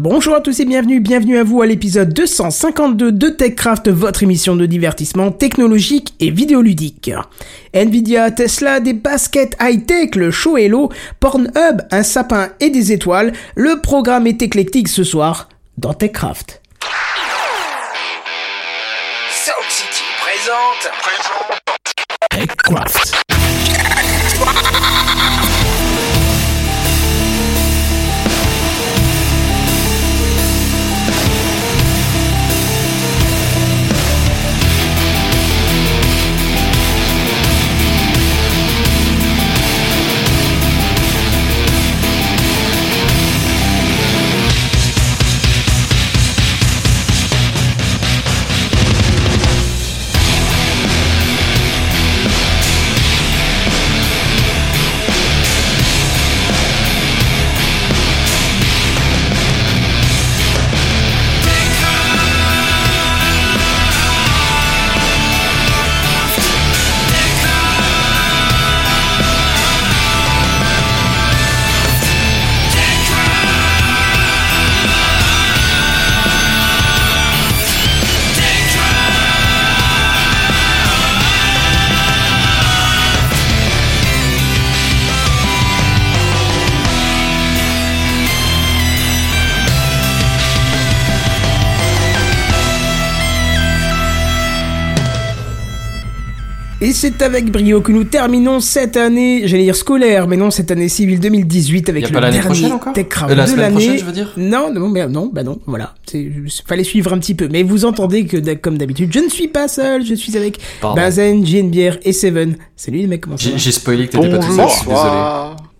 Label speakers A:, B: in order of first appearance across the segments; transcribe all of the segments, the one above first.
A: Bonjour à tous et bienvenue, bienvenue à vous à l'épisode 252 de TechCraft, votre émission de divertissement technologique et vidéoludique. Nvidia, Tesla, des baskets high-tech, le show Hello, Pornhub, un sapin et des étoiles, le programme est éclectique ce soir dans TechCraft.
B: Sound City présente.
A: TechCraft. C'est avec brio que nous terminons cette année, j'allais dire scolaire, mais non, cette année civile 2018 avec
C: Y a
A: le
C: pas l'année
A: dernier
C: prochaine encore
A: TechCraft
C: Euh, la
A: de l'année.
C: prochaine, je veux dire
A: Non, non, mais non, bah non, voilà. C'est, fallait suivre un petit peu. Mais vous entendez que, comme d'habitude, je ne suis pas seul, je suis avec
C: Pardon.
A: Bazen, Bière et Seven. Salut les mecs, comment ça
C: J'ai
A: va?
C: j'ai spoilé que t'étais pas tout seul, je suis désolé.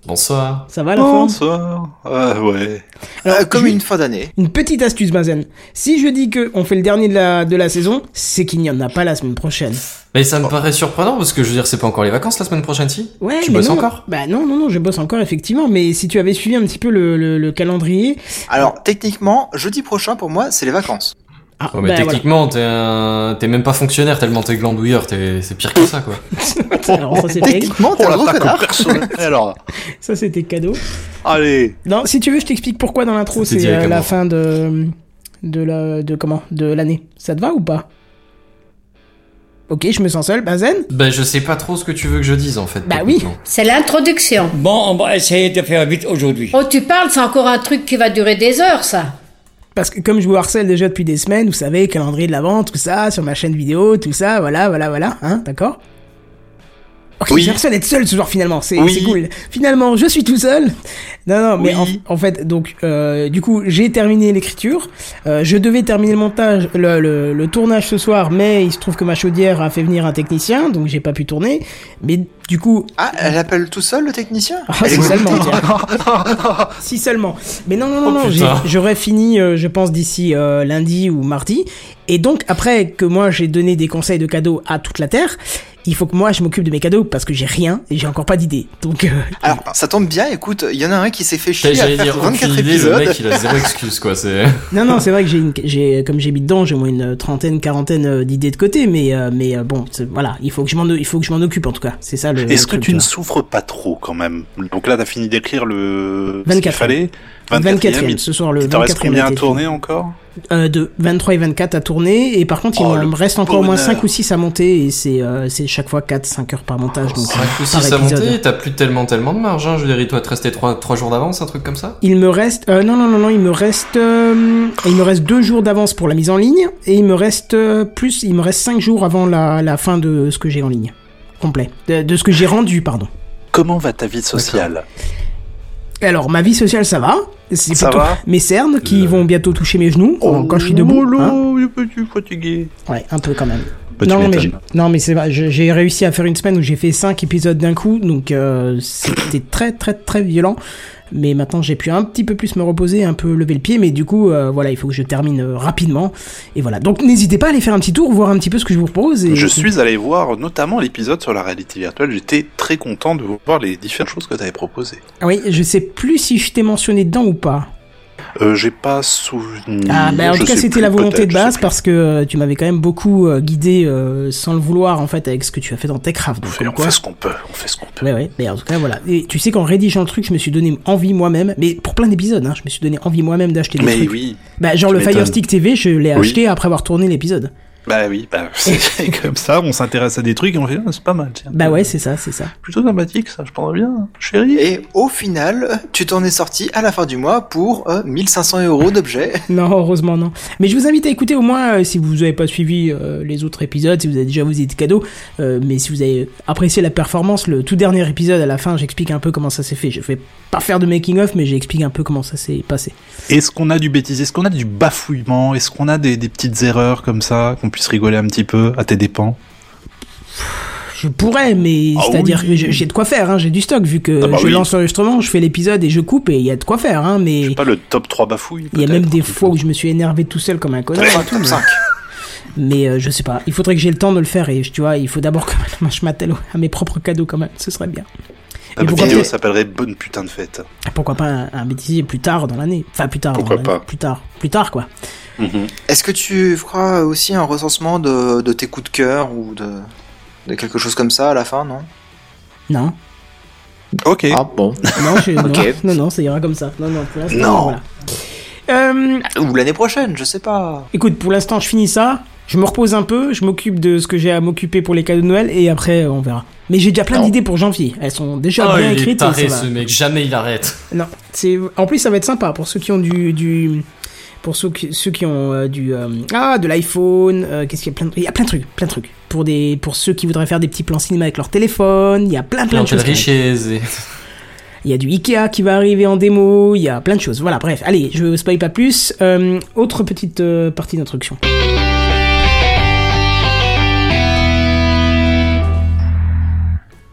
D: Bonsoir.
A: Ça va la forme
D: Bonsoir. Ah ouais.
A: Alors,
D: Euh, comme une fin d'année.
A: Une petite astuce, Bazen. Si je dis que on fait le dernier de la, de la saison, c'est qu'il n'y en a pas la semaine prochaine.
C: Mais ça me paraît surprenant parce que je veux dire, c'est pas encore les vacances la semaine prochaine, si
A: Ouais,
C: Tu
A: mais
C: bosses
A: non.
C: encore
A: Bah non, non, non, je bosse encore effectivement. Mais si tu avais suivi un petit peu le, le, le calendrier,
D: Alors, techniquement, jeudi prochain, pour moi, c'est les vacances.
A: Ah,
C: Ouais, mais
A: bah, voilà.
C: techniquement, t'es un... t'es même pas fonctionnaire tellement t'es glandouilleur, t'es... c'est pire que ça, quoi.
A: Alors ça c'était
D: Techniquement, t'es un gros connard.
E: Alors,
A: ça c'était cadeau.
E: allez.
A: Non, si tu veux, je t'explique pourquoi dans l'intro c'est euh, la fin de de la de comment de l'année. Ça te va ou pas? Ok, je me sens seul. Bazen
C: Ben, je sais pas trop ce que tu veux que je dise, en fait.
A: Bah oui.
F: C'est l'introduction.
G: Bon, on va essayer de faire vite aujourd'hui.
F: Oh, tu parles, c'est encore un truc qui va durer des heures, ça.
A: Parce que comme je vous harcèle déjà depuis des semaines, vous savez, calendrier de l'avant, tout ça, sur ma chaîne vidéo, tout ça, voilà, voilà, voilà, hein, d'accord? Ok,
D: Oui.
A: j'ai l'impression d'être seul ce soir finalement, c'est
D: Oui.
A: cool. Finalement, je suis tout seul. Non, non, mais
D: Oui.
A: en, en fait, donc, euh, du coup, j'ai terminé l'écriture. Euh, je devais terminer le montage, le, le, le tournage ce soir, mais il se trouve que ma chaudière a fait venir un technicien, donc j'ai pas pu tourner. Mais du coup,
D: Ah, elle appelle tout seul le technicien?
A: Ah, si seulement, si seulement. Mais non, non, non,
C: Oh,
A: non,
C: putain.
A: j'aurais fini, euh, je pense, d'ici euh, lundi ou mardi. Et donc, après que moi j'ai donné des conseils de cadeaux à toute la Terre, il faut que moi je m'occupe de mes cadeaux parce que j'ai rien et j'ai encore pas d'idée. Donc, euh,
D: Alors, ça tombe bien, écoute, il y en a un qui s'est fait chier à
C: J'allais
D: faire
C: dire, aucune
D: 24
C: idée, le
D: épisodes.
C: mec, il a zéro excuse, quoi, c'est...
A: non, non, c'est vrai que j'ai, une- j'ai, comme j'ai mis dedans, j'ai au moins une trentaine, quarantaine euh, d'idées de côté, mais, euh, mais euh, bon, voilà, il faut que je m'en, il faut que je m'en occupe en tout cas. C'est ça le.
E: Est-ce que tu ne souffres pas trop quand même? Donc là, t'as fini d'écrire le. ce qu'il
A: 24e.
E: fallait?
A: 24e,
E: il-
A: ce soir le
E: Il te reste
A: 24e
E: combien à tourner encore?
A: Euh, de 23 et 24 à tourner et par contre il
E: Oh,
A: me reste encore au moins
E: bonheur.
A: 5 ou 6 à monter et c'est euh, c'est chaque fois 4 5 heures par montage donc
C: C'est
A: euh,
C: vrai que si
A: par
C: ça
A: épisode.
C: montait, t'as plus tellement tellement de marge, hein. Je veux dire, il doit te rester 3, jours d'avance, un truc comme ça?
A: Il me reste euh, non non non non, il me reste euh, il me reste 2 jours d'avance pour la mise en ligne et il me reste euh, plus il me reste 5 jours avant la, la fin de ce que j'ai en ligne complet de, de ce que j'ai rendu pardon.
E: Comment va ta vie sociale?
A: Alors ma vie sociale ça va, c'est
E: Ça
A: plutôt
E: va
A: mes cernes qui vont bientôt toucher mes genoux
E: Oh,
A: quand je suis debout. hein.
E: je suis fatigué.
A: Ouais, un peu quand même.
E: Bah,
A: non, mais non, mais c'est vrai, j'ai réussi à faire une semaine où j'ai fait 5 épisodes d'un coup, donc euh, c'était très très très violent. Mais maintenant j'ai pu un petit peu plus me reposer, un peu lever le pied, mais du coup, euh, voilà, il faut que je termine euh, rapidement. Et voilà, donc n'hésitez pas à aller faire un petit tour, voir un petit peu ce que je vous propose. Et...
E: Je suis allé voir notamment l'épisode sur la réalité virtuelle. J'étais très content de voir les différentes choses que tu avais proposées.
A: Ah oui, je sais plus si je t'ai mentionné dedans ou pas.
E: Euh, J'ai pas souvenir.
A: Ah, bah, en tout cas, c'était la volonté de base parce que euh, tu m'avais quand même beaucoup euh, guidé euh, sans le vouloir en fait avec ce que tu as fait dans Techcraft.
E: On
A: Donc,
E: fait, on
A: quoi.
E: fait ce qu'on peut, on fait ce qu'on peut.
A: Ouais, ouais, mais en tout cas, voilà. Et tu sais qu'en rédigeant le truc, je me suis donné envie moi-même, mais pour plein d'épisodes, hein, je me suis donné envie moi-même d'acheter des
E: Mais
A: trucs.
E: oui,
A: Bah, genre le
E: m'étonnes.
A: Fire Stick TV, je l'ai
E: Oui.
A: acheté après avoir tourné l'épisode.
E: Bah oui, bah c'est comme ça, on s'intéresse à des trucs et on fait, ah, c'est pas mal, tiens.
A: Bah ouais, c'est ça, c'est ça.
E: Plutôt sympathique, ça, je pense bien, hein. chérie.
D: Et au final, tu t'en es sorti à la fin du mois pour euh, 1500 euros d'objets.
A: Non, heureusement non. Mais je vous invite à écouter au moins, euh, si vous n'avez pas suivi euh, les autres épisodes, si vous avez déjà vos idées de cadeaux, euh, mais si vous avez apprécié la performance, le tout dernier épisode à la fin, j'explique un peu comment ça s'est fait. Je vais pas faire de making of, mais j'explique un peu comment ça s'est passé.
E: Est-ce qu'on a du bêtise? Est-ce qu'on a du bafouillement? Est-ce qu'on a des, des petites erreurs comme ça, qu'on puisse rigoler un petit peu à tes dépens
A: Je pourrais, mais
E: Ah
A: c'est-à-dire
E: oui.
A: que j'ai de quoi faire, hein, j'ai du stock, vu que
E: Ah bah
A: je
E: oui.
A: lance l'enregistrement, je fais l'épisode et je coupe, et il y a de quoi faire, hein,
E: Je
A: mais
E: sais pas, le top 3 bafouilles
A: il y a même des
E: un petit
A: fois où je me suis énervé tout seul comme un connard.
D: Top
A: et
D: 5,
A: tout,
D: top
A: mais-
D: 5.
A: Mais euh, je sais pas, il faudrait que j'ai le temps de le faire et tu vois, il faut d'abord que je m'attelle à mes propres cadeaux quand même, ce serait bien.
E: La
A: pourquoi
E: vidéo s'appellerait Bonne putain de fête.
A: Pourquoi pas un, un bêtisier plus tard dans l'année Enfin plus tard.
E: Pourquoi pas
A: Plus tard, plus tard quoi.
D: Est-ce que tu feras aussi un recensement de, de tes coups de cœur ou de, de quelque chose comme ça à la fin, non?
A: Non,
E: Ok.
D: Ah bon.
A: non, je, non,
D: Ok.
A: non, non, ça ira comme ça. Non, non, pour l'instant,
E: Non.
A: voilà. Euh,
D: Ou l'année prochaine, je sais pas.
A: écoute, pour l'instant, je finis ça. Je me repose un peu, je m'occupe de ce que j'ai à m'occuper pour les cadeaux de Noël et après on verra. Mais j'ai déjà plein d'idées pour janvier. Elles sont déjà
C: Oh,
A: bien
C: il est
A: écrites. et
C: taré
A: ça va.
C: ce mec, jamais il arrête.
A: Non, c'est en plus ça va être sympa pour ceux qui ont du du pour ceux qui, ceux qui ont euh, du euh, ah de l'iPhone, euh, qu'est-ce qu'il y a plein de il y a plein de trucs, plein de trucs pour des pour ceux qui voudraient faire des petits plans cinéma avec leur téléphone, il y a plein plein de choses.
C: Et...
A: Il y a du Ikea qui va arriver en démo, il y a plein de choses. Voilà, bref, allez, je spoil pas plus. Autre petite partie d'introduction.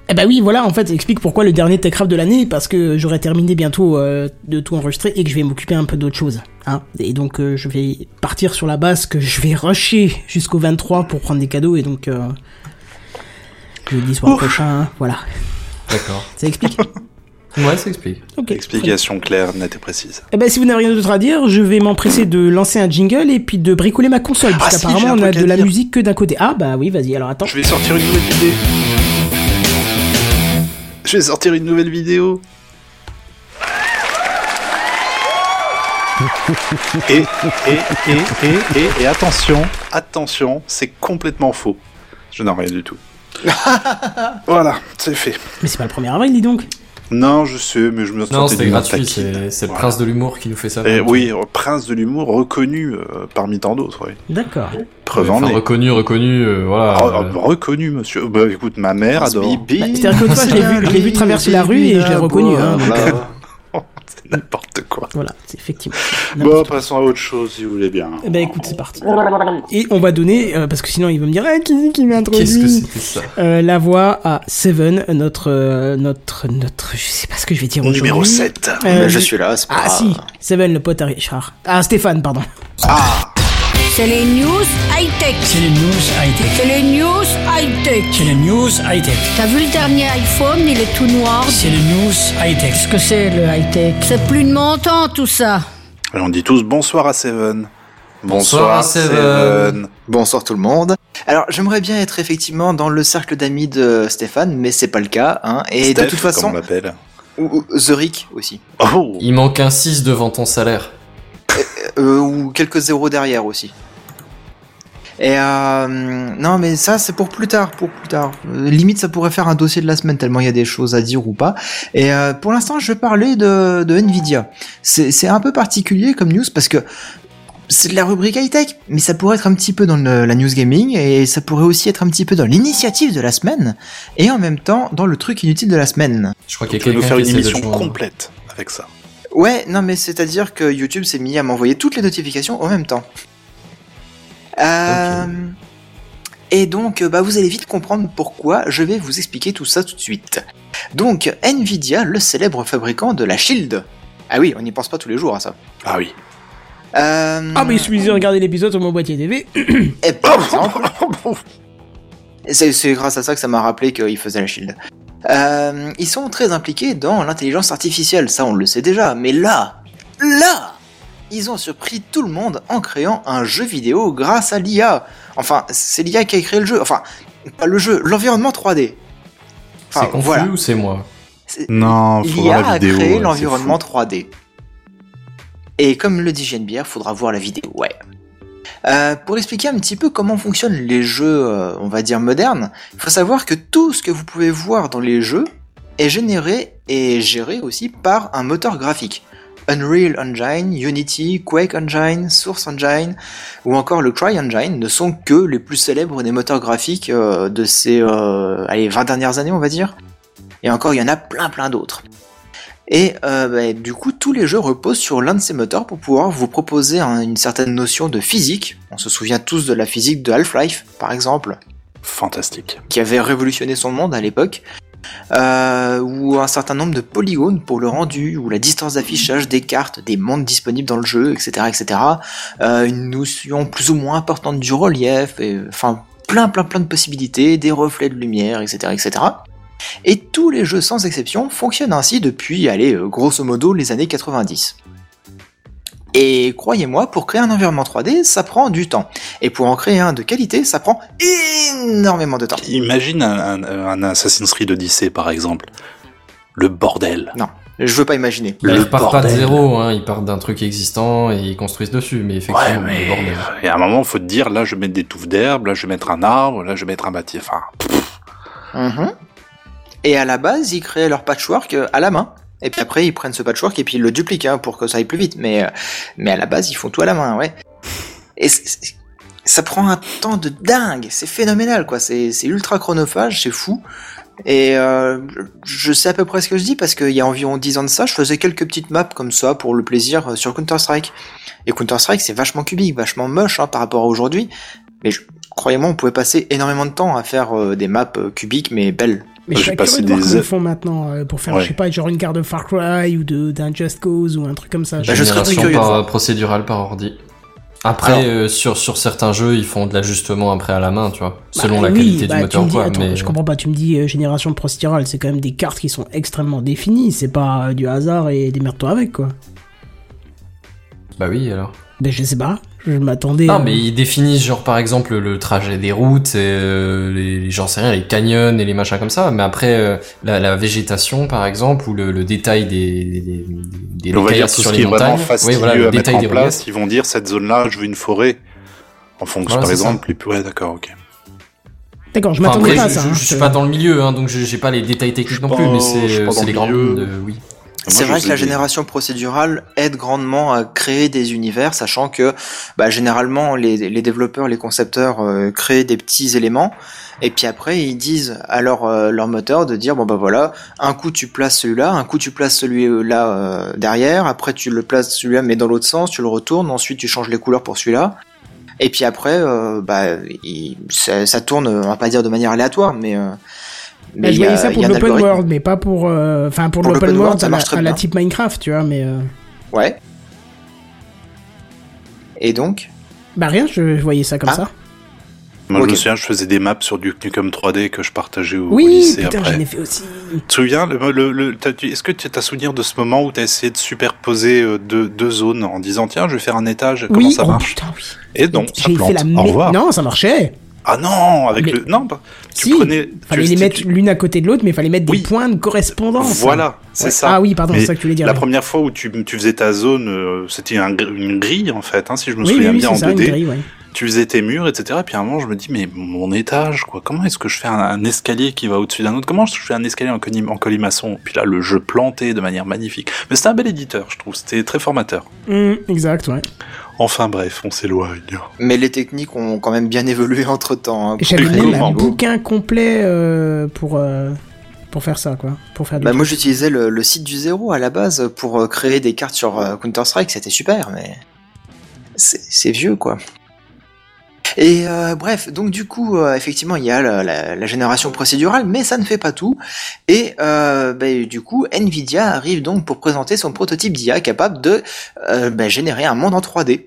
A: Eh ben oui, voilà, en fait, ça explique pourquoi le dernier Techcraft de l'année, parce que j'aurai terminé bientôt euh, de tout enregistrer et que je vais m'occuper un peu d'autre chose. Hein. Et donc, euh, je vais partir sur la base que je vais rusher jusqu'au 23 pour prendre des cadeaux, et donc, euh, jeudi soir prochain, hein, voilà.
C: D'accord.
A: Ça explique
C: Ouais, ça explique.
A: Ok.
E: Explication claire, nette et précise.
A: Eh ben, si vous n'avez rien d'autre à dire, je vais m'empresser de lancer un jingle et puis de bricoler ma console,
E: Ah,
A: parce
E: si,
A: qu'apparemment on a de la
E: dire.
A: musique que d'un côté. Ah bah oui, vas-y, alors attends.
E: Je vais sortir une nouvelle vidéo. Je vais sortir une nouvelle vidéo. Et, et, et, et, et, et attention, attention, c'est complètement faux. Je n'en rien du tout. voilà, c'est fait.
A: Mais c'est pas le 1er avril, dis donc.
E: Non, je sais, mais je me
C: Non,
E: sentais
C: c'était gratuit, c'est c'est le
E: Voilà.
C: prince de l'humour qui nous fait ça.
E: Et oui, euh, prince de l'humour reconnu euh, parmi tant d'autres, oui.
A: D'accord.
E: Preuve en
C: Enfin,
E: est.
C: reconnu, reconnu, euh, voilà. Euh,
E: ah, reconnu, monsieur. Bah écoute, ma mère adore.
D: Bibi,
A: Bah, c'est-à-dire que fois, je l'ai vu- je l'ai vu traverser la rue et je l'ai reconnu, hein, donc,
D: Voilà.
E: n'importe quoi.
A: Voilà, c'est effectivement.
E: Bon, passons à autre chose si vous voulez bien.
A: Eh ben écoute, c'est parti. Et on va donner, euh, parce que sinon il va me dire, ah, qui c'est qui m'introduit
C: Qu'est-ce que c'était ça
A: Euh, la voix à Seven, notre, euh, notre, notre, je sais pas ce que je vais dire aujourd'hui.
E: Numéro 7.
A: Euh,
D: Bah, je suis là, c'est pas
A: Ah si, Seven, le pote à Richard. Ah, Stéphane, pardon.
F: C'est les news high-tech.
G: C'est les news high-tech.
F: C'est les news high-tech.
G: C'est les news high-tech.
F: T'as vu le dernier iPhone, il est tout noir.
G: C'est les news high-tech.
A: Qu'est-ce que c'est le high-tech?
F: C'est plus de mon temps tout ça.
E: Et on dit tous bonsoir à Seven.
C: Bonsoir à Seven.
D: Bonsoir tout le monde. Alors j'aimerais bien être effectivement dans le cercle d'amis de Stéphane, mais c'est pas le cas. Hein. Et
E: Steph,
D: de toute
E: comme
D: façon,
E: on l'appelle.
D: ou, ou The Rick aussi.
E: Oh
C: Il manque un 6 devant ton salaire.
D: Euh, ou quelques zéros derrière aussi. Et euh, non, mais ça c'est pour plus tard, pour plus tard. Euh, limite, ça pourrait faire un dossier de la semaine tellement il y a des choses à dire ou pas. Et euh, pour l'instant, je vais parler de, de Nvidia. C'est c'est un peu particulier comme news parce que c'est de la rubrique high tech, mais ça pourrait être un petit peu dans le- la news gaming et ça pourrait aussi être un petit peu dans l'initiative de la semaine et en même temps dans le truc inutile de la semaine.
C: Je crois qu'il y a
E: faire une émission complète avec ça.
D: Ouais, non, mais c'est-à-dire que YouTube s'est mis à m'envoyer toutes les notifications en même temps. Euh, Et donc, bah, vous allez vite comprendre pourquoi. Je vais vous expliquer tout ça tout de suite. Donc, Nvidia, le célèbre fabricant de la Shield. Ah oui, on n'y pense pas tous les jours à ça.
E: Ah oui.
D: Euh,
A: Ah, mais il suffisait de regarder l'épisode sur mon boîtier TV.
D: et par exemple, c'est c'est grâce à ça que ça m'a rappelé qu'il faisait la Shield. Euh, ils sont très impliqués dans l'intelligence artificielle, ça on le sait déjà, mais là, là, ils ont surpris tout le monde en créant un jeu vidéo grâce à l'IA. Enfin, c'est l'IA qui a créé le jeu. Enfin, pas le jeu, l'environnement 3D. Enfin,
C: c'est confus
D: voilà.
C: ou c'est moi
D: C'est-
E: Non, faut
D: L'IA a
E: vidéo.
D: créé
E: ouais,
D: l'environnement
E: c'est
D: 3D. Et comme le dit Genebière, faudra voir la vidéo, ouais. Euh, pour expliquer un petit peu comment fonctionnent les jeux, euh, on va dire modernes, il faut savoir que tout ce que vous pouvez voir dans les jeux est généré et géré aussi par un moteur graphique. Unreal Engine, Unity, Quake Engine, Source Engine ou encore le CryEngine ne sont que les plus célèbres des moteurs graphiques euh, de ces euh, allez, 20 dernières années, on va dire. Et encore, il y en a plein plein d'autres. Et euh, bah, du coup, tous les jeux reposent sur l'un de ces moteurs pour pouvoir vous proposer un- une certaine notion de physique. On se souvient tous de la physique de Half-Life, par exemple,
E: fantastique.
D: qui avait révolutionné son monde à l'époque. Euh, ou un certain nombre de polygones pour le rendu, ou la distance d'affichage des cartes, des mondes disponibles dans le jeu, etc., etc. Euh, une notion plus ou moins importante du relief, et, enfin plein, plein, plein de possibilités, des reflets de lumière, etc., etc. Et tous les jeux sans exception fonctionnent ainsi depuis, allez, euh, grosso modo, les années 90. Et croyez-moi, pour créer un environnement 3D, ça prend du temps. Et pour en créer un de qualité, ça prend énormément de temps.
E: Imagine un, un, un Assassin's Creed Odyssey, par exemple. Le bordel.
D: Je veux pas imaginer.
C: Bah, Ils partent pas de zéro, hein, ils partent d'un truc existant et ils construisent dessus, mais
E: Ouais,
C: effectivement,
E: mais
C: le bordel.
E: et à un moment, faut te dire, là, je vais mettre des touffes d'herbe, là, je vais mettre un arbre, là, je vais mettre un bâtiment. Enfin,
D: Mhm. Et à la base, ils créaient leur patchwork euh, à la main. Et puis après, ils prennent ce patchwork et puis ils le dupliquent hein, pour que ça aille plus vite. Mais, euh, mais à la base, ils font tout à la main, ouais. Et ça prend un temps de dingue. C'est phénoménal, quoi. C'est ultra chronophage, c'est fou. Et euh, je sais à peu près ce que je dis parce qu'il y a environ 10 ans de ça, je faisais quelques petites maps comme ça pour le plaisir euh, sur Counter-Strike. Et Counter-Strike, c'est vachement cubique, vachement moche hein, par rapport à aujourd'hui. Mais croyez-moi, on pouvait passer énormément de temps à faire des maps cubiques mais belles.
A: Mais je serais
E: passé
A: curieux de voir
E: des
A: comment ils font maintenant euh, pour faire,
E: Ouais.
A: je sais pas, genre une carte de Far Cry ou de d'un Just Cause ou un truc comme ça.
D: Bah, je serais très
C: Génération
D: curieux
C: par, procédurale par ordi. Après,
D: Alors-
C: euh, sur, sur certains jeux, ils font de l'ajustement après à la main, tu vois,
A: Bah,
C: selon la qualité
A: bah,
C: du moteur,
A: dis,
C: quoi.
A: attends,
C: mais
A: je comprends pas, tu me dis euh, génération procédurale, c'est quand même des cartes qui sont extrêmement définies, c'est pas euh, du hasard et démerde-toi avec quoi.
C: bah oui, alors.
A: Ben je sais pas, je m'attendais.
C: Non,
A: à-
C: mais ils définissent genre par exemple le trajet des routes, et, euh, les, j'en sais rien, les canyons et les machins comme ça. Mais après euh, la, la végétation par exemple ou le, le détail des des, des, des
E: on va dire
C: détails
E: tout
C: sur
E: ce
C: les
E: qui est vraiment
C: montagnes.
E: fastidieux
C: Oui, voilà, le
E: à mettre
C: détail
E: en
C: des
E: place. Ils vont dire, cette zone-là, je veux une forêt. En fonction,
C: Voilà,
E: par
C: ça.
E: exemple, les... ouais, d'accord, ok.
A: D'accord, je
C: Enfin,
A: m'attendais pas à ça.
C: je,
A: hein,
C: je suis pas dans le milieu, hein, donc j'ai pas les détails techniques non
E: pas-
C: plus, mais c'est
E: dans
C: les grandes de oui.
D: C'est vrai que la génération procédurale aide grandement à créer des univers, sachant que bah, généralement les, les développeurs, les concepteurs euh, créent des petits éléments, et puis après ils disent à leur, euh, leur moteur de dire bon bah voilà, un coup tu places celui-là, un coup tu places celui-là euh, derrière, après tu le places celui-là mais dans l'autre sens, tu le retournes, ensuite tu changes les couleurs pour celui-là. Et puis après, euh, bah, il- ça, ça tourne, on va pas dire de manière aléatoire, mais
A: Bah, je voyais ça pour l'open world, mais pas pour. euh, Enfin, pour,
D: Pour
A: l'open world,
D: ça
A: à la,
D: marche
A: à la type Minecraft, tu vois, mais. euh,
D: Ouais. Et donc?
A: Bah, rien, je, je voyais ça comme
D: Ah.
A: ça.
E: Moi, je me souviens, je faisais des maps sur du Nukem 3D que je partageais au, au
A: Oui,
E: lycée
A: putain,
E: après.
A: j'en ai fait aussi.
E: Tu te souviens, le, le, le- t'as- tu- est-ce que tu as souvenir de ce moment où tu as essayé de superposer euh, deux, deux zones en disant tiens, je vais faire un étage, comment
A: oui,
E: ça
A: oh,
E: marche?
A: putain, oui.
E: Et donc, ça
A: J'ai
E: plante.
A: fait la
E: Au revoir.
A: Non, ça marchait.
E: Ah non, avec
A: Mais-
E: le non, bah, tu
A: Si,
E: prenais
A: Fallait les mettre l'une à côté de l'autre, mais fallait mettre
E: Oui.
A: des points de correspondance.
E: Voilà, c'est
A: Ouais.
E: ça.
A: Ah oui, pardon, c'est ça que tu voulais dire.
E: La
A: oui.
E: première fois où tu, tu faisais ta zone, euh, c'était un une grille en fait, hein, si je me
A: oui,
E: souviens bien en
A: ça, une
E: 2D.
A: grille, ouais.
E: Tu faisais tes murs, etc. Puis à un moment, je me dis, mais mon étage, quoi. Comment est-ce que je fais un, un escalier qui va au-dessus d'un autre? Comment je fais un escalier en, coli- en colimaçon? Puis là, le jeu planté de manière magnifique. Mais c'était un bel éditeur, je trouve. C'était très formateur.
A: Hum, exact, ouais.
E: Enfin bref, on s'éloigne.
D: Mais les techniques ont quand même bien évolué entre temps.
A: J'avais
E: Et
A: même un bouquin complet euh, pour, euh, pour faire ça, quoi. Pour faire du
D: Bah, moi j'utilisais le, le site du zéro à la base pour euh, créer des cartes sur euh, Counter-Strike, c'était super, mais c'est c'est vieux quoi. Et euh, bref, donc du coup, euh, effectivement, il y a la, génération procédurale, mais ça ne fait pas tout. Et euh, bah, du coup, Nvidia arrive donc pour présenter son prototype d'IA capable de euh, bah, générer un monde en 3D.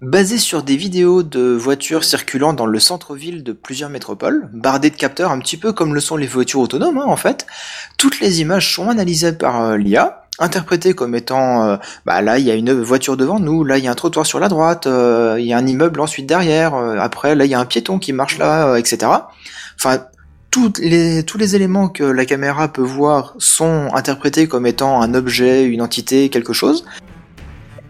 D: Basé sur des vidéos de voitures circulant dans le centre-ville de plusieurs métropoles, bardées de capteurs un petit peu comme le sont les voitures autonomes hein, en fait, toutes les images sont analysées par euh, l'IA interpréter comme étant, euh, bah là il y a une voiture devant nous, là il y a un trottoir sur la droite, euh, il y a un immeuble ensuite derrière, euh, après là il y a un piéton qui marche là, etc. Enfin, toutes les, tous les éléments que la caméra peut voir sont interprétés comme étant un objet, une entité, quelque chose.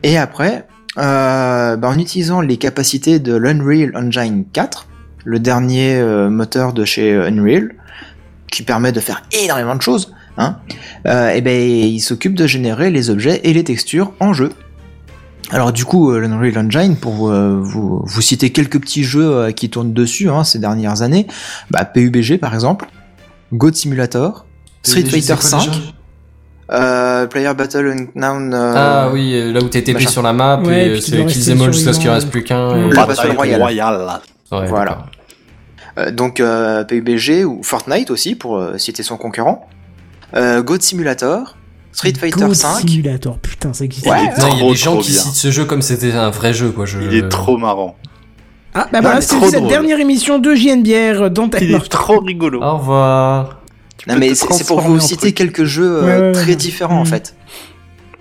D: Et après, bah, en utilisant les capacités de l'Unreal Engine 4, le dernier moteur de chez Unreal, qui permet de faire énormément de choses, hein, euh, et ben il s'occupe de générer les objets et les textures en jeu. Alors du coup, euh, l'Unreal Engine, pour euh, vous, vous citer quelques petits jeux euh, qui tournent dessus hein, ces dernières années, bah, PUBG par exemple, God Simulator, Street
C: PUBG,
D: Fighter
C: c'est quoi
D: 5,
C: déjà
D: euh, Player Battle Unknown, euh,
C: Ah oui, là où t'es TP
D: machin.
C: sur la map
A: Ouais,
C: et c'est émolent jusqu'à ce qu'il reste plus qu'un. Et-
D: La Battle Royale.
E: Royale.
C: Ouais,
D: Voilà. Euh, donc euh, PUBG ou Fortnite aussi pour euh, citer son concurrent, euh, God Simulator, Street Fighter
A: God
D: 5.
A: Simulator, putain, ça existe.
D: Ouais.
C: Non, il y a des gens qui
E: bien.
C: citent ce jeu comme c'était un vrai jeu, quoi. Je...
E: Il est trop marrant.
A: Ah, bah voilà,
E: trop
A: cette dernière émission de JNBR dans
E: Il
A: Techno.
E: est trop rigolo.
C: Au revoir.
D: Non mais c'est c'est pour vous citer
E: truc.
D: quelques jeux euh,
A: Ouais,
D: très
A: ouais.
D: différents en
A: Mm.
D: fait.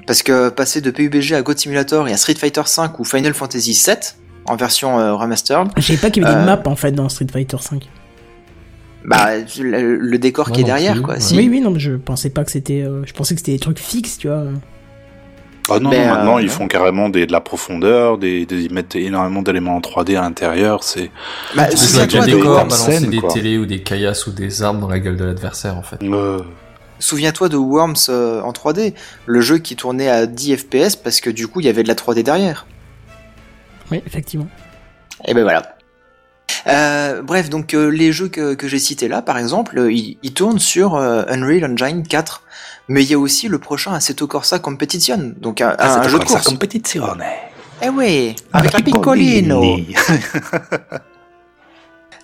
D: Parce que passer de PUBG à God Simulator et à Street Fighter 5 ou Final Fantasy 7 en version euh, remastered,
A: Je savais pas qu'il y avait des
D: Euh,
A: maps en fait dans Street Fighter 5.
D: Bah le, le décor qui est
C: non
D: derrière
C: plus,
D: quoi.
C: ouais.
D: Si.
A: Oui, oui, non, mais je pensais pas que c'était. euh, je pensais que c'était des trucs fixes, tu vois.
E: Ah non, non, maintenant
D: euh,
E: ils font carrément des, de la profondeur, des, des- ils mettent énormément d'éléments en 3D à l'intérieur. C'est
D: Bah,
E: C'est ça, des
C: décors, balancer des télés ou des caillasses ou des armes dans la gueule de l'adversaire, en fait.
E: euh,
D: souviens-toi de Worms euh, en 3D, le jeu qui tournait à 10 FPS parce que du coup il y avait de la 3D derrière.
A: Oui, effectivement.
D: Et ben voilà. Euh, bref, donc euh, les jeux que, que j'ai cités là, par exemple, euh, ils, ils tournent sur euh, Unreal Engine 4. Mais il y a aussi le prochain Assetto Corsa Competition, donc un,
E: ah,
D: un
E: c'est
D: jeu de course.
E: competizione.
D: Eh oui, avec la Piccolino.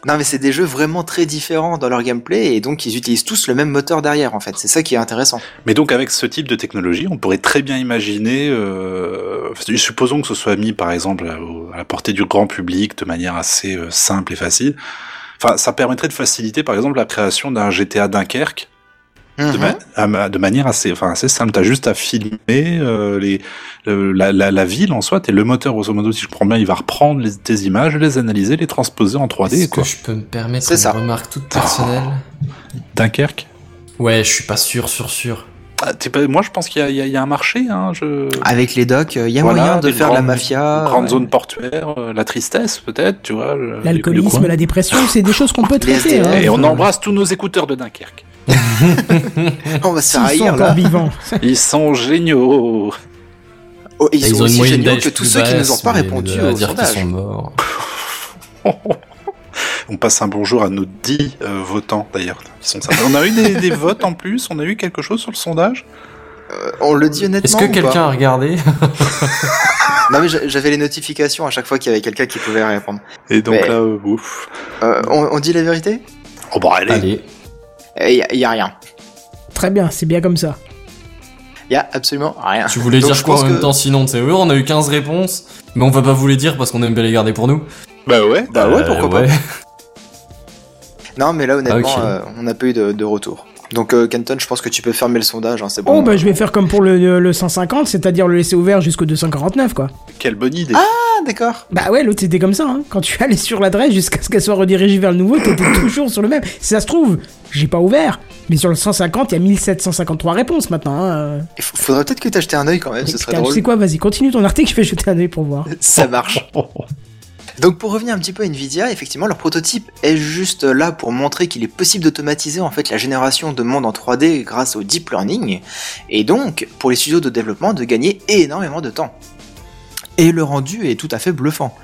D: Non mais c'est des jeux vraiment très différents dans leur gameplay et donc ils utilisent tous le même moteur derrière en fait. C'est ça qui est intéressant.
E: Mais donc avec ce type de technologie, on pourrait très bien imaginer, euh, supposons que ce soit mis par exemple à, la portée du grand public de manière assez euh, simple et facile. Enfin, ça permettrait de faciliter par exemple la création d'un GTA Dunkerque de,
D: Mhm.
E: ma- de manière assez, enfin assez simple. T'as juste à filmer euh, les, le- la, la, la ville en soi. Et le moteur, grosso modo, si je comprends bien, il va reprendre les, tes images, les analyser, les transposer en 3D.
C: Est-ce que je peux me permettre une
D: ça.
C: remarque toute personnelle?
E: Dunkerque?
C: Ouais, je suis pas sûr, sûr, sûr.
E: Ah, pas- moi, je pense qu'il y, a- y y un marché. Hein, je...
D: Avec les docks, il y a
E: Voilà,
D: moyen de faire la mafia.
E: grande
D: ouais.
E: zone portuaire, euh, la tristesse peut-être, tu vois.
A: L'alcoolisme, la dépression, c'est des choses qu'on peut traiter. Hein.
E: Et on embrasse tous nos écouteurs de Dunkerque.
D: On va se faire
A: sont encore
D: là.
A: vivants.
E: Ils sont géniaux.
D: Oh, ils,
C: Ils,
D: sont
C: ont
D: aussi géniaux que tous ceux qui nous ont pas répondu au sondage.
C: sont morts.
E: On passe un bonjour à nos 10 euh, votants d'ailleurs. On a eu des, des votes en plus. On a eu quelque chose sur le sondage?
D: Euh, On le dit honnêtement.
C: Est-ce que quelqu'un a regardé?
D: Non mais j'a- j'avais les notifications à chaque fois qu'il y avait quelqu'un qui pouvait répondre.
E: Et donc
D: Mais-
E: là, euh, ouf.
D: Euh, on, on dit la vérité?
E: Oh bah allez.
C: Allez.
D: Il y, a- y a rien.
A: Très bien, c'est bien comme ça.
D: Il y a absolument rien.
C: Tu voulais
D: Donc,
C: dire
D: je
C: quoi en
D: pense
C: même
D: que-
C: temps sinon Tu sais, oui, on a eu 15 réponses, mais on va pas vous les dire parce qu'on aime bien les garder pour nous.
E: Bah ouais.
D: Bah ouais,
C: Euh,
D: pourquoi pas. Non mais là honnêtement,
C: Ok.
D: euh, on n'a pas eu de, de retour. Donc euh, Kenton, je pense que tu peux fermer le sondage, hein, c'est bon.
A: Oh, bah je vais faire comme pour le, le 150, c'est-à-dire le laisser ouvert jusqu'au 249, quoi.
E: Quelle bonne idée.
D: Ah d'accord.
A: Bah ouais, l'autre c'était comme ça, hein. Quand tu allais sur l'adresse jusqu'à ce qu'elle soit redirigée vers le nouveau, t'étais toujours sur le même. Si ça se trouve, j'ai pas ouvert. Mais sur le 150, il y a 1753 réponses maintenant, hein.
D: Il f- faudrait peut-être que tu jeté un œil quand même,
A: Mais
D: ce serait
A: putain, tu
D: drôle.
A: sais quoi, vas-y, continue ton article, je vais jeter un œil pour voir.
D: Ça marche. Donc pour revenir un petit peu à Nvidia, effectivement leur prototype est juste là pour montrer qu'il est possible d'automatiser en fait la génération de monde en 3D grâce au deep learning et donc pour les studios de développement de gagner énormément de temps. Et le rendu est tout à fait bluffant.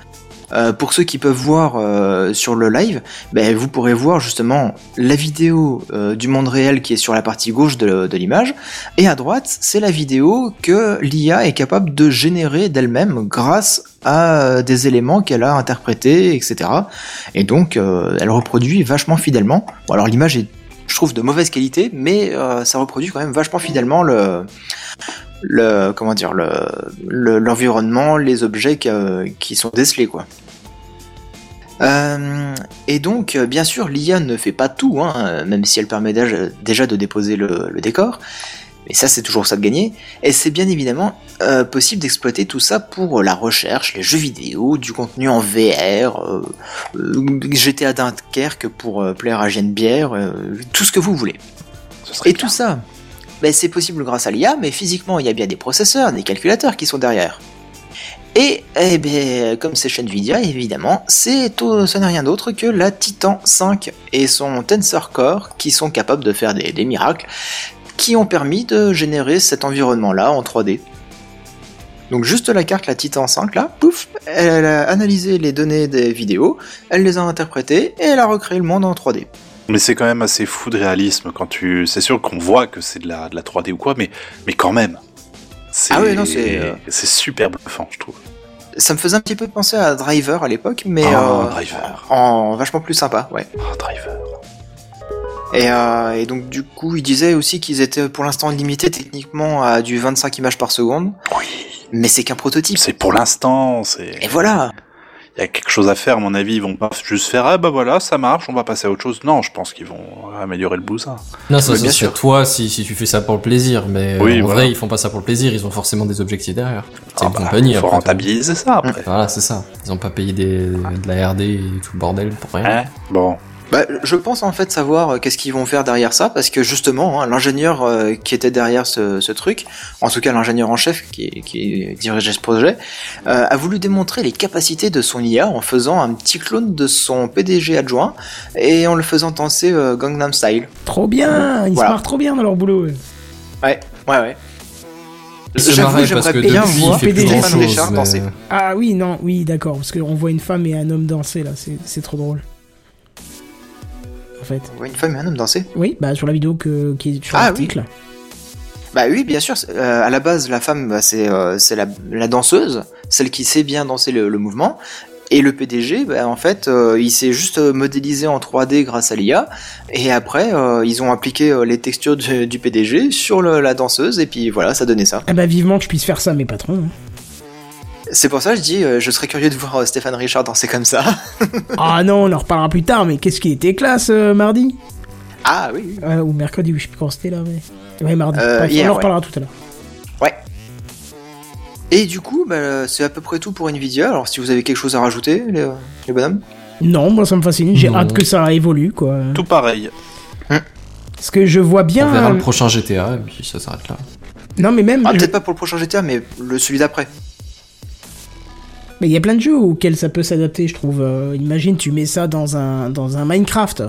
D: Euh, pour ceux qui peuvent voir euh, sur le live, ben, vous pourrez voir justement la vidéo euh, du monde réel qui est sur la partie gauche de, l'image, et à droite, c'est la vidéo que l'IA est capable de générer d'elle-même grâce à des éléments qu'elle a interprétés, etc. Et donc, elle reproduit vachement fidèlement. Bon, alors l'image est, je trouve, de mauvaise qualité, mais ça reproduit quand même vachement fidèlement le, le comment dire, le, le- l'environnement, les objets que- qui sont décelés, quoi. Euh, et donc, euh, bien sûr, l'IA ne fait pas tout, hein, même si elle permet déjà, de déposer le, le décor. Mais ça, c'est toujours ça de gagner. Et c'est bien évidemment euh, possible d'exploiter tout ça pour euh, la recherche, les jeux vidéo, du contenu en VR, euh, euh, GTA Dunkerque pour euh, plaire à Genebière, euh, tout ce que vous voulez.
E: Ce serait
D: Et tout ça, ben, c'est possible grâce à l'IA, mais physiquement, il y a bien des processeurs, des calculateurs qui sont derrière. Et eh ben, comme c'est chez Nvidia, évidemment, c'est ce n'est rien d'autre que la Titan 5 et son Tensor Core qui sont capables de faire des, des miracles, qui ont permis de générer cet environnement-là en 3D. Donc juste la carte, la Titan 5 là, pouf, elle a analysé les données des vidéos, elle les a interprétées et elle a recréé le monde en 3D.
E: Mais c'est quand même assez fou de réalisme quand tu. C'est sûr qu'on voit que c'est de la, de la 3D ou quoi, mais, mais quand même.
D: Ah ouais, non, c'est, euh,
E: c'est super bluffant, je trouve.
D: Ça me faisait un petit peu penser à Driver à l'époque, mais
E: Oh,
D: euh,
E: Driver.
D: en vachement plus sympa, ouais.
E: Oh, Driver.
D: Et, euh, et donc du coup, il disait aussi qu'ils étaient pour l'instant limités techniquement à du 25 images par seconde,
E: Oui.
D: mais c'est qu'un prototype.
E: C'est pour l'instant, c'est.
D: Et voilà.
E: Il y a quelque chose à faire, à mon avis. Ils vont pas juste faire, ah bah voilà, ça marche, on va passer à autre chose. Non, je pense qu'ils vont améliorer le bousin.
C: Non, ça
D: bien
C: sur
D: sûr.
C: toi si, si tu fais ça pour le plaisir, mais
E: Oui,
C: en
E: voilà.
C: vrai ils font pas ça pour le plaisir, ils ont forcément des objectifs derrière. C'est
E: Ah
C: une
E: bah,
C: compagnie
E: faut
C: après. tout.
E: rentabiliser ça après.
C: Voilà, c'est ça. Ils ont pas payé des, de la RD et tout le bordel pour rien.
E: Hein? Bon.
D: Bah, je pense en fait savoir euh, qu'est-ce qu'ils vont faire derrière ça, parce que justement, hein, l'ingénieur euh, qui était derrière ce, ce truc, en tout cas l'ingénieur en chef qui, qui dirigeait ce projet, euh, a voulu démontrer les capacités de son IA en faisant un petit clone de son PDG adjoint et en le faisant danser euh, Gangnam Style.
A: Trop bien Ils
D: Voilà.
A: se marrent trop bien dans leur boulot.
D: Ouais, ouais, ouais.
C: C'est
D: J'avoue, j'aimerais bien voir
A: PDG
D: Richard danser.
A: Ah oui, non, oui, d'accord, parce qu'on voit une femme et un homme danser là, c'est trop drôle. Fait.
D: Une femme et un homme danser.
A: Oui, bah sur la vidéo que, qui est sur
D: Ah,
A: l'article.
D: Bah oui, bien sûr. euh, à la base, la femme, bah, c'est euh, la, la danseuse, celle qui sait bien danser le, le mouvement. Et le PDG, bah, en fait, euh, il s'est juste modélisé en 3D grâce à l'IA. Et après, euh, ils ont appliqué euh, les textures du, du PDG sur le- la danseuse. Et puis voilà, ça donnait ça.
A: Ah bah vivement que je puisse faire ça, mes patrons. hein.
D: C'est pour ça que je dis, euh, je serais curieux de voir euh, Stéphane Richard danser comme ça.
A: ah non, on en reparlera plus tard, mais qu'est-ce qui était classe euh, mardi?
D: Ah oui, oui.
A: Euh, Ou mercredi, ou je sais plus quand c'était là, mais... Ouais, mardi.
D: Euh,
A: Bref,
D: hier,
A: on en
D: ouais.
A: reparlera tout à l'heure.
D: Ouais. Et du coup, bah, c'est à peu près tout pour Nvidia. Alors si vous avez quelque chose à rajouter, les, les bonhommes?
A: Non, moi ça me fascine, j'ai hâte que ça évolue, quoi.
E: Tout pareil.
A: Parce que je vois bien...
C: On verra le prochain GTA et puis ça s'arrête là.
A: Non, mais même...
D: Ah,
A: je-
D: peut-être pas pour le prochain GTA, mais le celui d'après.
A: Mais il y a plein de jeux auxquels ça peut s'adapter, je trouve. Euh, imagine, tu mets ça dans un, dans un Minecraft,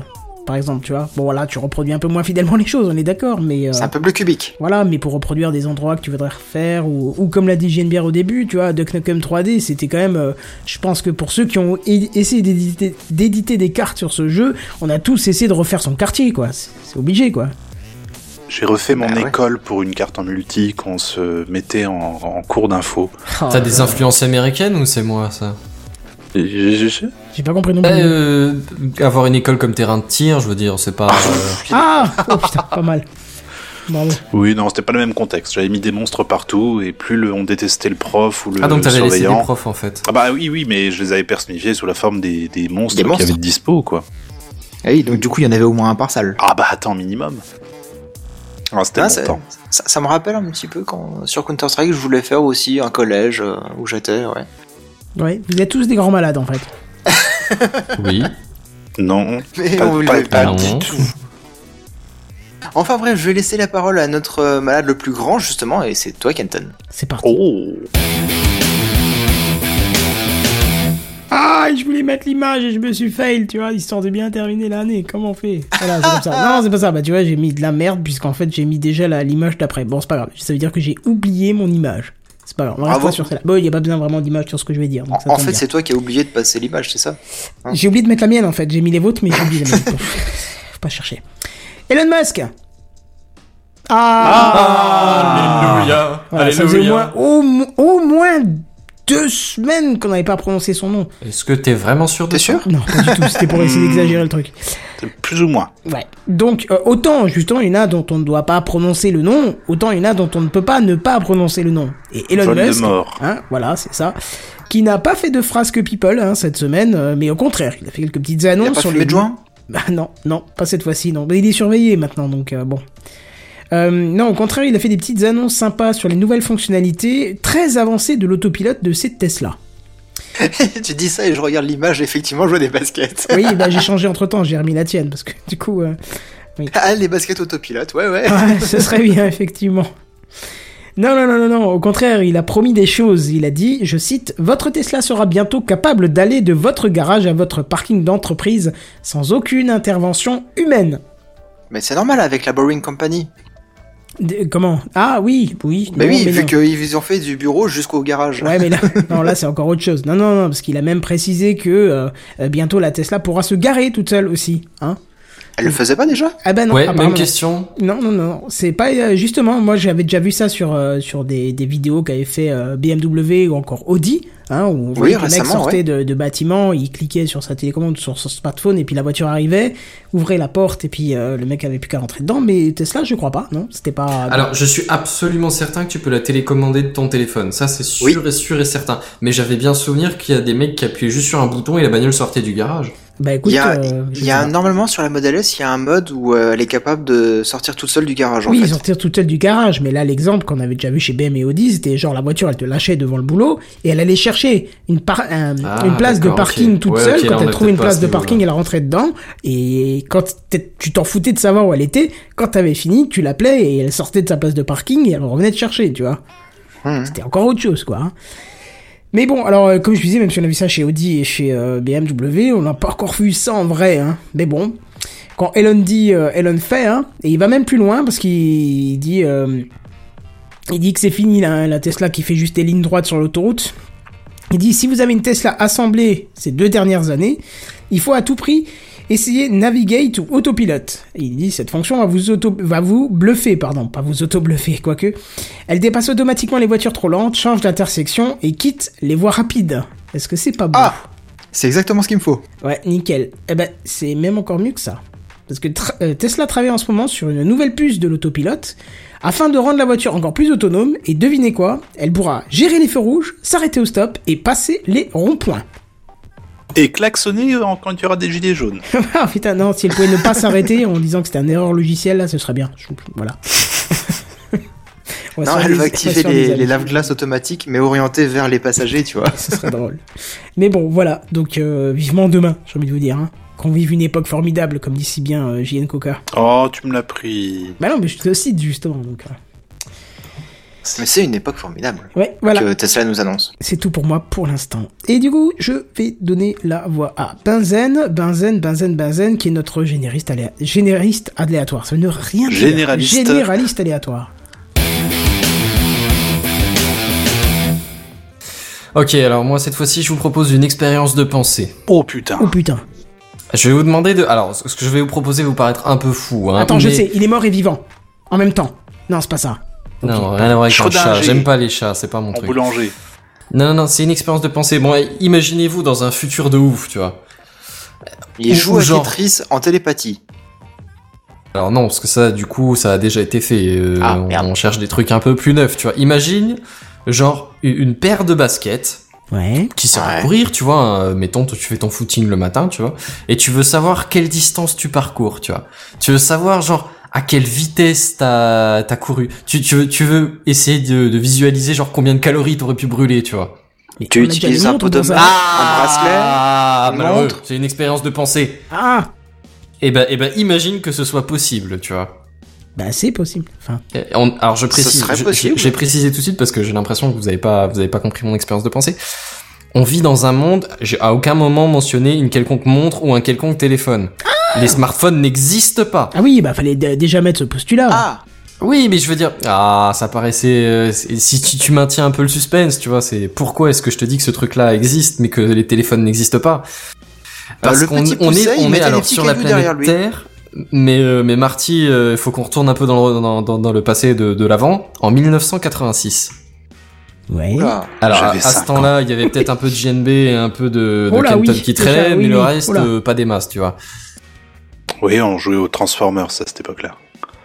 A: par exemple, tu vois. Bon, voilà, tu reproduis un peu moins fidèlement les choses, on est d'accord, mais... euh,
D: C'est un peu plus cubique.
A: Voilà, mais pour reproduire des endroits que tu voudrais refaire, ou, ou comme l'a dit JNBR au début, tu vois, Duck Nukem 3D, c'était quand même... euh, je pense que pour ceux qui ont essayé d'éditer des cartes sur ce jeu, on a tous essayé de refaire son quartier, quoi. C'est obligé, quoi.
E: J'ai refait mon
D: Bah ouais.
E: école pour une carte en multi qu'on se mettait en, en cours d'info.
A: Oh,
C: T'as des influences américaines ou c'est moi ça
E: j'ai-
A: pas compris non plus.
C: Euh, Avoir une école comme terrain de tir, je veux dire, c'est pas. euh,
A: Ah Oh putain, pas mal. Bravo.
E: Oui, non, c'était pas le même contexte. J'avais mis des monstres partout et plus le- on détestait le prof ou le
C: Ah donc t'avais laissé des profs en fait.
E: Ah bah oui, oui, mais je les avais personnifiés sous la forme des, des monstres
D: Des
E: qu'il y
D: monstres.
E: avait de dispo, quoi.
D: Ah oui, donc du coup, il y en avait au moins un par salle.
E: Ah bah attends, minimum. Ah, c'était
D: Ah, ça, ça me rappelle un petit peu quand sur Counter Strike, je voulais faire aussi un collège euh, où j'étais. Ouais.
A: Ouais, vous êtes tous des grands malades, en fait.
C: Oui.
E: Non,
D: Mais
E: pas,
D: on
E: pas-
D: voulait
E: pas
C: non.
E: du tout.
D: Enfin bref, je vais laisser la parole à notre euh, malade le plus grand justement, et c'est toi, Kenton.
A: C'est parti.
E: Oh
A: Ah, je voulais mettre l'image et je me suis fail, tu vois, histoire de bien terminer l'année. Comment on fait? Voilà, c'est comme ça. Non, c'est pas ça. Bah, tu vois, j'ai mis de la merde puisqu'en fait, j'ai mis déjà la- l'image d'après. Bon, c'est pas grave. Ça veut dire que j'ai oublié mon image. C'est pas grave. On
D: Bravo.
A: restera sur celle-là. Bon, il y a pas besoin vraiment d'image sur ce que je vais dire. donc ça
D: En, fait, c'est toi qui as oublié de passer l'image, c'est ça?
A: J'ai oublié de mettre la mienne en fait. J'ai mis les vôtres, mais j'ai oublié la mienne. Faut pas chercher. Elon Musk. Ah.
C: Alléluia.
A: Voilà, ça faisait au moins, au, au moins deux semaines qu'on n'avait pas prononcé son nom.
C: Est-ce que t'es vraiment sûr de
D: T'es sûr
A: Non, pas du tout. C'était pour essayer d'exagérer le truc.
E: Plus ou moins.
A: Ouais. Donc, euh, autant, justement, il y en a dont on ne doit pas prononcer le nom, autant il y en a dont on ne peut pas ne pas prononcer le nom. Et Elon Musk,
E: Voldemort.
A: hein, voilà, c'est ça, qui n'a pas fait de phrase que people hein, cette semaine, euh, mais au contraire, il a fait quelques petites
D: Il
A: annonces
D: a pas
A: sur
D: fumé
A: les
D: de joint
A: Bah non, non, pas cette fois-ci, non. Mais il est surveillé maintenant, donc euh, bon. Euh, non, au contraire, il a fait des petites annonces sympas sur les nouvelles fonctionnalités très avancées de l'autopilote de cette Tesla.
D: tu dis ça et je regarde l'image, effectivement, je vois des baskets.
A: Oui, bah, j'ai changé entre temps, j'ai remis la tienne parce que du coup, euh,
D: ah, les baskets autopilote, ouais, ouais.
A: ouais, ce serait bien effectivement. Non, non, non, non, non, au contraire, il a promis des choses. Il a dit, je cite, Votre Tesla sera bientôt capable d'aller de votre garage à votre parking d'entreprise sans aucune intervention humaine.
D: Mais c'est normal avec la Boring Company.
A: Comment? Ah oui, oui.
D: Mais
A: non,
D: oui,
A: mais
D: vu qu'ils ont fait du bureau jusqu'au garage.
A: Ouais, mais là, non, là c'est encore autre chose. Non, non, non, parce qu'il a même précisé que euh, euh, bientôt la Tesla pourra se garer toute seule aussi. Hein
D: Elle le faisait pas déjà?
A: Ah ben non,
C: ouais, même
A: non.
C: question.
A: Non, non, non, c'est pas euh, justement. Moi, j'avais déjà vu ça sur euh, sur des, des vidéos qu'avait fait euh, BMW ou encore Audi, hein, où on voyait que le mec sortait
D: ouais.
A: de, de bâtiment, il cliquait sur sa télécommande, sur son smartphone, et puis la voiture arrivait, ouvrait la porte, et puis euh, le mec avait plus qu'à rentrer dedans. Mais Tesla, je crois pas, non, c'était pas.
C: Alors, je suis absolument certain que tu peux la télécommander de ton téléphone. Ça, c'est sûr et sûr et certain. Mais j'avais bien souvenir qu'il y a des mecs qui appuyaient juste sur un bouton et la bagnole sortait du garage.
A: Bah écoute,
D: Il y a,
A: euh,
D: il y a normalement sur la Model S, il y a un mode où euh, elle est capable de sortir toute seule du garage. En
A: Oui,
D: fait.
A: sortir toute seule du garage, mais là l'exemple qu'on avait déjà vu chez BM et Audi, c'était genre la voiture elle te lâchait devant le boulot et elle allait chercher une, par- un-
C: Ah,
A: une place de parking toute
C: Ouais,
A: seule. quand elle trouvait une place
C: ce
A: de parking, elle rentrait dedans et quand tu t'en foutais de savoir où elle était, quand t'avais fini, tu l'appelais et elle sortait de sa place de parking et elle revenait te chercher, tu vois.
D: Mhm.
A: C'était encore autre chose, quoi. Hein. Mais bon, alors, euh, comme je disais, même si on a vu ça chez Audi et chez euh, BMW, on n'a pas encore vu ça en vrai, hein. Mais bon, quand Elon dit, euh, Elon fait, hein. Et il va même plus loin parce qu'il dit, il dit que c'est fini la, la Tesla qui fait juste des lignes droites sur l'autoroute. Il dit, si vous avez une Tesla assemblée ces deux dernières années, il faut à tout prix essayer Navigate ou Autopilot. Et il dit, cette fonction va vous auto, va vous bluffer, pardon, pas vous auto-bluffer, quoique. Elle dépasse automatiquement les voitures trop lentes, change d'intersection et quitte les voies rapides. Est-ce que c'est pas beau?
D: Ah C'est exactement ce qu'il me faut.
A: Ouais, nickel. Eh ben, c'est même encore mieux que ça. Parce que tra- euh, Tesla travaille en ce moment sur une nouvelle puce de l'autopilote afin de rendre la voiture encore plus autonome. Et devinez quoi? Elle pourra gérer les feux rouges, s'arrêter au stop et passer les ronds-points.
E: Et klaxonner euh, quand il y aura des gilets jaunes.
A: ah putain, non, si elle pouvait ne pas s'arrêter en disant que c'était un erreur logicielle, là, ce serait bien. Je- Voilà. On
D: Non, elle va activer les, lave-glaces automatiques, mais orientées vers les passagers, tu vois.
A: Ce serait drôle. Mais bon, voilà. Donc, euh, vivement demain, j'ai envie de vous dire. Hein. Qu'on vive une époque formidable, comme dit si bien euh, JN Coca.
E: Oh, tu me l'as pris.
A: Bah non, mais je te cite justement. Donc, euh.
D: Mais c'est une époque formidable
A: Ouais, voilà.
D: que Tesla nous annonce.
A: C'est tout pour moi pour l'instant. Et du coup, je vais donner la voix à Benzen, Benzen, Benzen, Benzen, qui est notre génériste, aléa- génériste aléatoire. Ça ne veut rien dire.
E: Généraliste.
A: Généraliste aléatoire.
C: Ok, alors moi cette fois-ci je vous propose une expérience de pensée.
E: Oh putain.
A: Oh putain.
C: Je vais vous demander de... Alors, ce que je vais vous proposer va vous paraître un peu fou. Hein,
A: Attends, je sais, il est mort et vivant. En même temps. Non, c'est pas ça. Ok.
C: Non, rien à voir avec un chat. J'aime pas les chats, c'est pas mon
E: En
C: truc.
E: boulanger.
C: Non, non, non, c'est une expérience de pensée. Bon, imaginez-vous dans un futur de ouf, tu vois.
D: Il
C: Ou-
D: joue
C: ou
D: à
C: genre-
D: Tetris en télépathie.
C: Alors non, parce que ça, du coup, ça a déjà été fait. Euh,
D: Ah,
C: on, cherche des trucs un peu plus neufs, tu vois. Imagine, genre, une une paire de baskets
A: Ouais.
C: qui sert à
D: Ouais.
C: courir, tu vois. euh, mettons, tu fais ton footing le matin, tu vois. Et tu veux savoir quelle distance tu parcours, tu vois. Tu veux savoir, genre, à quelle vitesse t'as as couru. Tu, tu, veux, tu veux essayer de, de visualiser, genre, combien de calories t'aurais pu brûler, tu vois?
A: Mais
D: Tu utilises un pot de
A: ça.
D: un bracelet,
C: Ah,
D: une
C: malheureux.
D: montre.
C: C'est une expérience de pensée.
A: Ah
C: Et ben, et ben, imagine que ce soit possible, tu vois.
A: Bah, c'est possible. Enfin,
C: on- alors je précise, j'ai précisé tout de suite parce que j'ai l'impression que vous avez pas, vous avez pas compris mon expérience de pensée. On vit dans un monde, j'ai à aucun moment mentionné une quelconque montre ou un quelconque téléphone. Les smartphones n'existent pas.
A: Ah oui, bah fallait déjà mettre ce postulat.
D: Ah
C: Oui, mais je veux dire, ah, ça paraissait. euh, si tu, tu maintiens un peu le suspense, tu vois, c'est pourquoi est-ce que je te dis que ce truc-là existe, mais que les téléphones n'existent pas? Parce
D: Bah, le
C: qu'on est, on est alors sur la planète. Terre, mais euh, mais Marty, euh, il faut qu'on retourne un peu dans le, dans, dans, dans le passé de, de l'avant, en 1986.
A: Ouais.
D: Oula.
C: Alors à, ce temps-là, il y avait peut-être un peu de JNB et un peu de, de
A: Oh là,
C: Kenton
A: oui,
C: qui traînait,
A: oui,
C: mais le reste,
A: oh
C: euh, pas des masses, tu vois.
E: Oui, on jouait aux Transformers à cette époque-là.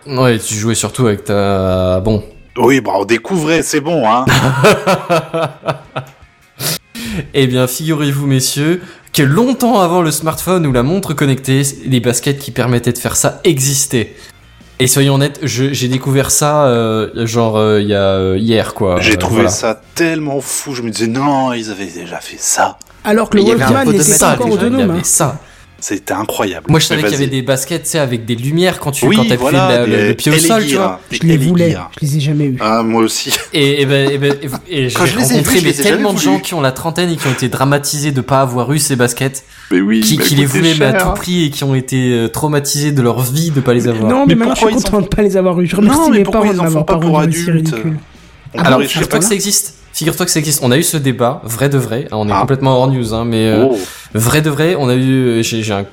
C: Ouais, tu jouais surtout avec ta... Bon.
E: Oui, bah on découvrait, c'est bon, hein.
C: Eh bien, figurez-vous, messieurs, que longtemps avant le smartphone ou la montre connectée, les baskets qui permettaient de faire ça existaient. Et soyons honnêtes, j'ai découvert ça euh, genre euh, il y a euh, hier quoi.
E: J'ai
C: Euh,
E: trouvé
C: voilà.
E: ça tellement fou. Je me disais non, ils avaient déjà fait ça.
A: Alors que le
D: Mais
A: Walkman
C: ça,
A: pas encore
C: déjà, il y
A: autonome.
C: avait
A: hein.
C: ça.
E: C'était incroyable.
C: Moi je savais
E: Mais
C: qu'il y avait des baskets, tu sais, avec des lumières quand tu
E: Oui,
C: quand
E: voilà,
C: la- le,
E: des
C: le pied au sol, tu vois.
A: Je les voulais, je les ai jamais eu.
E: Ah, moi aussi.
C: Et, et ben, et ben, et, j'ai rencontré mais tellement de gens qui ont la trentaine et qui ont été dramatisés de pas avoir eu ces baskets,
E: Mais oui,
C: qui,
E: bah,
C: qui les voulaient mais à tout prix et qui ont été euh, traumatisés de leur vie de pas les avoir.
A: Non, mais,
E: Mais
A: maintenant je suis content de pas les avoir eu. Je remercie
E: Non, mais
A: mes
E: pourquoi
A: parents
E: ils
A: de m'avoir
E: pas
A: rendu aussi
E: adultes
A: ridicule.
E: On
C: Alors,
E: je sais pas.
C: que ça existe. Figure-toi que ça existe. On a eu ce débat, vrai de vrai. On est
E: Ah.
C: complètement hors news, hein, mais euh,
E: Oh.
C: vrai de vrai, on a eu, j'ai j'ai un-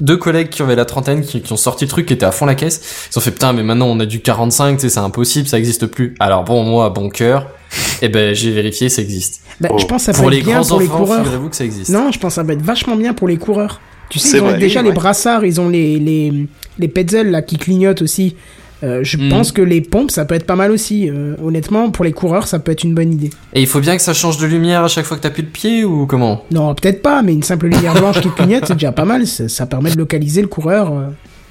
C: deux collègues qui avaient la trentaine qui, qui ont sorti le truc, qui étaient à fond la caisse. Ils ont fait putain, mais maintenant on a du 45, tu sais, c'est impossible, ça existe plus. Alors bon, moi, à bon cœur, eh ben j'ai vérifié, ça existe.
A: Bah,
E: Oh.
A: Je pense que ça
C: pour les
A: être bien
C: grands
A: pour les
C: enfants,
A: coureurs.
C: figurez-vous que ça existe.
A: Non, je pense que ça va être vachement bien pour les coureurs. Tu sais,
E: C'est
A: ils ont
E: vrai,
A: déjà
D: oui,
A: les
D: ouais.
A: brassards, ils ont les, les, les petzels là qui clignotent aussi. Euh, je
C: Mhm.
A: pense que les pompes, ça peut être pas mal aussi. Euh, honnêtement, pour les coureurs, ça peut être une bonne idée.
C: Et il faut bien que ça change de lumière à chaque fois que t'appuies le pied ou comment?
A: Non, peut-être pas, mais une simple lumière blanche qui clignote, c'est déjà pas mal. Ça, ça permet de localiser le coureur.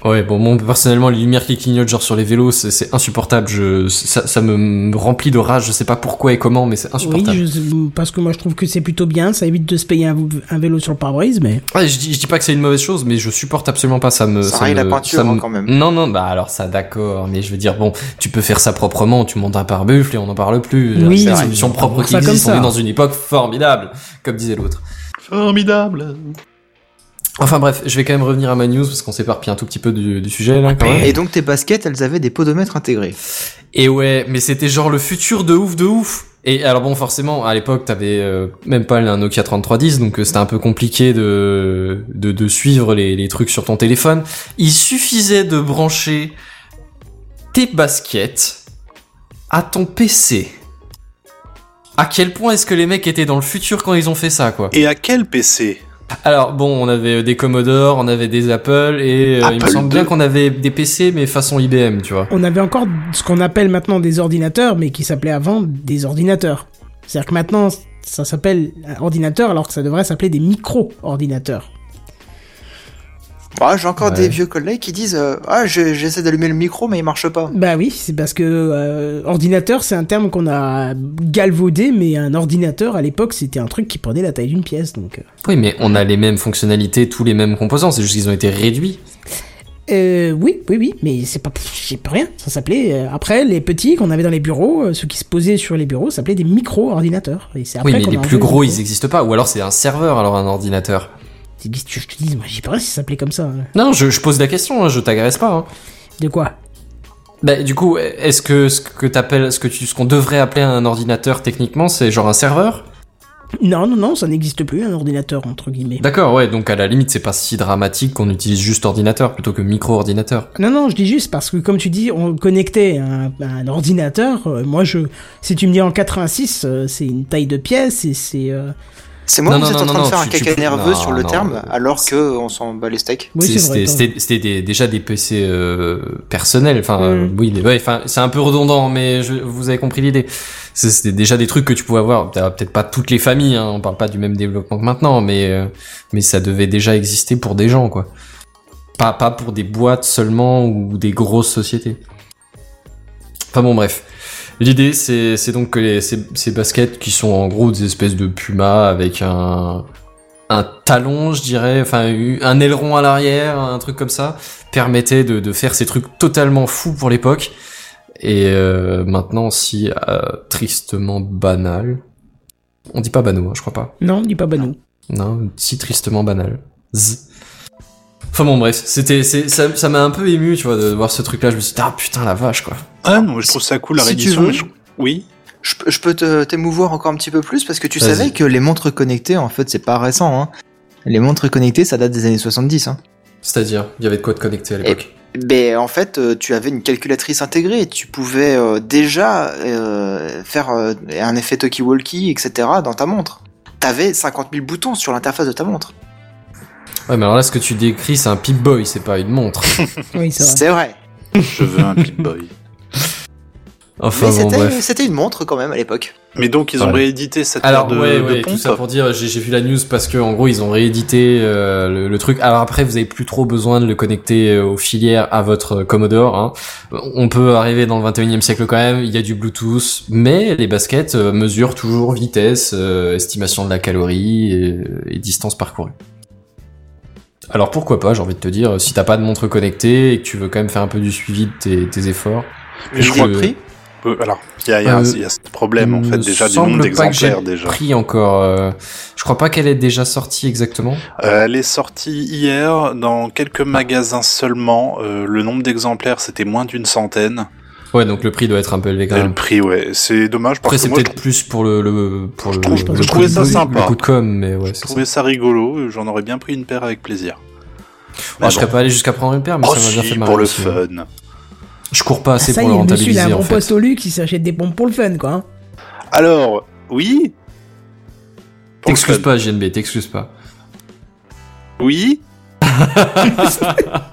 C: Ouais, bon, moi personnellement, les lumières qui clignotent genre sur les vélos, c'est- insupportable. Je, ça, ça me remplit de rage. Je sais pas pourquoi et comment, mais c'est
A: Oui,
C: insupportable.
A: je- parce que moi je trouve que c'est plutôt bien. Ça évite de se payer un, un vélo sur le pare-brise, mais
C: Ouais, je dis, je dis pas que c'est une mauvaise chose, mais je supporte absolument pas ça me.
D: Ça la
C: me-
D: peinture,
C: ça me-
D: hein, quand même.
C: Non, non, bah alors ça, d'accord, mais je veux dire, bon, tu peux faire ça proprement, tu montes un pare-buffle et on n'en parle plus.
A: Oui,
C: c'est une solution propre qui
A: ça comme
C: existe. On
A: ça.
C: est dans une époque formidable, comme disait l'autre.
E: Formidable.
C: Enfin bref, je vais quand même revenir à ma news parce qu'on s'éparpille un tout petit peu du, du sujet là quand même.
D: Et donc tes baskets, elles avaient des podomètres intégrés.
C: Et ouais, mais c'était genre le futur de ouf de ouf. Et alors bon, forcément, à l'époque, t'avais euh, même pas un Nokia 3310, donc euh, c'était un peu compliqué de, de, de suivre les, les trucs sur ton téléphone. Il suffisait de brancher tes baskets à ton PC. À quel point est-ce que les mecs étaient dans le futur quand ils ont fait ça, quoi?
E: Et à quel PC
C: Alors bon, on avait des Commodore, on avait des Apple, et euh, il me semble bien qu'on avait des PC, mais façon IBM, tu vois.
A: on avait encore ce qu'on appelle maintenant des ordinateurs, mais qui s'appelait avant des ordinateurs. C'est-à-dire que maintenant, ça s'appelle ordinateur alors que ça devrait s'appeler des micro-ordinateurs.
D: Ah, j'ai encore
C: Ouais.
D: des vieux collègues qui disent euh, Ah, je- j'essaie d'allumer le micro, mais il marche pas.
A: Bah oui, c'est parce que euh, ordinateur, c'est un terme qu'on a galvaudé, mais un ordinateur à l'époque, c'était un truc qui prenait la taille d'une pièce. Donc, euh.
C: Oui, mais on a les mêmes fonctionnalités, tous les mêmes composants, c'est juste qu'ils ont été réduits.
A: Euh, oui, oui, oui, mais c'est pas, j'ai pas rien. Ça s'appelait euh, après les petits qu'on avait dans les bureaux, euh, ceux qui se posaient sur les bureaux, s'appelaient des micro-ordinateurs. Et c'est après
C: oui, mais les plus gros,
A: les
C: ils existent pas. Ou alors c'est un serveur, alors un ordinateur.
A: Tu Je te dis, moi, j'ai pas rien si ça s'appelait comme ça. hein.
C: Non, je, je pose la question, hein, je t'agresse pas. Hein.
A: De quoi?
C: Bah, du coup, est-ce que ce que t'appelles, ce que tu, ce qu'on devrait appeler un ordinateur techniquement, c'est genre un serveur?
A: Non, non, non, ça n'existe plus, un ordinateur, entre guillemets.
C: D'accord, ouais. Donc à la limite, c'est pas si dramatique qu'on utilise juste ordinateur plutôt que micro-ordinateur.
A: Non, non, je dis juste parce que, comme tu dis, on connectait un, un ordinateur. euh, moi, je, si tu me dis en 86, euh, c'est une taille de pièce et c'est. euh,
D: C'est moi
C: Non,
D: vous êtes en train
C: non,
D: de faire un caca nerveux
C: non,
D: sur le
C: non.
D: terme, alors que on s'en bat les steaks.
C: C'était- déjà des PC euh, personnels. Enfin,
A: Mm.
C: oui, enfin, c'est un peu redondant, mais je, vous avez compris l'idée. C'était déjà des trucs que tu pouvais avoir. Peut-être pas toutes les familles. Hein, on parle pas du même développement que maintenant, mais euh, mais ça devait déjà exister pour des gens, quoi. Pas pas pour des boîtes seulement ou des grosses sociétés. Enfin bon, bref. L'idée, c'est c'est donc que les, ces, ces baskets qui sont en gros des espèces de Puma avec un un talon, je dirais, enfin un aileron à l'arrière, un truc comme ça, permettait de, de faire ces trucs totalement fous pour l'époque. Et euh, maintenant, si euh, tristement banal, on dit pas bano, hein, je crois pas.
A: Non, dis pas Banou.
C: Non, si tristement banal. Z. Enfin bon, bref, c'était, c'est, ça, ça m'a un peu ému, tu vois, de voir ce truc-là. Je me suis dit, ah putain la vache, quoi.
E: Ah non, je trouve ça cool la
D: Si tu veux.
E: je- Oui.
D: Je, peux- je peux te- t'émouvoir encore un petit peu plus parce que tu
C: Vas-y.
D: savais que les montres connectées, en fait, c'est pas récent. Hein. Les montres connectées, ça date des années 70. Hein.
C: C'est-à-dire, il y avait de quoi de connecter à l'époque.
D: Ben, en fait, euh, tu avais une calculatrice intégrée. Tu pouvais euh, déjà euh, faire euh, un effet talkie-walkie, etc. dans ta montre. T'avais 50 000 boutons sur l'interface de ta montre.
C: Ouais, mais alors là, ce que tu décris, c'est un Pip-Boy, c'est pas une montre.
A: Oui, c'est vrai.
D: C'est vrai.
E: Je veux un Pip Boy.
C: Enfin
D: Mais
C: bon,
D: c'était,
C: bref.
D: c'était une montre quand même à l'époque.
E: Mais donc ils ont
C: Ouais.
E: réédité cette
C: Alors
E: de,
C: ouais,
E: de
C: ouais, tout ça pour dire, j'ai j'ai vu la news parce que en gros ils ont réédité euh, le, le truc. Alors après vous avez plus trop besoin de le connecter euh, aux filières à votre Commodore. Hein. On peut arriver dans le 21e siècle quand même. Il y a du Bluetooth, mais les baskets euh, mesurent toujours vitesse, euh, estimation de la calorie et, et distance parcourue. Alors pourquoi pas, j'ai envie de te dire, si t'as pas de montre connectée et que tu veux quand même faire un peu du suivi de tes, tes efforts.
E: Mais je
C: que-
E: crois
D: le prix
E: Euh, alors, il y
C: Euh,
E: y a ce problème en fait déjà du nombre
C: que
E: d'exemplaires déjà.
C: Encore. euh, je crois pas qu'elle est déjà sortie exactement.
E: Euh, elle est sortie hier dans quelques magasins seulement. Euh, le nombre d'exemplaires c'était moins d'une centaine.
C: Ouais, donc le prix doit être un peu élevé quand
E: Et le prix, ouais, c'est dommage
C: Après,
E: parce
C: c'est
E: que moi je,
C: peut-être plus pour le, le pour
E: Je
C: le,
E: trouve-
C: le
A: je
C: coup
E: trouvais
C: de-
E: ça sympa.
C: Le coup de com, mais ouais,
E: je
C: c'est ça.
E: trouvais ça rigolo. J'en aurais bien pris une paire avec plaisir.
C: Moi,
E: Mais
C: je serais pas allé jusqu'à prendre une paire, mais
E: Oh
C: ça m'a bien
E: si,
C: fait marrer.
E: pour le
C: aussi.
E: fun.
C: Je cours pas
A: Ah,
C: assez
A: ça
C: pour
A: y
C: le
A: est, monsieur, il a
C: rentabiliser
A: un bon poste au luxe, il s'achète des pompes pour le fun, quoi. hein.
E: Alors, oui. Le
C: T'excuses pas, JNB, t'excuses pas.
E: Oui.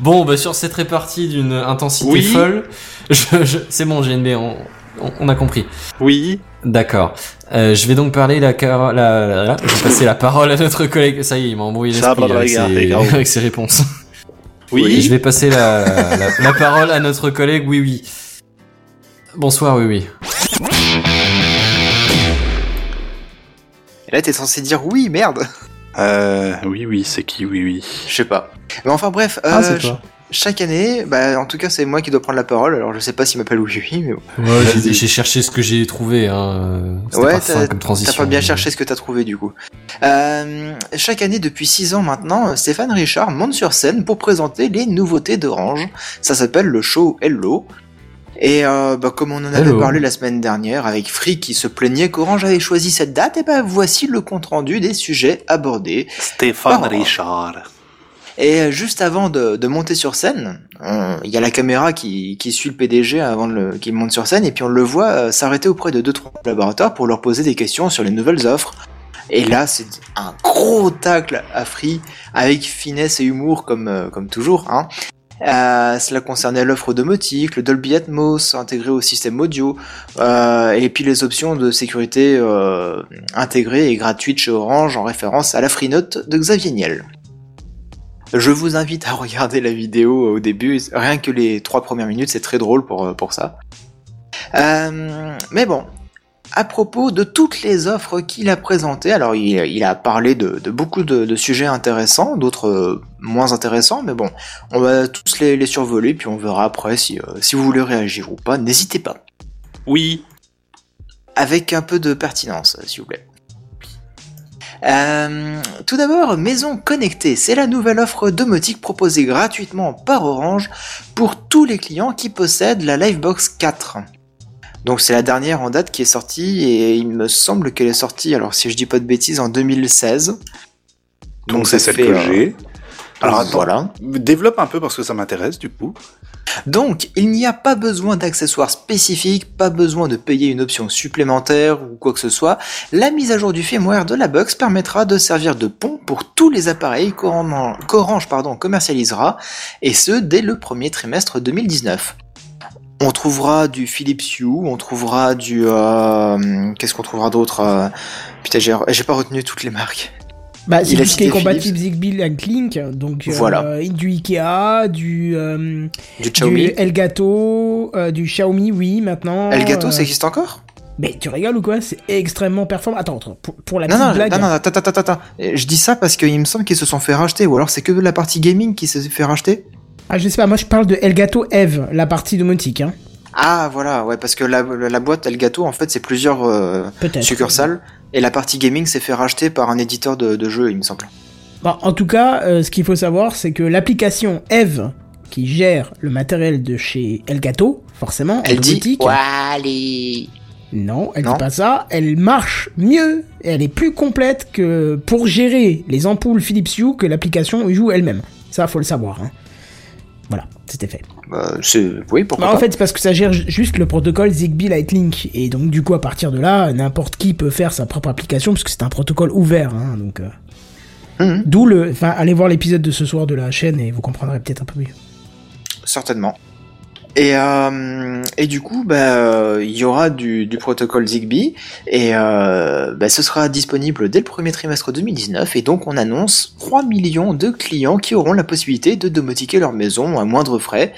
C: Bon, bah sur cette répartie d'une intensité
E: Oui.
C: folle, je, je- c'est bon, JNB, on, on, on a compris.
E: Oui.
C: D'accord. Euh, je vais donc parler la, car- la, la- la- je vais passer la parole à notre collègue. Ça y est, il m'a embrouillé
E: Ça
C: l'esprit avec, ses- avec ses réponses.
E: Oui.
C: Je vais passer la, la, la parole à notre collègue Oui Oui. Bonsoir Oui Oui.
D: Et là, t'es censé dire oui, merde.
E: Euh, oui, oui, c'est qui Oui, oui.
D: Je sais pas. Mais enfin bref, euh,
C: Ah, c'est toi.
D: chaque année, bah, en tout cas, c'est moi qui dois prendre la parole. Alors, je sais pas s'il m'appelle oui, oui, mais bon.
C: Ouais, j'ai- j'ai cherché ce que j'ai trouvé. Hein. C'était
D: Ouais,
C: pas fin
D: t'as
C: comme
D: t'as
C: transition.
D: pas bien cherché ce que t'as trouvé du coup. Euh, chaque année, depuis 6 ans maintenant, Stéphane Richard monte sur scène pour présenter les nouveautés d'Orange. Ça s'appelle le show Hello. Et euh, bah, comme on en avait
C: Hello.
D: parlé la semaine dernière avec Free qui se plaignait qu'Orange avait choisi cette date, et ben voici le compte rendu des sujets abordés.
E: Stéphane. Richard.
D: Et euh, juste avant de, de monter sur scène, on- il y a la caméra qui, qui suit le PDG avant qu'il monte sur scène, et puis on le voit euh, s'arrêter auprès de deux trois collaborateurs pour leur poser des questions sur les nouvelles offres. Et là, c'est un gros tacle à Free, avec finesse et humour comme, euh, comme toujours. Hein. Euh, cela concernait l'offre domotique, le Dolby Atmos intégré au système audio, euh, et puis les options de sécurité euh, intégrées et gratuites chez Orange en référence à la FreeNote de Xavier Niel. Je vous invite à regarder la vidéo au début, rien que les trois premières minutes, c'est très drôle pour, euh, pour ça. Euh, mais bon, à propos de toutes les offres qu'il a présentées, alors il, il a parlé de, de beaucoup de, de sujets intéressants, d'autres euh, moins intéressants, mais bon, on va tous les, les survoler, puis on verra après si, euh, si vous voulez réagir ou pas, n'hésitez pas.
E: Oui.
D: Avec un peu de pertinence, s'il vous plaît. Euh, tout d'abord, Maison Connectée, c'est la nouvelle offre domotique proposée gratuitement par Orange pour tous les clients qui possèdent la Livebox 4. Donc c'est la dernière en date qui est sortie et il me semble qu'elle est sortie, alors si je dis pas de bêtises, en 2016.
E: Donc c'est celle
D: fait,
E: que
D: euh,
E: j'ai. Alors attends,
D: voilà.
E: développe un peu parce que ça m'intéresse du coup.
D: Donc, il n'y a pas besoin d'accessoires spécifiques, pas besoin de payer une option supplémentaire ou quoi que ce soit. La mise à jour du firmware de la box permettra de servir de pont pour tous les appareils qu'Orange qu'Orange, pardon, commercialisera, et ce dès le premier trimestre 2019. On trouvera du Philips Hue, on trouvera du... euh, Qu'est-ce qu'on trouvera d'autre euh, Putain, j'ai j'ai pas retenu toutes les marques.
A: Bah, c'est tout ce qui est compatible Zigbee avec Link, donc euh,
D: Voilà.
A: du Ikea, du, euh,
D: Du Xiaomi.
A: du Elgato, euh, du Xiaomi, oui, maintenant.
D: Elgato,
A: euh,
D: ça existe encore?
A: Mais tu rigoles ou quoi? C'est extrêmement performant. Attends, attends, pour, pour la
D: Non,
A: petite
D: non,
A: blague.
D: non, non, attends, attends, attends. Euh, Je dis ça parce qu'il me semble qu'ils se sont fait racheter, ou alors c'est que la partie gaming qui s'est fait racheter?
A: Ah, je sais pas, moi je parle de Elgato Eve, la partie domotique, hein.
D: Ah, voilà, ouais, parce que la, la boîte Elgato, en fait, c'est plusieurs euh, succursales, et la partie gaming s'est fait racheter par un éditeur de, de jeux, il me semble.
A: Bon, en tout cas, euh, ce qu'il faut savoir, c'est que l'application Eve, qui gère le matériel de chez Elgato, forcément, en
D: Elle dit Wally.
A: Non, elle
D: Non.
A: dit pas ça. Elle marche mieux et elle est plus complète que pour gérer les ampoules Philips Hue que l'application Hue elle-même. Ça, faut le savoir. hein. Voilà, c'était fait.
D: Bah. Oui, pourquoi
A: Bah, en
D: pas.
A: fait, c'est parce que ça gère ju- juste le protocole Zigbee Lightlink. Et donc, du coup, à partir de là, n'importe qui peut faire sa propre application parce que c'est un protocole ouvert. hein, donc, euh,
D: Mhm,
A: D'où le. Enfin, allez voir l'épisode de ce soir de la chaîne et vous comprendrez peut-être un peu mieux.
D: certainement. Et, euh, et du coup, bah, euh, il y aura du, protocole Zigbee et euh, bah, ce sera disponible dès le premier trimestre 2019 et donc on annonce 3 millions de clients qui auront la possibilité de domotiquer leur maison à moindre frais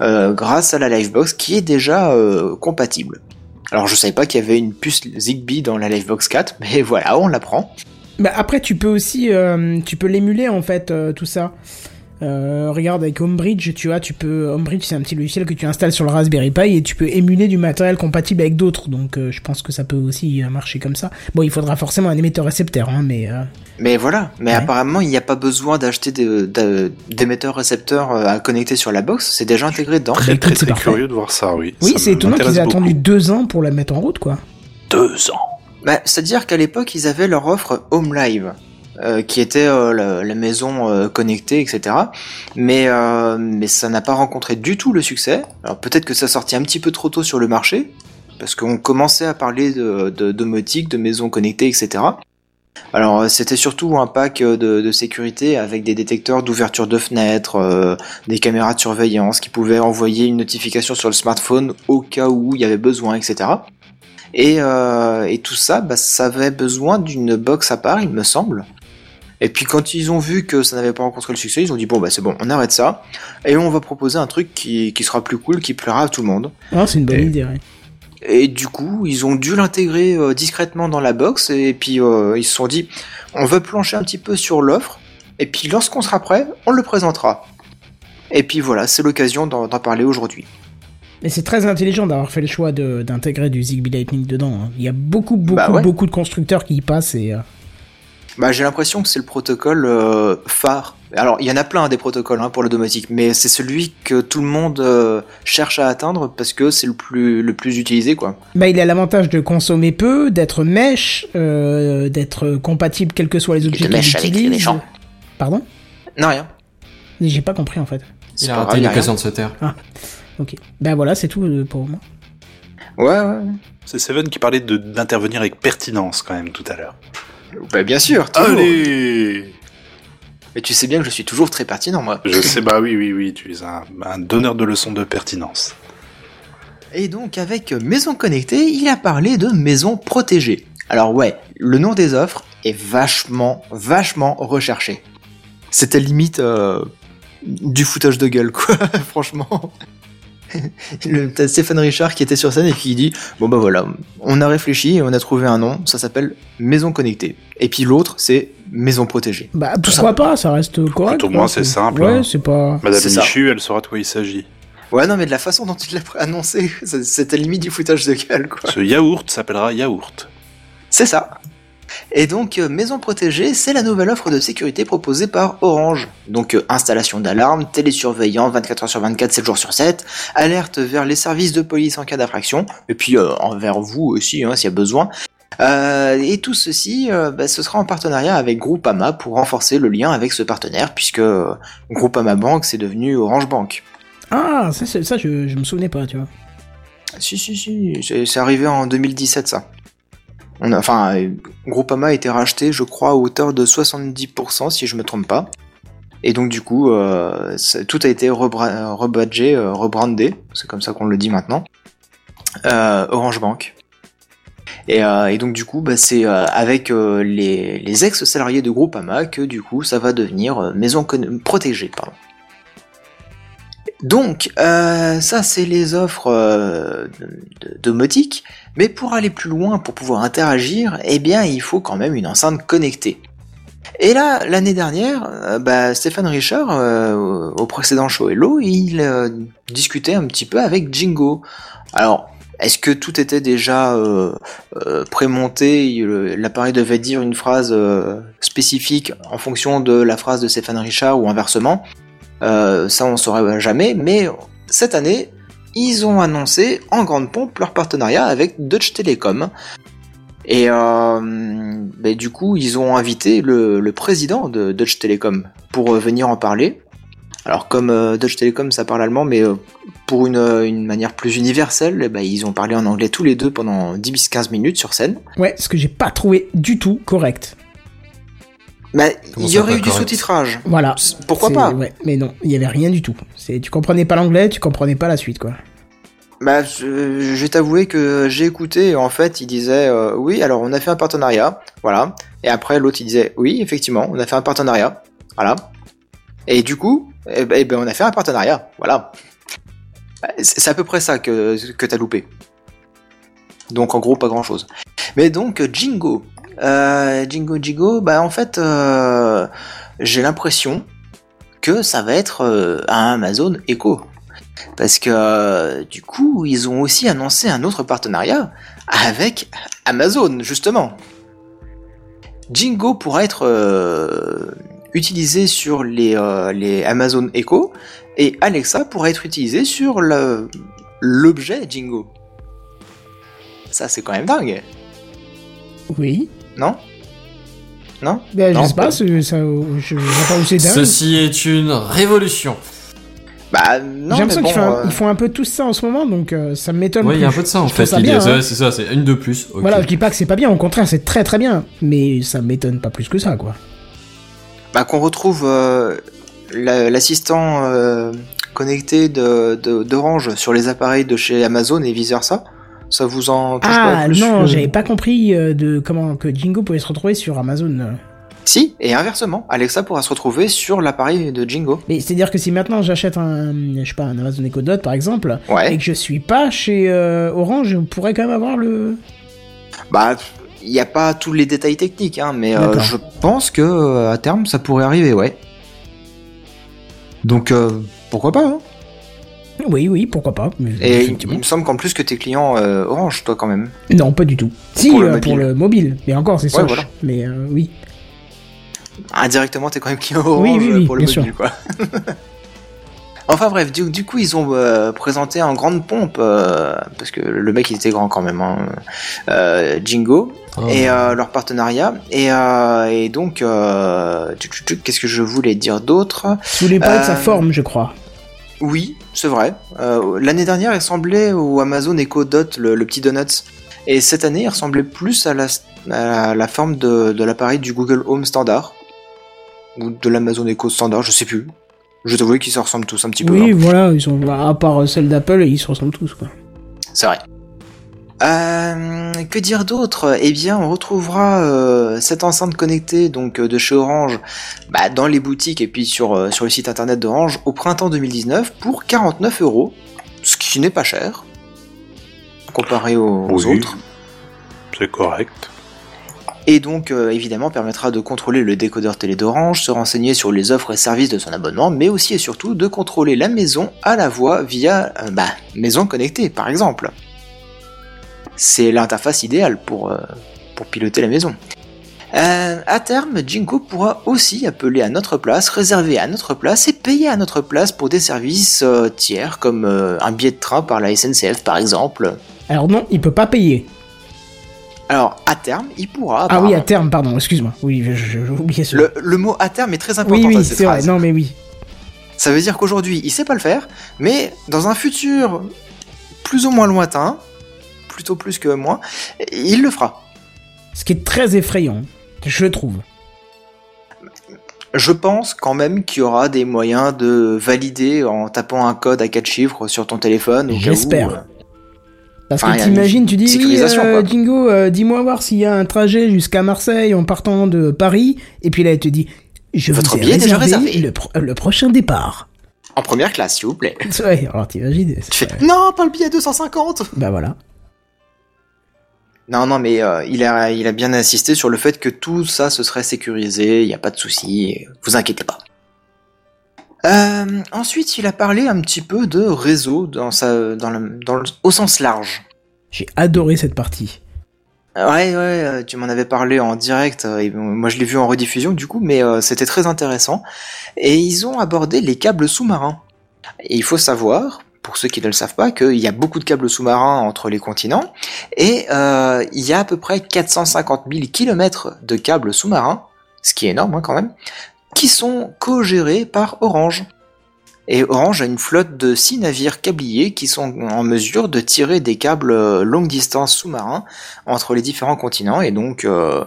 D: grâce à la Livebox qui est déjà compatible. Alors je savais pas qu'il y avait une puce Zigbee dans la Livebox 4, mais voilà, on l'apprend.
A: Bah après, tu peux aussi, tu peux l'émuler en fait, tout ça. Euh, regarde avec Homebridge, tu vois, tu peux Homebridge, c'est un petit logiciel que tu installes sur le Raspberry Pi et tu peux émuler du matériel compatible avec d'autres. Donc, euh, je pense que ça peut aussi euh, marcher comme ça. Bon, il faudra forcément un émetteur récepteur, hein, mais euh,
D: Mais voilà, mais
A: Ouais.
D: apparemment il n'y a pas besoin d'acheter d'émetteurs récepteurs à connecter sur la box, c'est déjà intégré dedans.
E: Très très
A: c'est
E: très
A: parfait.
E: curieux de voir ça, oui.
A: oui, c'est étonnant qu'ils aient attendu deux ans pour la mettre en route, quoi.
E: deux ans.
D: Bah, C'est-à-dire qu'à l'époque, ils avaient leur offre Home Live, euh, qui était euh, la, la maison euh, connectée, etc. Mais, euh, mais ça n'a pas rencontré du tout le succès. Alors peut-être que ça sortit un petit peu trop tôt sur le marché, parce qu'on commençait à parler de, de domotique, de maisons connectées, etc. Alors euh, c'était surtout un pack de, de sécurité avec des détecteurs d'ouverture de fenêtres, euh, des caméras de surveillance qui pouvaient envoyer une notification sur le smartphone au cas où il y avait besoin, etc. Et, euh, et tout ça, bah, ça avait besoin d'une box à part, il me semble. Et puis quand ils ont vu que ça n'avait pas rencontré le succès, ils ont dit bon bah c'est bon, on arrête ça et on va proposer un truc qui, qui sera plus cool, qui plaira à tout le monde.
A: Ah, c'est une bonne
D: Et-
A: idée, ouais.
D: Et du coup, ils ont dû l'intégrer euh, discrètement dans la box et puis euh, ils se sont dit on veut plancher un petit peu sur l'offre et puis lorsqu'on sera prêt, on le présentera. Et puis voilà, c'est l'occasion d'en parler aujourd'hui.
A: Mais c'est très intelligent d'avoir fait le choix de- d'intégrer du Zigbee Lightning dedans. hein. Il y a beaucoup, beaucoup,
D: Bah ouais.
A: beaucoup de constructeurs qui y passent et. euh,
D: Bah, j'ai l'impression que c'est le protocole euh, phare. Alors, il y en a plein hein, des protocoles hein, pour le domotique, mais c'est celui que tout le monde euh, cherche à atteindre parce que c'est le plus le plus utilisé, quoi.
A: Bah, il a l'avantage de consommer peu, d'être mesh, euh, d'être compatible quels que soient les objets
D: de
A: qu'il
D: mesh avec les
A: utilise.
D: méchants.
A: Pardon?
D: Non, rien.
A: J'ai pas compris en fait.
D: C'est
C: Il a
D: pas
C: raté l'occasion de se taire.
A: Ok. Ben voilà, c'est tout pour moi.
D: Ouais, ouais.
E: C'est Seven qui parlait de- d'intervenir avec pertinence quand même tout à l'heure.
D: Bah, bien sûr. toujours.
E: Allez
D: Mais tu sais bien que je suis toujours très pertinent, moi.
E: Je sais, bah oui, oui, oui, tu es un, un donneur de leçons de pertinence.
D: Et donc, avec Maison Connectée, il a parlé de Maison Protégée. Alors ouais, le nom des offres est vachement, vachement recherché. C'était limite euh, du foutage de gueule, quoi, franchement. Le- T'as Stéphane Richard qui était sur scène et qui dit Bon bah voilà, on a réfléchi et on a trouvé un nom, ça s'appelle Maison Connectée. Et puis l'autre, c'est Maison Protégée.
A: Bah pourquoi pas, ça reste correct.
E: au
A: quoi,
E: moins, c'est simple,
A: Ouais,
E: hein.
A: c'est pas.
E: Madame
D: ça.
E: Michu, elle saura de quoi il s'agit.
D: Ouais, non, mais de la façon dont tu l'as annoncé, c'était limite du foutage de gueule, quoi.
E: Ce yaourt s'appellera yaourt.
D: C'est ça. Et donc, euh, Maison Protégée, c'est la nouvelle offre de sécurité proposée par Orange. Donc, euh, installation d'alarme, télésurveillant 24h sur 24, 7 jours sur 7, alerte vers les services de police en cas d'infraction, et puis euh, envers vous aussi, hein, s'il y a besoin. Euh, et tout ceci, euh, bah, ce sera en partenariat avec Groupama pour renforcer le lien avec ce partenaire, puisque Groupama Bank, c'est devenu Orange Bank.
A: Ah, ça, je, je me souvenais pas, tu vois.
D: Si, si, si, c'est arrivé en 2017, ça. On a, enfin, Groupama a été racheté, je crois, à hauteur de 70%, si je me trompe pas. Et donc, du coup, euh, tout a été rebadgé, euh, rebrandé, c'est comme ça qu'on le dit maintenant, euh, Orange Bank. Et, donc, du coup, bah, c'est avec les, les ex-salariés de Groupama que, du coup, ça va devenir maison protégée. Pardon. Donc, euh, ça, c'est les offres euh, de, de domotique. Mais pour aller plus loin, pour pouvoir interagir, eh bien, il faut quand même une enceinte connectée. Et là, l'année dernière, euh, bah, Stéphane Richard, euh, au précédent show Hello, il discutait un petit peu avec Jingo. Alors, est-ce que tout était déjà prémonté L'appareil devait dire une phrase spécifique en fonction de la phrase de Stéphane Richard ou inversement? Euh, Ça, on saurait jamais. Mais cette année, ils ont annoncé en grande pompe leur partenariat avec Deutsche Telekom. Et euh, ben, du coup, ils ont invité le, président de Deutsche Telekom pour euh, venir en parler. Alors comme euh, Deutsche Telekom, ça parle allemand, mais pour une, une manière plus universelle, eh ben, ils ont parlé en anglais tous les deux pendant 10-15 minutes sur scène.
A: Ouais, ce que j'ai pas trouvé du tout correct.
D: Bah, il y aurait eu du sous-titrage.
A: Voilà.
D: Pourquoi pas
A: ouais, Mais non, il y avait rien du tout. C'est, tu comprenais pas l'anglais, tu comprenais pas la suite, quoi.
D: Bah, je, je vais t'avouer que j'ai écouté, et en fait, il disait euh, oui, alors on a fait un partenariat, voilà. Et après, l'autre il disait oui, effectivement, on a fait un partenariat, voilà. Et du coup, eh ben, eh ben, on a fait un partenariat, voilà. Bah, C'est c'est à peu près ça que, que t'as loupé. Donc en gros, pas grand chose. Mais donc, Jingo. Euh, Jingo Jingo, bah en fait, euh, j'ai l'impression que ça va être euh, un Amazon Echo. Parce que euh, du coup, ils ont aussi annoncé un autre partenariat avec Amazon, justement. Jingo pourra être utilisé sur les, les Amazon Echo et Alexa pourra être utilisé sur l'objet Jingo. Ça, c'est quand même dingue,
A: Oui.
D: Non Non
A: Ben,
D: Non,
A: je sais pas, c'est- ça, je, je vois pas où c'est dingue.
C: Ceci est une révolution.
D: Bah non,
A: J'ai l'impression
D: bon,
A: qu'ils font, un-
D: euh,
A: font un peu tout ça en ce moment, donc euh, ça m'étonne
C: Ouais, il y a un
A: plus.
C: peu de ça en
A: Je
C: fait. C'est-
A: hein.
C: C'est ça, c'est une de plus.
A: Voilà, je dis pas que c'est pas bien, au contraire, c'est très très bien, mais ça m'étonne pas plus que ça, quoi.
D: bah, qu'on retrouve euh, la- l'assistant euh, connecté de- de- d'Orange sur les appareils de chez Amazon et vice versa. Ça vous en touche
A: Ah
D: pas plus
A: non, j'avais pas compris euh, de comment que Jingo pouvait se retrouver sur Amazon.
D: Si, et inversement, Alexa pourra se retrouver sur l'appareil de Jingo.
A: Mais c'est-à-dire que si maintenant j'achète un, je sais pas, un Amazon Echo Dot par exemple,
D: Ouais.
A: et que je suis pas chez euh, Orange, je pourrais quand même avoir le.
D: Bah, il n'y a pas tous les détails techniques, hein, mais euh, je pense que à terme ça pourrait arriver, ouais. Donc euh, pourquoi pas hein
A: Oui, oui, pourquoi pas.
D: Et il, me semble qu'en plus que tes clients euh, Orange, toi quand même.
A: Non, pas du tout. Si,
D: Pour le
A: euh,
D: mobile.
A: pour le mobile. Mais encore, c'est
D: Ouais,
A: ça.
D: voilà.
A: Mais euh, oui.
D: Indirectement, t'es quand même client Orange
A: Oui, oui, oui,
D: pour le
A: bien
D: mobile, quoi. enfin bref, du, du coup, ils ont euh, présenté en grande pompe, euh, parce que le mec il était grand quand même, hein, euh, Jingo,
C: Oh.
D: et euh, leur partenariat. Et, euh, et donc, euh, qu'est-ce que je voulais dire d'autre?
A: Je voulais parler de sa forme, je crois.
D: Oui, c'est vrai. Euh, L'année dernière, il ressemblait au Amazon Echo Dot, le, le petit Donuts. Et cette année, il ressemblait plus à la, à la forme de, de l'appareil du Google Home standard. Ou de l'Amazon Echo standard, je sais plus. Je t'avoue qu'ils se ressemblent tous un petit peu.
A: Oui,
D: hein.
A: voilà, ils sont à part celle d'Apple, ils se ressemblent tous, quoi.
D: C'est vrai. Euh, que dire d'autre? Eh bien, on retrouvera euh, cette enceinte connectée donc euh, de chez Orange bah, dans les boutiques et puis sur, euh, sur le site internet d'Orange au printemps 2019 pour 49 euros, ce qui n'est pas cher comparé aux, aux
E: Oui.
D: autres.
E: C'est correct.
D: Et donc, évidemment, permettra de contrôler le décodeur télé d'Orange, se renseigner sur les offres et services de son abonnement, mais aussi et surtout de contrôler la maison à la voix via, bah, maison connectée, par exemple. C'est l'interface idéale pour, euh, pour piloter la maison. Euh, à terme, Jinko pourra aussi appeler à notre place, réserver à notre place et payer à notre place pour des services euh, tiers comme euh, un billet de train par la SNCF par exemple.
A: Alors non, il peut pas payer.
D: Alors à terme, il pourra.
A: Ah oui, à terme, pardon, excuse-moi. Oui, j'ai oublié ce.
D: Le, le mot à terme est très important
A: oui, oui, c'est vrai. Non, mais oui.
D: Ça veut dire qu'aujourd'hui, il sait pas le faire, mais dans un futur plus ou moins lointain, plutôt plus que moins, il le fera.
A: Ce qui est très effrayant, je trouve.
D: Je pense quand même qu'il y aura des moyens de valider en tapant un code à quatre chiffres sur ton téléphone.
A: J'espère.
D: euh,
A: Parce
D: Enfin, il
A: que t'imagines, tu dis, oui, euh. Jingo, euh, dis-moi voir s'il y a un trajet jusqu'à Marseille en partant de Paris, et puis là, elle te dit, je
D: Votre
A: vous ai
D: billet déjà
A: réservé. Le, pro- le prochain départ.
D: En première classe, s'il vous plaît.
A: Ouais, alors t'imagines
D: fais non, pas le billet 250
A: Bah voilà.
D: Non, non, mais euh, il, a, il a bien insisté sur le fait que tout ça se serait sécurisé, il n'y a pas de souci, vous inquiétez pas. Euh, ensuite, il a parlé un petit peu de réseau dans sa, dans le, dans le- au sens large.
A: J'ai adoré cette partie.
D: Ouais, ouais, euh, tu m'en avais parlé en direct, et moi je l'ai vu en rediffusion du coup, mais euh, c'était très intéressant. Et ils ont abordé les câbles sous-marins. Et il faut savoir, pour ceux qui ne le savent pas, qu'il y a beaucoup de câbles sous-marins entre les continents, et euh, il y a à peu près 450 000 kilomètres de câbles sous-marins, ce qui est énorme hein, quand même, qui sont co-gérés par Orange. Et Orange a une flotte de 6 navires câbliers qui sont en mesure de tirer des câbles euh, longue distance sous-marins entre les différents continents et donc euh,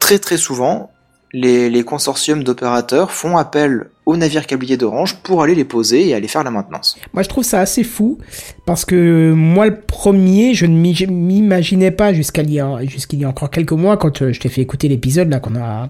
D: très très souvent les, les consortiums d'opérateurs font appel aux navires câbliers d'Orange pour aller les poser et aller faire la maintenance.
A: Moi, je trouve ça assez fou parce que moi, le premier, je ne m'imaginais pas jusqu'à jusqu'il y a encore quelques mois quand euh, je t'ai fait écouter l'épisode là qu'on a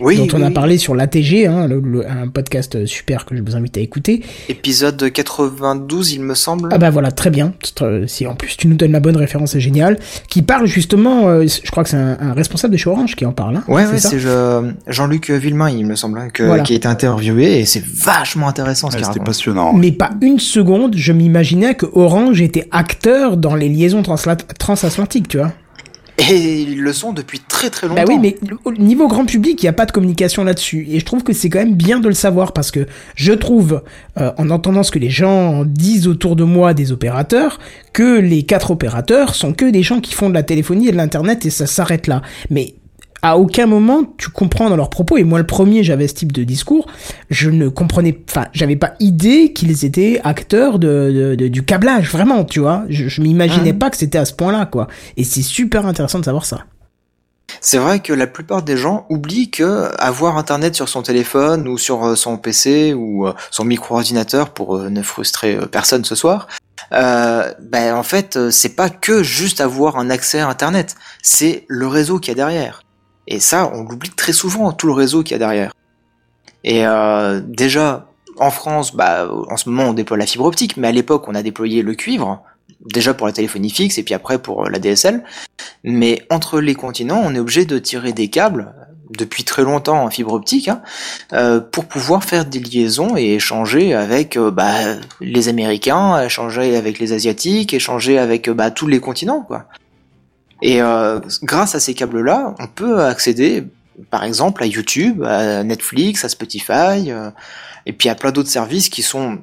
D: Oui,
A: dont on
D: oui,
A: a parlé sur l'ATG, hein, le- le- un podcast super que je vous invite à écouter.
D: Épisode 92, il me semble.
A: Ah bah voilà, très bien. Euh, Si en plus tu nous donnes la bonne référence, c'est génial. Qui parle justement, euh, je crois que c'est un, un responsable de chez Orange qui en parle. Hein,
D: Ouais, c'est je- Jean-Luc Villemain, il me semble, hein, que,
A: Voilà.
D: qui a été interviewé et c'est vachement intéressant ce
E: Ouais, C'était passionnant.
A: Mais pas une seconde, je m'imaginais que Orange était acteur dans les liaisons transatlantiques, tu vois.
D: Et ils le sont depuis très très longtemps.
A: Bah oui, mais au niveau grand public, il n'y a pas de communication là-dessus. Et je trouve que c'est quand même bien de le savoir parce que je trouve, euh, en entendant ce que les gens disent autour de moi des opérateurs, que les quatre opérateurs sont que des gens qui font de la téléphonie et de l'internet et ça s'arrête là. Mais à aucun moment tu comprends dans leurs propos, et moi le premier j'avais ce type de discours, je ne comprenais, enfin j'avais pas idée qu'ils étaient acteurs de, de- de- du câblage, vraiment, tu vois. Je, je m'imaginais
D: Mhm.
A: pas que c'était à ce point-là, quoi. Et c'est super intéressant de savoir ça.
D: C'est vrai que la plupart des gens oublient que avoir internet sur son téléphone ou sur euh, son PC ou euh, son micro-ordinateur pour euh, ne frustrer personne ce soir, euh, ben en fait c'est pas que juste avoir un accès à internet, c'est le réseau qu'il y a derrière. Et ça on l'oublie très souvent tout le réseau qu'il y a derrière. Et euh, déjà en France, bah en ce moment on déploie la fibre optique, mais à l'époque on a déployé le cuivre déjà pour la téléphonie fixe et puis après pour la DSL. Mais entre les continents, on est obligé de tirer des câbles depuis très longtemps en fibre optique hein, euh, pour pouvoir faire des liaisons et échanger avec euh, bah, les Américains, échanger avec les Asiatiques, échanger avec euh, bah, tous les continents quoi. Et euh, grâce à ces câbles-là, on peut accéder, par exemple, à YouTube, à Netflix, à Spotify, euh, et puis à plein d'autres services qui sont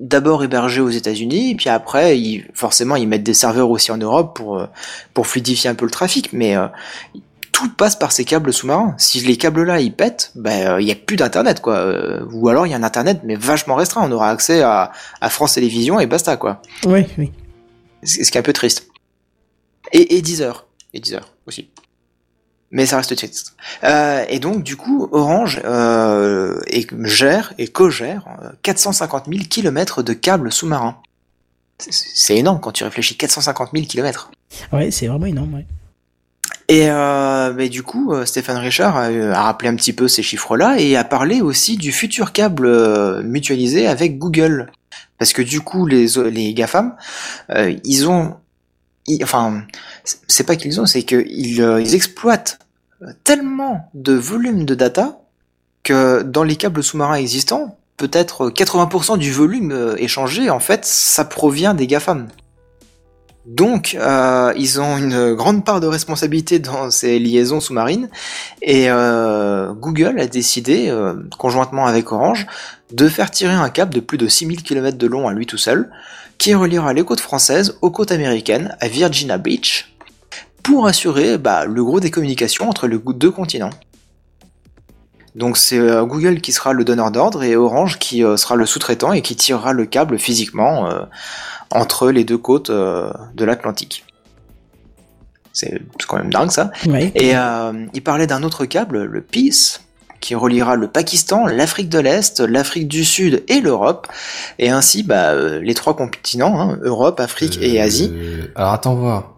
D: d'abord hébergés aux États-Unis, et puis après, ils, forcément, ils mettent des serveurs aussi en Europe pour euh, pour fluidifier un peu le trafic, mais euh, tout passe par ces câbles sous-marins. Si les câbles-là ils pètent, ben il y a plus d'internet quoi, Euh, ou alors il y a un internet mais vachement restreint. On aura accès à, à France Télévisions et basta quoi.
A: Oui, oui.
D: Ce ce qui est un peu triste. Et, et 10 heures, et 10 heures aussi. Mais ça reste triste. Euh, et donc du coup, Orange euh, et gère et co-gère euh, 450 000 kilomètres de câbles sous-marins. C'est- énorme quand tu réfléchis. 450 000 kilomètres.
A: Ouais, c'est vraiment énorme, ouais.
D: Et euh, mais du coup, euh, Stéphane Richard a, euh, a rappelé un petit peu ces chiffres-là et a parlé aussi du futur câble euh, mutualisé avec Google. Parce que du coup, les, les GAFAM, euh, ils ont... enfin, c'est pas qu'ils ont, c'est qu'ils euh, ils exploitent tellement de volume de data que dans les câbles sous-marins existants, peut-être 80% du volume euh, échangé, en fait, ça provient des GAFAM. Donc, euh, ils ont une grande part de responsabilité dans ces liaisons sous-marines. Et euh, Google a décidé, euh, conjointement avec Orange, de faire tirer un câble de plus de 6000 km de long à lui tout seul, qui reliera les côtes françaises aux côtes américaines, à Virginia Beach, pour assurer bah, le gros des communications entre les deux continents. Donc c'est euh, Google qui sera le donneur d'ordre et Orange qui euh, sera le sous-traitant et qui tirera le câble physiquement euh, entre les deux côtes de l'Atlantique. C'est quand même dingue ça. Et il parlait d'un autre câble, le Peace, qui reliera le Pakistan, l'Afrique de l'Est, l'Afrique du Sud et l'Europe, et ainsi bah, euh, les trois continents, hein, Europe, Afrique et
C: Euh,
D: Asie.
C: Alors attends voir.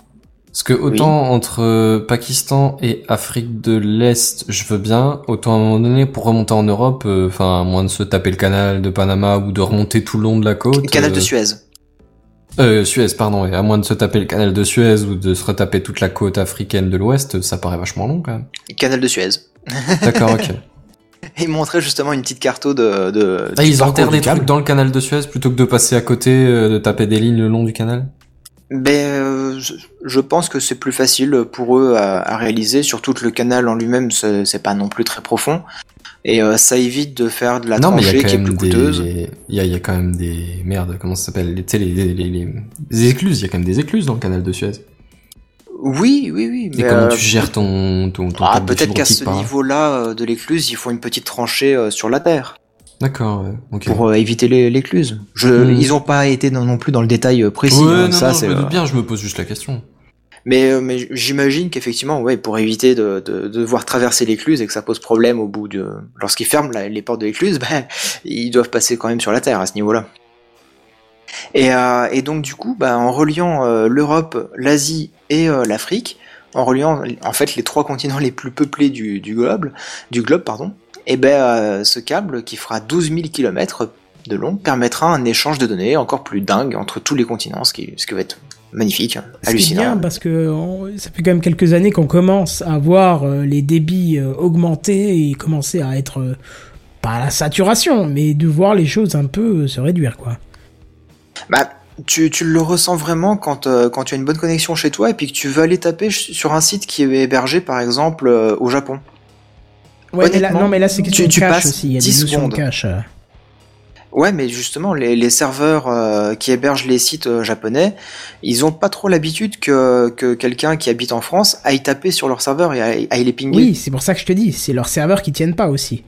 C: Parce que autant entre euh, Pakistan et Afrique de l'Est, je veux bien, autant à un moment donné pour remonter en Europe, euh, enfin à moins de se taper le canal de Panama ou de remonter tout le long de la côte.
D: Canal de Suez.
C: Euh, Suez, pardon, et à moins de se taper le canal de Suez ou de se retaper toute la côte africaine de l'Ouest, ça paraît vachement long quand même.
D: Canal de Suez.
C: D'accord, ok.
D: Et il montrait justement une petite carto de... de
C: Ah, ils enterrent des
D: câble.
C: trucs dans le canal de Suez plutôt que de passer à côté, euh, de taper des lignes le long du canal?
D: Ben, euh, je- pense que c'est plus facile pour eux à, à réaliser, surtout que le canal en lui-même, c'est pas non plus très profond. Et euh, ça évite de faire de la
C: non,
D: tranchée qui est plus coûteuse.
C: il y a, il y a quand même des, merde, comment ça s'appelle, les, tu sais, les, les, les, écluses, il y a quand même des écluses dans le canal de Suez.
D: Oui, oui, oui.
C: Et
D: mais,
C: comment
D: euh,
C: tu gères ton, ton, ton
D: Ah, peut-être qu'à ce niveau-là euh, de l'écluse, il faut une petite tranchée euh, sur la terre
C: D'accord, ouais, ok.
D: pour éviter l'écluse. Je,
C: Hmm.
D: Ils ont pas été non, non plus dans le détail précis.
C: ouais,
D: hein,
C: non,
D: ça,
C: non,
D: c'est,
C: je me doute bien, je me pose juste la question.
D: Mais, mais j'imagine qu'effectivement, ouais, pour éviter de, de, de devoir traverser l'écluse et que ça pose problème au bout de, lorsqu'ils ferment la- les portes de l'écluse, ben, ils doivent passer quand même sur la Terre à ce niveau-là. Et, euh, et donc du coup, bah, en reliant euh, l'Europe, l'Asie et euh, l'Afrique, en reliant en fait les trois continents les plus peuplés du, du globe, du globe pardon, et ben euh, ce câble qui fera 12 000 km de long permettra un échange de données encore plus dingue entre tous les continents, ce qui, ce qui va être magnifique, hallucinant.
A: bien parce que on- ça fait quand même quelques années qu'on commence à voir euh, les débits augmenter et commencer à être pas à la saturation, mais de voir les choses un peu se réduire quoi.
D: Bah, tu, tu le ressens vraiment quand, euh, quand tu as une bonne connexion chez toi et puis que tu veux aller taper sur un site qui est hébergé par exemple euh, au Japon.
A: Ouais, mais là, non, mais là c'est question
D: tu-
A: de
D: tu
A: cache
D: passes
A: aussi. Il y a
D: 10
A: des
D: secondes.
A: de cache. euh.
D: Ouais, mais justement, les, les serveurs euh, qui hébergent les sites japonais, ils ont pas trop l'habitude que, que quelqu'un qui habite en France aille taper sur leur serveur et aille, aille les pinguer.
A: Oui, c'est pour ça que je te dis, c'est leurs serveurs qui tiennent pas aussi.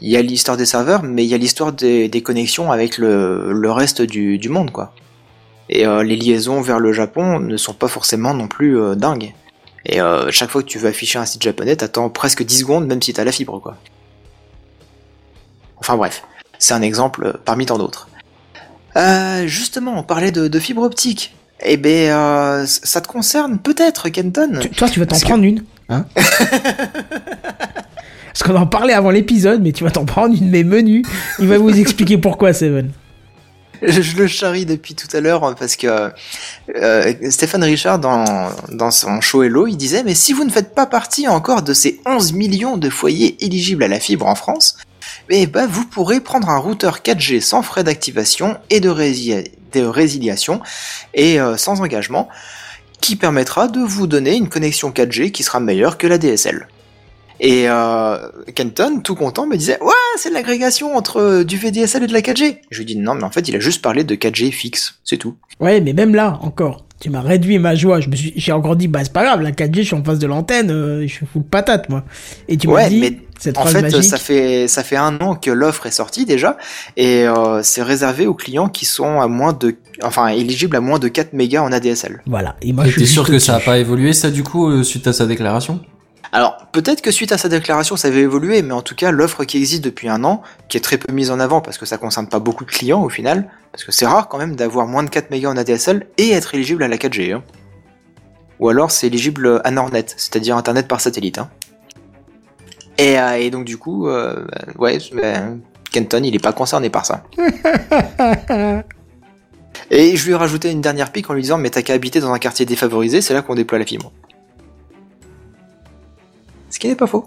D: Il y a l'histoire des serveurs, mais il y a l'histoire des, des connexions avec le, le reste du, du monde, quoi. Et euh, les liaisons vers le Japon ne sont pas forcément non plus euh, dingues. Et euh, chaque fois que tu veux afficher un site japonais, t'attends presque 10 secondes, même si t'as la fibre, quoi. Enfin bref, c'est un exemple parmi tant d'autres. Euh, justement, on parlait de, de fibre optique. Eh ben, euh, ça te concerne peut-être, Kenton
A: Tu- toi, tu vas t'en
D: que-
A: prendre une, hein? Parce qu'on en parlait avant l'épisode, mais tu vas t'en prendre une, mais menue. Il va vous expliquer pourquoi, Seven.
D: Je le charrie depuis tout à l'heure parce que euh, Stéphane Richard dans, dans son show Hello, il disait mais si vous ne faites pas partie encore de ces 11 millions de foyers éligibles à la fibre en France, eh ben vous pourrez prendre un routeur 4G sans frais d'activation et de résiliation et euh, sans engagement qui permettra de vous donner une connexion 4G qui sera meilleure que la DSL. Et euh, Kenton, tout content, me disait Ouais, c'est de l'agrégation entre euh, du VDSL et de la 4G. Je lui dis Non, mais en fait, il a juste parlé de 4G fixe, c'est tout.
A: Ouais, mais même là, encore, tu m'as réduit ma joie. Je me suis, j'ai encore dit, bah c'est pas grave, la 4G, je suis en face de l'antenne, euh, je suis full patate, moi. Et tu m'as dit,
D: mais
A: cette
D: en fait,
A: magique.
D: ça fait ça fait un an que l'offre est sortie déjà, et euh, c'est réservé aux clients qui sont à moins de, enfin, éligibles à moins de 4 mégas en ADSL.
A: Voilà. Et moi,
C: Et
A: je suis
C: T'es sûr que ça a pas évolué ça du coup euh, suite à sa déclaration?
D: Alors, peut-être que suite à sa déclaration, ça avait évolué, mais en tout cas, l'offre qui existe depuis un an, qui est très peu mise en avant parce que ça concerne pas beaucoup de clients au final, parce que c'est rare quand même d'avoir moins de 4 mégas en ADSL et être éligible à la 4G. hein. Ou alors c'est éligible à Nornet, c'est-à-dire Internet par satellite. hein. Et, euh, et donc du coup, euh, ouais, ben, Kenton, il est pas concerné par ça. Et je lui ai rajouté une dernière pique en lui disant, mais t'as qu'à habiter dans un quartier défavorisé, c'est là qu'on déploie la fibre. Ce qui n'est pas faux.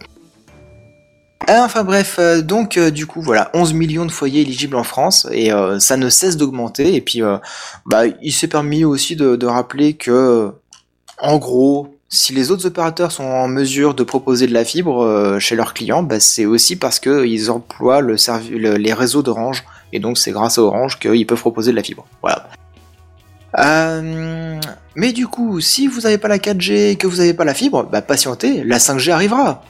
D: Ah, Enfin bref, euh, donc euh, du coup voilà, 11 millions de foyers éligibles en France et euh, ça ne cesse d'augmenter et puis euh, bah, il s'est permis aussi de, rappeler que en gros, si les autres opérateurs sont en mesure de proposer de la fibre euh, chez leurs clients, bah, c'est aussi parce qu'ils emploient les réseaux d'Orange et donc c'est grâce à Orange qu'ils peuvent proposer de la fibre. Voilà. Mais du coup, si vous n'avez pas la 4G et que vous n'avez pas la fibre, bah patientez, la 5G arrivera.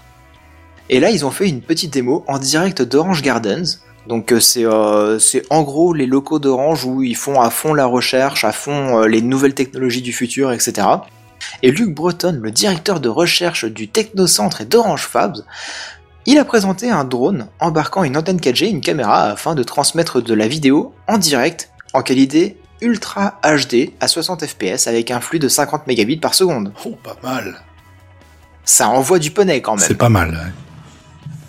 D: Et là, ils ont fait une petite démo en direct d'Orange Gardens. Donc euh, c'est euh, c'est en gros les locaux d'Orange où ils font à fond la recherche, à fond euh, les nouvelles technologies du futur, etc. Et Luc Breton, le directeur de recherche du Technocentre et d'Orange Fabs, il a présenté un drone embarquant une antenne 4G et une caméra afin de transmettre de la vidéo en direct en qualité Ultra HD à 60 fps avec un flux de 50 mégabits par seconde.
E: Oh, pas mal.
D: Ça envoie du poney quand même.
E: C'est pas mal. ouais.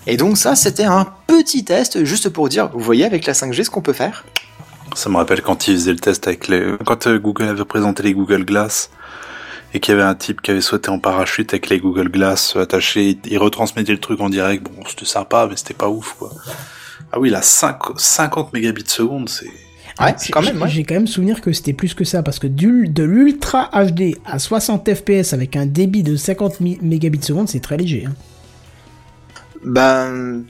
D: Et donc ça, c'était un petit test juste pour dire, vous voyez avec la 5G ce qu'on peut faire?
E: Ça me rappelle quand ils faisaient le test avec les... Quand euh, Google avait présenté les Google Glass et qu'il y avait un type qui avait sauté en parachute avec les Google Glass attachés, il retransmettait le truc en direct. Bon, c'était sympa, mais c'était pas ouf, quoi. Ah oui, là, 5 50 mégabits seconde, c'est...
D: Ouais,
A: J'ai-
D: quand même, ouais.
A: J'ai quand même souvenir que c'était plus que ça, parce que du, de l'ultra HD à 60 fps avec un débit de 50 mi- mégabits seconde, c'est très léger. hein.
D: Ben,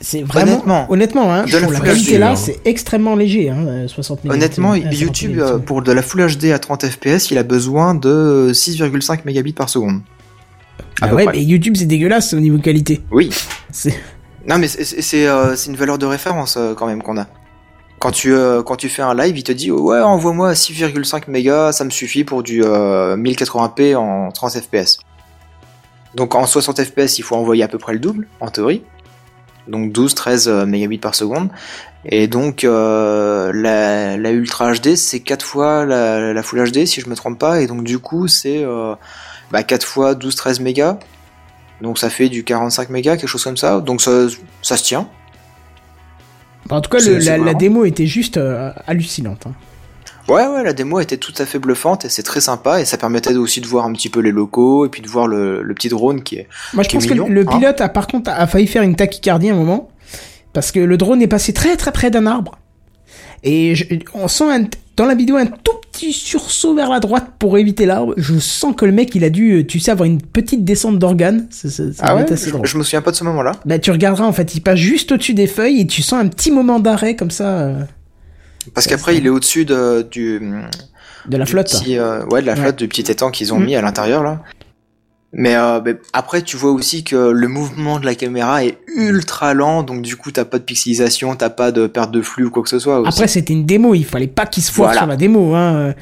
A: C'est vraiment,
D: Honnêtement,
A: honnêtement, hein,
D: de
A: pour
D: la
A: la
D: Full
A: qualité
C: HD,
A: là,
C: hein.
A: c'est extrêmement léger, hein, euh, 60 mégabits.
D: honnêtement,
A: euh, 50
D: YouTube, euh, pour de la Full HD à 30 fps, il a besoin de 6,5 mégabits par seconde.
A: Ah ouais,
D: près.
A: mais YouTube c'est dégueulasse au niveau qualité.
D: Oui.
A: C'est
D: Non, mais c'est- euh, une valeur de référence euh, quand même qu'on a. Quand tu, euh, quand tu fais un live, il te dit ouais envoie-moi à 6,5 mégas, ça me suffit pour du euh, 1080p en 30 fps. Donc en 60 fps, il faut envoyer à peu près le double en théorie. Donc 12-13 euh, mégabits par seconde. Et donc euh, la, Ultra HD c'est 4 fois la, Full HD si je me trompe pas. Et donc du coup c'est euh, bah, 4 fois 12-13 mégas. Donc ça fait du 45 mégas, quelque chose comme ça. Donc ça, ça se tient.
A: En tout cas, le- la, démo était juste euh, hallucinante. hein.
D: Ouais, ouais, la démo était tout à fait bluffante et c'est très sympa et ça permettait aussi de voir un petit peu les locaux et puis de voir le, le petit drone qui est.
A: Moi, je pense
D: mignon,
A: que le
D: hein.
A: pilote a par contre a failli faire une tachycardie à un moment parce que le drone est passé très très près d'un arbre et je- on sent un- dans la vidéo un tout petit sursaut vers la droite pour éviter l'arbre. Je sens que le mec il a dû, euh, tu sais, avoir une petite descente d'organes.
D: Ah ouais,
A: assez
D: je,
A: drôle.
D: je me souviens pas de ce moment-là.
A: Bah, tu regarderas en fait, il passe juste au-dessus des feuilles et tu sens un petit moment d'arrêt comme ça euh,
D: Parce qu'après il est au-dessus de, du,
A: de la flotte.
D: petit, euh, ouais, de la
A: Ouais.
D: flotte, du petit étang qu'ils ont
A: Mm.
D: mis à l'intérieur là. Mais, euh, mais après, tu vois aussi que le mouvement de la caméra est ultra lent, donc du coup, t'as pas de pixelisation, t'as pas de perte de flux ou quoi que ce soit. Aussi.
A: Après, c'était une démo, il fallait pas qu'il se foire
D: Voilà.
A: sur la démo. Hein.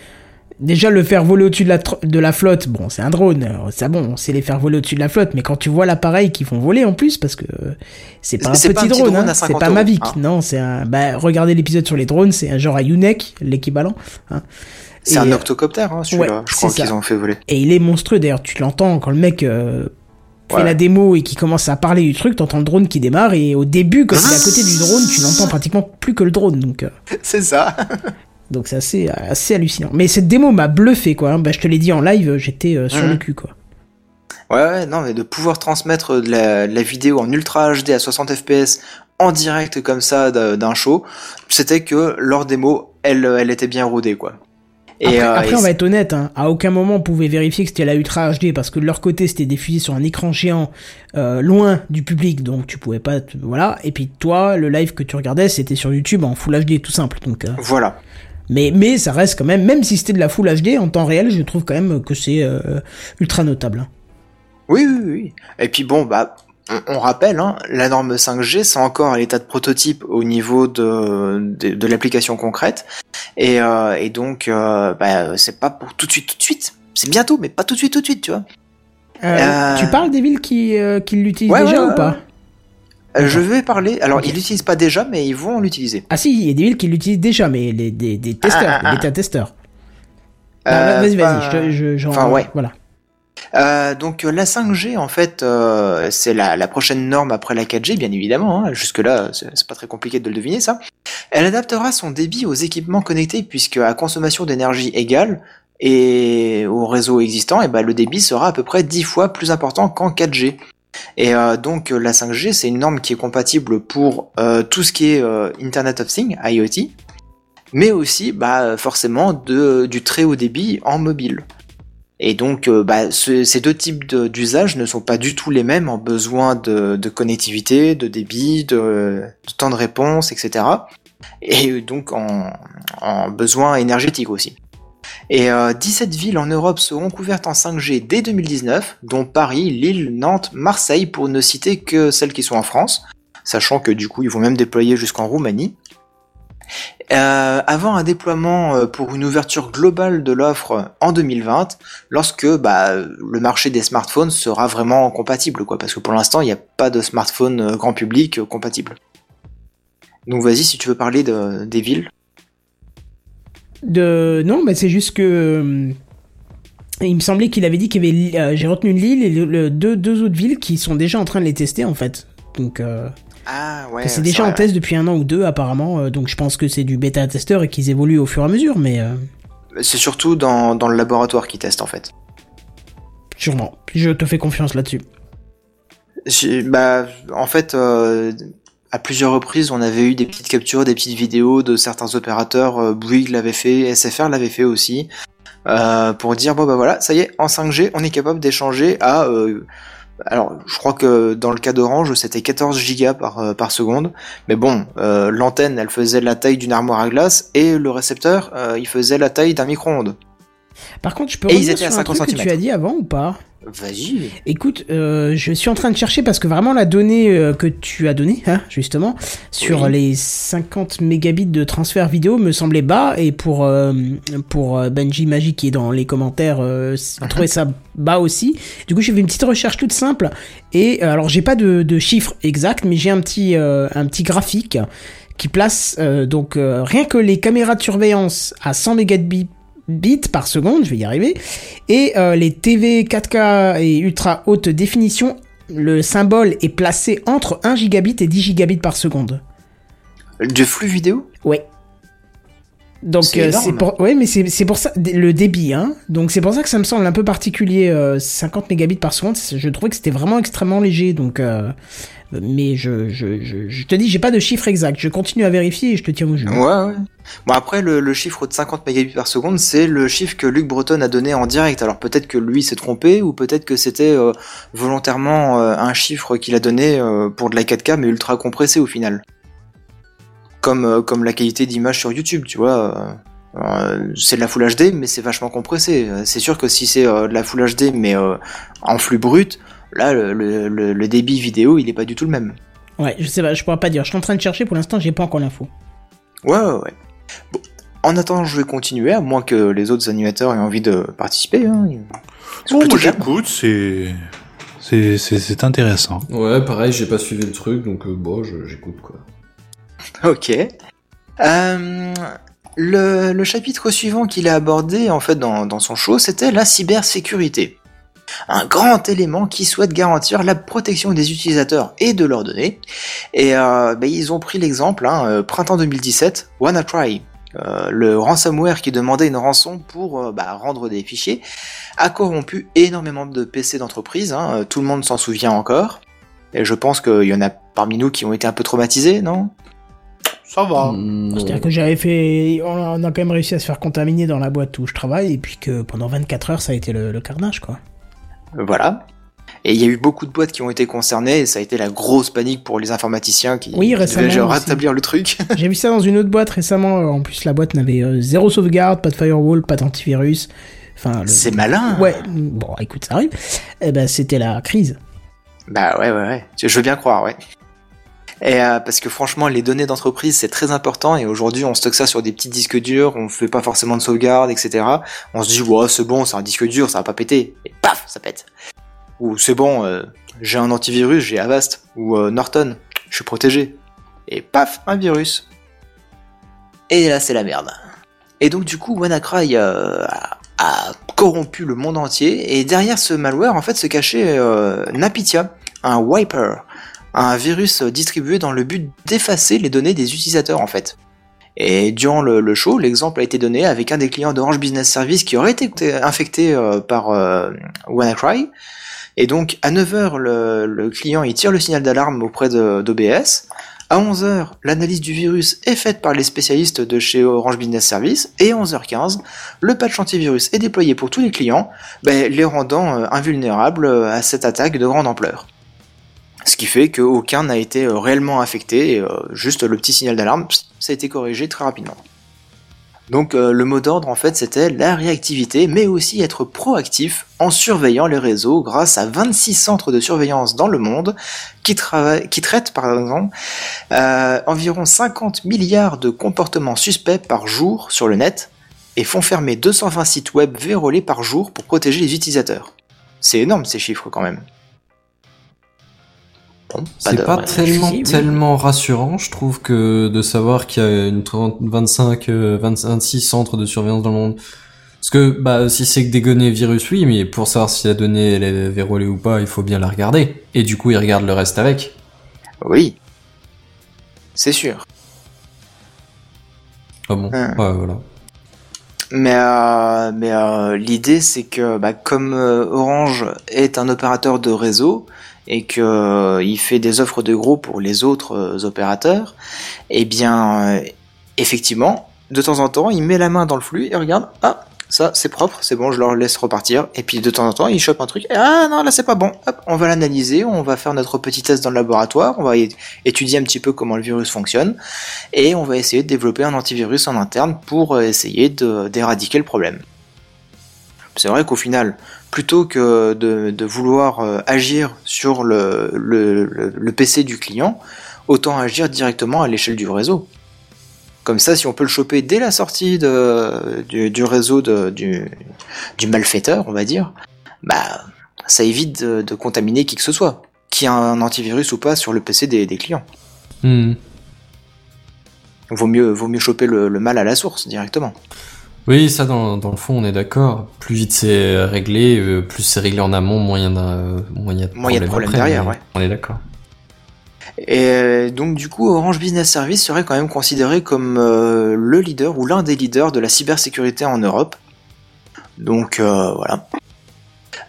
A: Déjà, le faire voler au-dessus de la, tr- de la flotte, bon, c'est un drone, euh, ça bon, on sait les faire voler au-dessus de la flotte, mais quand tu vois l'appareil qu'ils font voler en plus, parce que euh, c'est pas un petit
D: pas un petit
A: drone, hein, c'est
D: 50
A: pas Mavic,
D: hein.
A: non, c'est un. Bah, regardez l'épisode sur les drones, c'est un genre à Unek, l'équivalent. Hein.
D: C'est un
A: euh,
D: octocoptère, hein, celui-là.
A: ouais,
D: je crois qu'ils ont fait voler.
A: Et il est monstrueux d'ailleurs, tu l'entends quand le mec euh, fait
D: Ouais.
A: la démo et qui commence à parler du truc, t'entends le drone qui démarre et au début, quand il est à côté du drone, tu n'entends pratiquement plus que le drone. Donc euh,
D: C'est ça.
A: donc c'est assez, assez hallucinant. Mais cette démo m'a bluffé quoi. hein. Bah, je te l'ai dit en live, j'étais euh, sur
D: Mhm.
A: le cul quoi.
D: Ouais, ouais, non, mais de pouvoir transmettre de la, de la vidéo en ultra HD à 60 fps en direct comme ça d'un show, c'était que leur démo, elle, elle était bien rodée, quoi.
A: Après,
D: euh,
A: après,
D: et
A: on va être honnête, hein, à aucun moment on pouvait vérifier que c'était la Ultra HD parce que de leur côté c'était diffusé sur un écran géant euh, loin du public donc tu pouvais pas. te- Voilà. Et puis toi, le live que tu regardais c'était sur YouTube en Full HD tout simple. Donc, euh,
D: Voilà.
A: mais, mais ça reste quand même, même si c'était de la Full HD en temps réel, je trouve quand même que c'est euh, ultra notable. hein.
D: Oui, oui, oui. Et puis bon, bah, on, rappelle, hein, la norme 5G, c'est encore à l'état de prototype au niveau de, de, de l'application concrète. Et, euh, et donc, euh, bah, c'est pas pour tout de suite, tout de suite. C'est bientôt, mais pas tout de suite, tout de suite, tu vois.
A: Euh, Tu parles des villes qui, qui l'utilisent
D: Ouais,
A: déjà
D: ouais,
A: ou pas
D: je vais parler. Alors,
A: Ok.
D: ils l'utilisent pas déjà, mais ils vont l'utiliser.
A: Ah si, il y a des villes qui l'utilisent déjà, mais les, des, des testeurs,
D: Ah, ah,
A: des
D: ah. Euh,
A: Non, vas-y, vas-y, je, te- je, j'en-
D: Enfin, ouais.
A: Voilà.
D: Euh, donc euh, la 5G en fait euh, c'est la, la prochaine norme après la 4G bien évidemment. hein. Jusque là c'est pas très compliqué de le deviner ça. Elle adaptera son débit aux équipements connectés puisque à consommation d'énergie égale et au réseau existant et ben le débit sera à peu près 10 fois plus important qu'en 4G. Et donc la 5G c'est une norme qui est compatible pour tout ce qui est Internet of Things IoT mais aussi bah, forcément de, du très haut débit en mobile. Et donc, euh, bah, ce- ces deux types d'usages ne sont pas du tout les mêmes en besoin de, connectivité, de débit, de, temps de réponse, etc. Et donc en, besoin énergétique aussi. Et euh, 17 villes en Europe seront couvertes en 5G dès 2019, dont Paris, Lille, Nantes, Marseille, pour ne citer que celles qui sont en France, sachant que du coup ils vont même déployer jusqu'en Roumanie. Euh, avant un déploiement euh, pour une ouverture globale de l'offre en 2020, lorsque bah, le marché des smartphones sera vraiment compatible, quoi, parce que pour l'instant il n'y a pas de smartphone euh, grand public euh, compatible. Donc vas-y si tu veux parler de, des villes.
A: De... Non, mais c'est juste que. Il me semblait qu'il avait dit qu'il y avait. J'ai retenu Lille et deux, deux autres villes qui sont déjà en train de les tester en fait. Donc. euh,
D: Ah ouais.
A: c'est déjà en test depuis un an ou deux apparemment. euh, donc je pense que c'est du bêta-testeur et qu'ils évoluent au fur et à mesure, mais. euh.
D: C'est surtout dans, dans le laboratoire qui testent en fait.
A: sûrement. Je te fais confiance là-dessus.
D: Bah, en fait, euh, à plusieurs reprises, on avait eu des petites captures, des petites vidéos de certains opérateurs. Bouygues l'avait fait, SFR l'avait fait aussi, euh, pour dire bon bah voilà, ça y est, en 5G, on est capable d'échanger à. euh, alors, je crois que dans le cas d'Orange, c'était 14 gigas par, euh, par seconde. Mais bon, euh, l'antenne, elle faisait la taille d'une armoire à glace et le récepteur, euh, il faisait la taille d'un micro-ondes.
A: Par contre, je peux revenir
D: étaient à
A: sur un
D: 50
A: truc que tu as dit avant ou pas?
D: Vas-y.
A: Écoute, euh, je suis en train de chercher parce que vraiment la donnée euh, que tu as donnée, hein, justement, sur
D: Oui.
A: les 50 mégabits de transfert vidéo me semblait bas et pour euh, pour Benji Magic qui est dans les commentaires, euh,
D: Mhm.
A: trouvait ça bas aussi. Du coup, j'ai fait une petite recherche toute simple et alors j'ai pas de, de chiffres exacts, mais j'ai un petit un petit graphique qui place donc rien que les caméras de surveillance à 100 mégabits bits par seconde, je vais y arriver, et euh, les TV 4K et ultra haute définition, le symbole est placé entre 1 gigabit et 10 gigabits par seconde.
D: De flux vidéo?
A: Ouais. Donc
D: C'est
A: euh, pour ouais mais c'est pour ça le débit hein. Donc c'est pour ça que ça me semble un peu particulier euh, 50 mégabits par seconde, je trouvais que c'était vraiment extrêmement léger donc euh, mais je, je, te dis j'ai pas de chiffre exact, je continue à vérifier et je te tiens au jeu.
D: Ouais, ouais. Bon, après, le, chiffre de 50 mégabits par seconde, c'est le chiffre que Luc Breton a donné en direct. Alors peut-être que lui s'est trompé, ou peut-être que c'était euh, volontairement euh, un chiffre qu'il a donné euh, pour de la 4K, mais ultra compressé au final. Comme, comme la qualité d'image sur YouTube, tu vois. c'est de la Full HD, mais c'est vachement compressé. C'est sûr que si c'est de la Full HD, mais en flux brut, là, le, le, le- le débit vidéo, il est pas du tout le même.
A: Ouais, je sais pas, je pourrais pas dire. Je suis en train de chercher pour l'instant, j'ai pas encore l'info.
D: Ouais, ouais, ouais. Bon, en attendant, je vais continuer, à moins que les autres animateurs aient envie de participer. Hein.
E: Bon, moi j'écoute, c'est. C'est, c'est, c'est intéressant.
C: Ouais, pareil, j'ai pas suivi le truc, donc euh, bon, je- j'écoute quoi.
D: Ok. Euh, le, le chapitre suivant qu'il a abordé en fait dans, dans son show, c'était la cybersécurité. Un grand élément qui souhaite garantir la protection des utilisateurs et de leurs données. Et euh, bah, ils ont pris l'exemple, hein, euh, printemps 2017, WannaCry, euh, le ransomware qui demandait une rançon pour euh, bah, rendre des fichiers, a corrompu énormément de PC d'entreprise. hein, tout le monde s'en souvient encore. Et je pense qu'il y en a parmi nous qui ont été un peu traumatisés, non?
E: Ça va.
A: C'est-à-dire que j'avais fait. On a quand même réussi à se faire contaminer dans la boîte où je travaille, et puis que pendant 24 heures, ça a été le, le carnage, quoi.
D: Voilà. Et il y a eu beaucoup de boîtes qui ont été concernées, et ça a été la grosse panique pour les informaticiens qui,
A: Oui, récemment
D: devaient rétablir le truc.
A: J'ai vu ça dans une autre boîte récemment. En plus, la boîte n'avait euh, zéro sauvegarde, pas de firewall, pas d'antivirus. Enfin, le-
D: C'est malin.
A: Ouais, bon, écoute, ça arrive. Eh ben, c'était la crise.
D: Bah ouais, ouais, ouais. Je veux bien croire, ouais. Et euh, parce que franchement, les données d'entreprise, c'est très important. Et aujourd'hui, on stocke ça sur des petits disques durs, on fait pas forcément de sauvegarde, etc. On se dit, ouais, c'est bon, c'est un disque dur, ça va pas péter. Et paf, ça pète. Ou c'est bon, euh, j'ai un antivirus, j'ai Avast. Ou euh, Norton, je suis protégé. Et paf, un virus. Et là, c'est la merde. Et donc, du coup, WannaCry a, corrompu le monde entier. Et derrière ce malware, en fait, se cachait Napitia, un wiper, un virus distribué dans le but d'effacer les données des utilisateurs, en fait. Et durant le, show, l'exemple a été donné avec un des clients d'Orange Business Service qui aurait été infecté euh, par euh, WannaCry. Et donc, à 9h, le, le client il tire le signal d'alarme auprès d'OBS. À 11h, l'analyse du virus est faite par les spécialistes de chez Orange Business Service. Et à 11h15, le patch antivirus est déployé pour tous les clients, ben, les rendant euh, invulnérables à cette attaque de grande ampleur. Ce qui fait qu'aucun n'a été euh, réellement affecté, euh, juste le petit signal d'alarme, ça a été corrigé très rapidement. Donc euh, le mot d'ordre en fait c'était la réactivité, mais aussi être proactif en surveillant les réseaux grâce à 26 centres de surveillance dans le monde qui, traitent par exemple environ 50 milliards de comportements suspects par jour sur le net et font fermer 220 sites web vérolés par jour pour protéger les utilisateurs. C'est énorme ces chiffres quand même. Bon,
C: C'est pas tellement,
A: Si, oui.
C: tellement rassurant, je trouve, que de savoir qu'il y a une 30, 25, euh, 26 centres de surveillance dans le monde. Parce que, bah, si c'est que des données virus, oui, mais pour savoir si la donnée elle est vérolée ou pas, il faut bien la regarder. Et du coup, ils regardent le reste avec.
D: Oui. C'est sûr.
C: Ah bon,
D: Hein.
C: ouais, voilà.
D: Mais, euh, mais euh, l'idée c'est que bah, comme euh, Orange est un opérateur de réseau et que euh, il fait des offres de gros pour les autres euh, opérateurs, eh bien euh, effectivement, de temps en temps, il met la main dans le flux et regarde, ah ça c'est propre, c'est bon, je leur laisse repartir. Et puis de temps en temps, il chope un truc, ah non là c'est pas bon, hop, on va l'analyser, on va faire notre petit test dans le laboratoire, on va étudier un petit peu comment le virus fonctionne et on va essayer de développer un antivirus en interne pour essayer d'éradiquer le problème. C'est vrai qu'au final, plutôt que de, de vouloir euh, agir sur le, le, le, le PC du client, autant agir directement à l'échelle du réseau. Comme ça, si on peut le choper dès la sortie de, du, du réseau de, du, du malfaiteur, on va dire, bah, ça évite de, de contaminer qui que ce soit, qui a un antivirus ou pas sur le PC des, des clients.
C: Hmm.
D: Vaut mieux, vaut mieux choper le, le mal à la source directement.
C: Oui, ça dans, dans le fond on est d'accord. Plus vite c'est réglé, euh, plus c'est réglé en amont, moins il y a, de
D: Moins il y a de
C: problèmes
D: derrière, ouais.
C: On est d'accord.
D: Et euh, donc du coup, Orange Business Service serait quand même considéré comme euh, le leader ou l'un des leaders de la cybersécurité en Europe. Donc euh, voilà.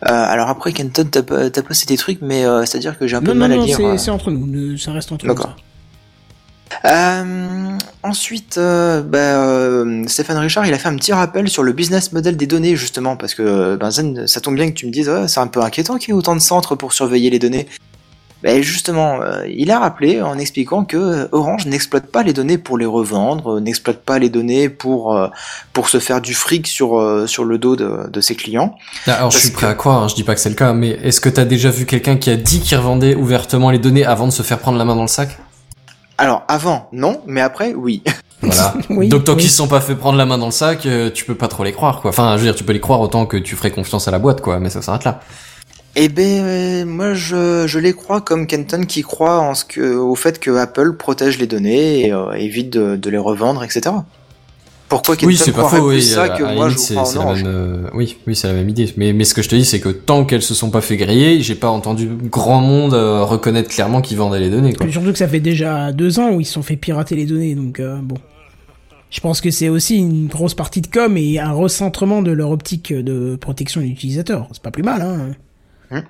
D: Euh, alors après, Kenton, t'as cité des trucs, mais euh, c'est-à-dire que j'ai un peu
A: Non,
D: de
A: non,
D: mal à
A: non,
D: lire.
A: c'est
D: euh.
A: c'est entre nous. Ça reste entre nous.
D: D'accord. Euh, ensuite, euh, bah, euh, Stéphane Richard, il a fait un petit rappel sur le business model des données, justement, parce que ben, Zen, ça tombe bien que tu me dises, Ouais, c'est un peu inquiétant qu'il y ait autant de centres pour surveiller les données. Ben, justement, euh, il a rappelé en expliquant que euh, Orange n'exploite pas les données pour les revendre, euh, n'exploite pas les données pour euh, pour se faire du fric sur euh, sur le dos de, de ses clients.
C: Ah, Alors je suis prêt
D: que-
C: à croire, hein, je dis pas que c'est le cas, mais est-ce que t'as déjà vu quelqu'un qui a dit qu'il revendait ouvertement les données avant de se faire prendre la main dans le sac?
D: Alors avant, non, mais après, oui.
C: Voilà.
A: Oui,
C: Donc tant
A: oui.
C: qu'ils se sont pas fait prendre la main dans le sac, euh, tu peux pas trop les croire quoi. Enfin, je veux dire, tu peux les croire autant que tu ferais confiance à la boîte quoi, mais ça s'arrête là.
D: Eh ben, euh, moi, je, je les crois comme Kenton qui croit en ce que, au fait que Apple protège les données et euh, évite de, de les revendre, etc. Pourquoi
C: Oui, c'est pas faux.
D: plus
C: Oui,
D: ça
C: à-
D: que
C: à la
D: moi
C: limite,
D: je
C: c'est
D: crois
C: c'est
D: en
C: la même. euh, oui, oui, c'est la même idée. Mais mais ce que je te dis, c'est que tant qu'elles se sont pas fait griller, j'ai pas entendu grand monde euh, reconnaître clairement qu'ils vendaient les données quoi.
A: Surtout que ça fait déjà deux ans où ils se sont fait pirater les données, donc euh, bon. Je pense que c'est aussi une grosse partie de com et un recentrement de leur optique de protection de l'utilisateur. C'est pas plus mal, hein.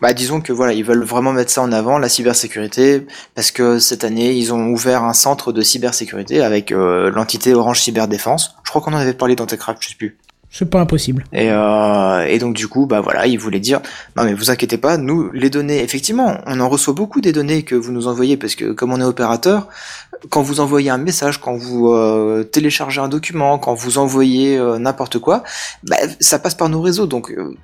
D: Bah, disons que voilà, ils veulent vraiment mettre ça en avant, la cybersécurité, parce que cette année, ils ont ouvert un centre de cybersécurité avec euh, l'entité Orange Cyberdéfense. Je crois qu'on en avait parlé dans Techcraft, je sais plus.
A: C'est pas impossible.
D: Et, euh, et donc du coup, bah voilà, ils voulaient dire, non mais vous inquiétez pas, nous, les données, effectivement, on en reçoit beaucoup des données que vous nous envoyez, parce que comme on est opérateur, quand vous envoyez un message, quand vous euh, téléchargez un document, quand vous envoyez euh, n'importe quoi, bah, ça passe par nos réseaux, donc euh,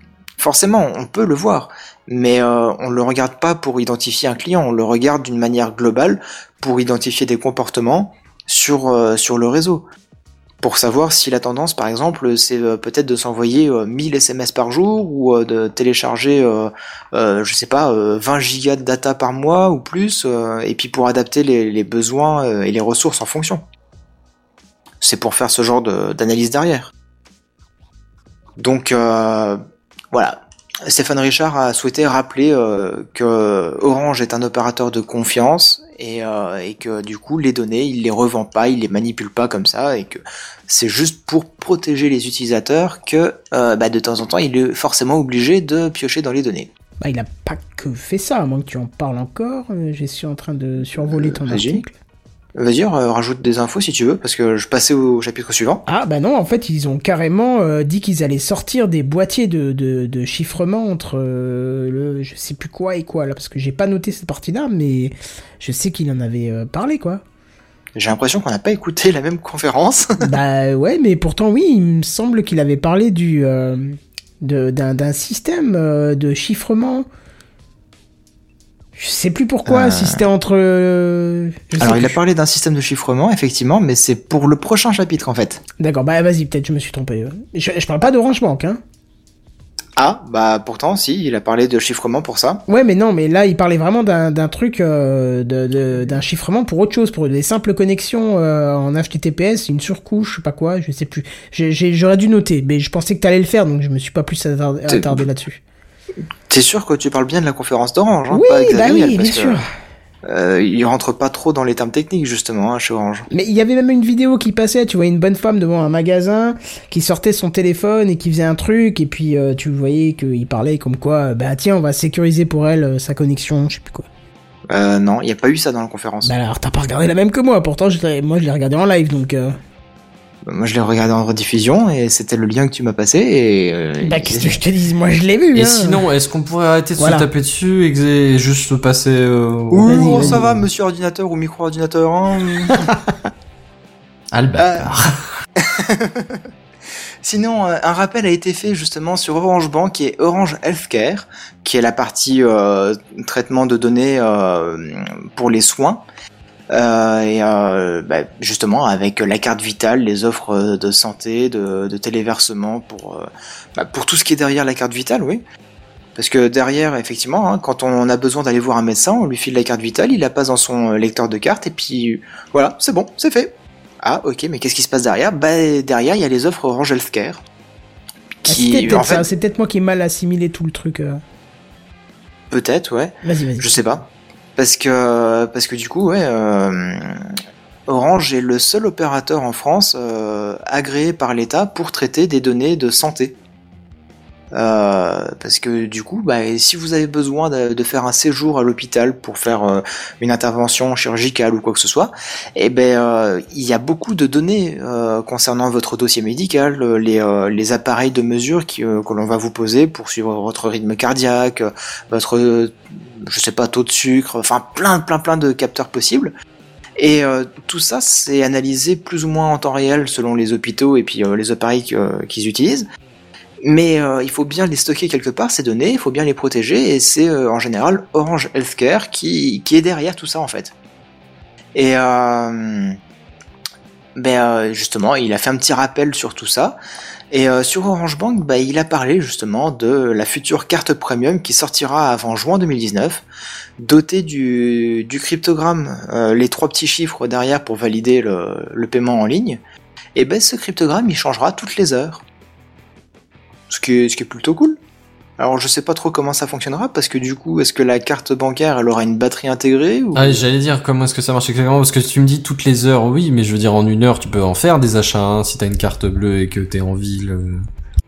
D: forcément, on peut le voir, mais euh, on le regarde pas pour identifier un client, on le regarde d'une manière globale pour identifier des comportements sur euh, le réseau pour savoir si la tendance, par exemple, c'est euh, peut-être de s'envoyer euh, 1000 SMS par jour ou de télécharger, je sais pas, euh, 20 gigas de data par mois ou plus, et puis pour adapter les, besoins et les ressources en fonction. C'est pour faire ce genre d'analyse derrière. Donc voilà. Stéphane Richard a souhaité rappeler euh, que Orange est un opérateur de confiance et, euh, et que du coup les données il les revend pas, il les manipule pas comme ça et que c'est juste pour protéger les utilisateurs que euh, bah, de temps en temps il est forcément obligé de piocher dans les données.
A: Bah, il a pas que fait ça, à moins que tu en parles encore. Je suis en train de survoler ton article.
D: Vas-y, rajoute des infos si tu veux parce que je passais au chapitre suivant.
A: Ah bah non, en fait, ils ont carrément euh, dit qu'ils allaient sortir des boîtiers de, de, de chiffrement entre euh, le je sais plus quoi et quoi là, parce que j'ai pas noté cette partie-là, mais je sais qu'il en avait euh, parlé quoi.
D: J'ai l'impression qu'on n'a pas écouté la même conférence.
A: bah ouais, mais pourtant oui, il me semble qu'il avait parlé du d'un système de chiffrement. Je sais plus pourquoi,
D: Euh.
A: si c'était entre. euh, je
D: Alors il a parlé d'un système de chiffrement effectivement, mais c'est pour le prochain chapitre en fait.
A: D'accord, bah vas-y, peut-être je me suis trompé. euh. Je, je parle pas d'Orange Bank, hein.
D: Ah bah pourtant si, il a parlé de chiffrement pour ça.
A: Ouais, mais non, mais là, il parlait vraiment d'un truc, euh, d'un chiffrement pour autre chose, pour des simples connexions euh, en HTTPS, une surcouche, je sais pas quoi, je sais plus. J'aurais dû noter, mais je pensais que t'allais le faire, donc je me suis pas plus attardé là-dessus.
D: T'es sûr que tu parles bien de la conférence d'Orange, hein,
A: Oui,
D: pas
A: bah
D: parce
A: bien
D: que,
A: sûr.
D: euh, il rentre pas trop dans les termes techniques justement hein, chez Orange.
A: Mais il y avait même une vidéo qui passait, tu vois, une bonne femme devant un magasin qui sortait son téléphone et qui faisait un truc, et puis euh, tu voyais qu'il parlait comme quoi, euh, bah tiens, on va sécuriser pour elle euh, sa connexion, je sais plus quoi.
D: Euh, non, il y a pas eu ça dans la conférence.
A: Bah alors, t'as pas regardé la même que moi, pourtant, je moi je l'ai regardé en live, donc... euh,
D: Moi je l'ai regardé en rediffusion et c'était le lien que tu m'as passé et. euh,
A: Bah qu'est-ce que je te dis, moi je l'ai vu,
C: Et
A: hein.
C: sinon, est-ce qu'on pourrait arrêter de
A: Voilà.
C: se taper dessus et juste passer euh,
D: Ouh,
A: Vas-y,
D: oh,
A: vas-y.
D: ça va, monsieur ordinateur ou micro-ordinateur. Hein
C: le bâtard.
D: Sinon, euh, un rappel a été fait justement sur Orange Bank et Orange Healthcare, qui est la partie euh, traitement de données euh, pour les soins. Euh, et euh, bah, justement avec la carte vitale, les offres de santé, de, de téléversement pour euh, bah, pour tout ce qui est derrière la carte vitale, oui. Parce que derrière, effectivement, hein, quand on a besoin d'aller voir un médecin, on lui file la carte vitale, il la passe dans son euh, lecteur de carte et puis voilà, c'est bon, c'est fait. Ah ok, mais qu'est-ce qui se passe derrière? Bah derrière, il y a les offres Orange Healthcare.
A: Ah, c'est peut-être
D: en
A: ça,
D: fait,
A: c'est peut-être moi qui ai mal assimilé tout le truc. euh.
D: peut-être, ouais.
A: Vas-y, vas-y.
D: Je sais pas. Parce que, parce que du coup, ouais, euh, Orange est le seul opérateur en France euh, agréé par l'État pour traiter des données de santé. Euh, parce que du coup, bah, si vous avez besoin de, faire un séjour à l'hôpital pour faire euh, une intervention chirurgicale ou quoi que ce soit, eh ben euh, il y a beaucoup de données euh, concernant votre dossier médical, les, appareils de mesure que l'on va vous poser pour suivre votre rythme cardiaque, votre je sais pas taux de sucre, enfin plein plein plein de capteurs possibles. Et tout ça, c'est analysé plus ou moins en temps réel selon les hôpitaux et puis les appareils qu'ils utilisent. Mais euh, il faut bien les stocker quelque part, ces données, il faut bien les protéger, et c'est euh, en général Orange Healthcare qui, qui est derrière tout ça en fait. Et euh, ben, justement, il a fait un petit rappel sur tout ça. Et sur Orange Bank, bah, il a parlé justement de la future carte premium qui sortira avant juin 2019, dotée du, du cryptogramme, les trois petits chiffres derrière pour valider le, le paiement en ligne. Et ben ce cryptogramme, il changera toutes les heures. Ce qui est, ce qui est plutôt cool. Alors je sais pas trop comment ça fonctionnera parce que du coup, est-ce que la carte bancaire elle aura une batterie intégrée ou...
C: Ah, j'allais dire comment est-ce que ça marche exactement? Parce que tu me dis toutes les heures, oui, mais je veux dire en une heure tu peux en faire des achats hein, si t'as une carte bleue et que t'es en ville euh,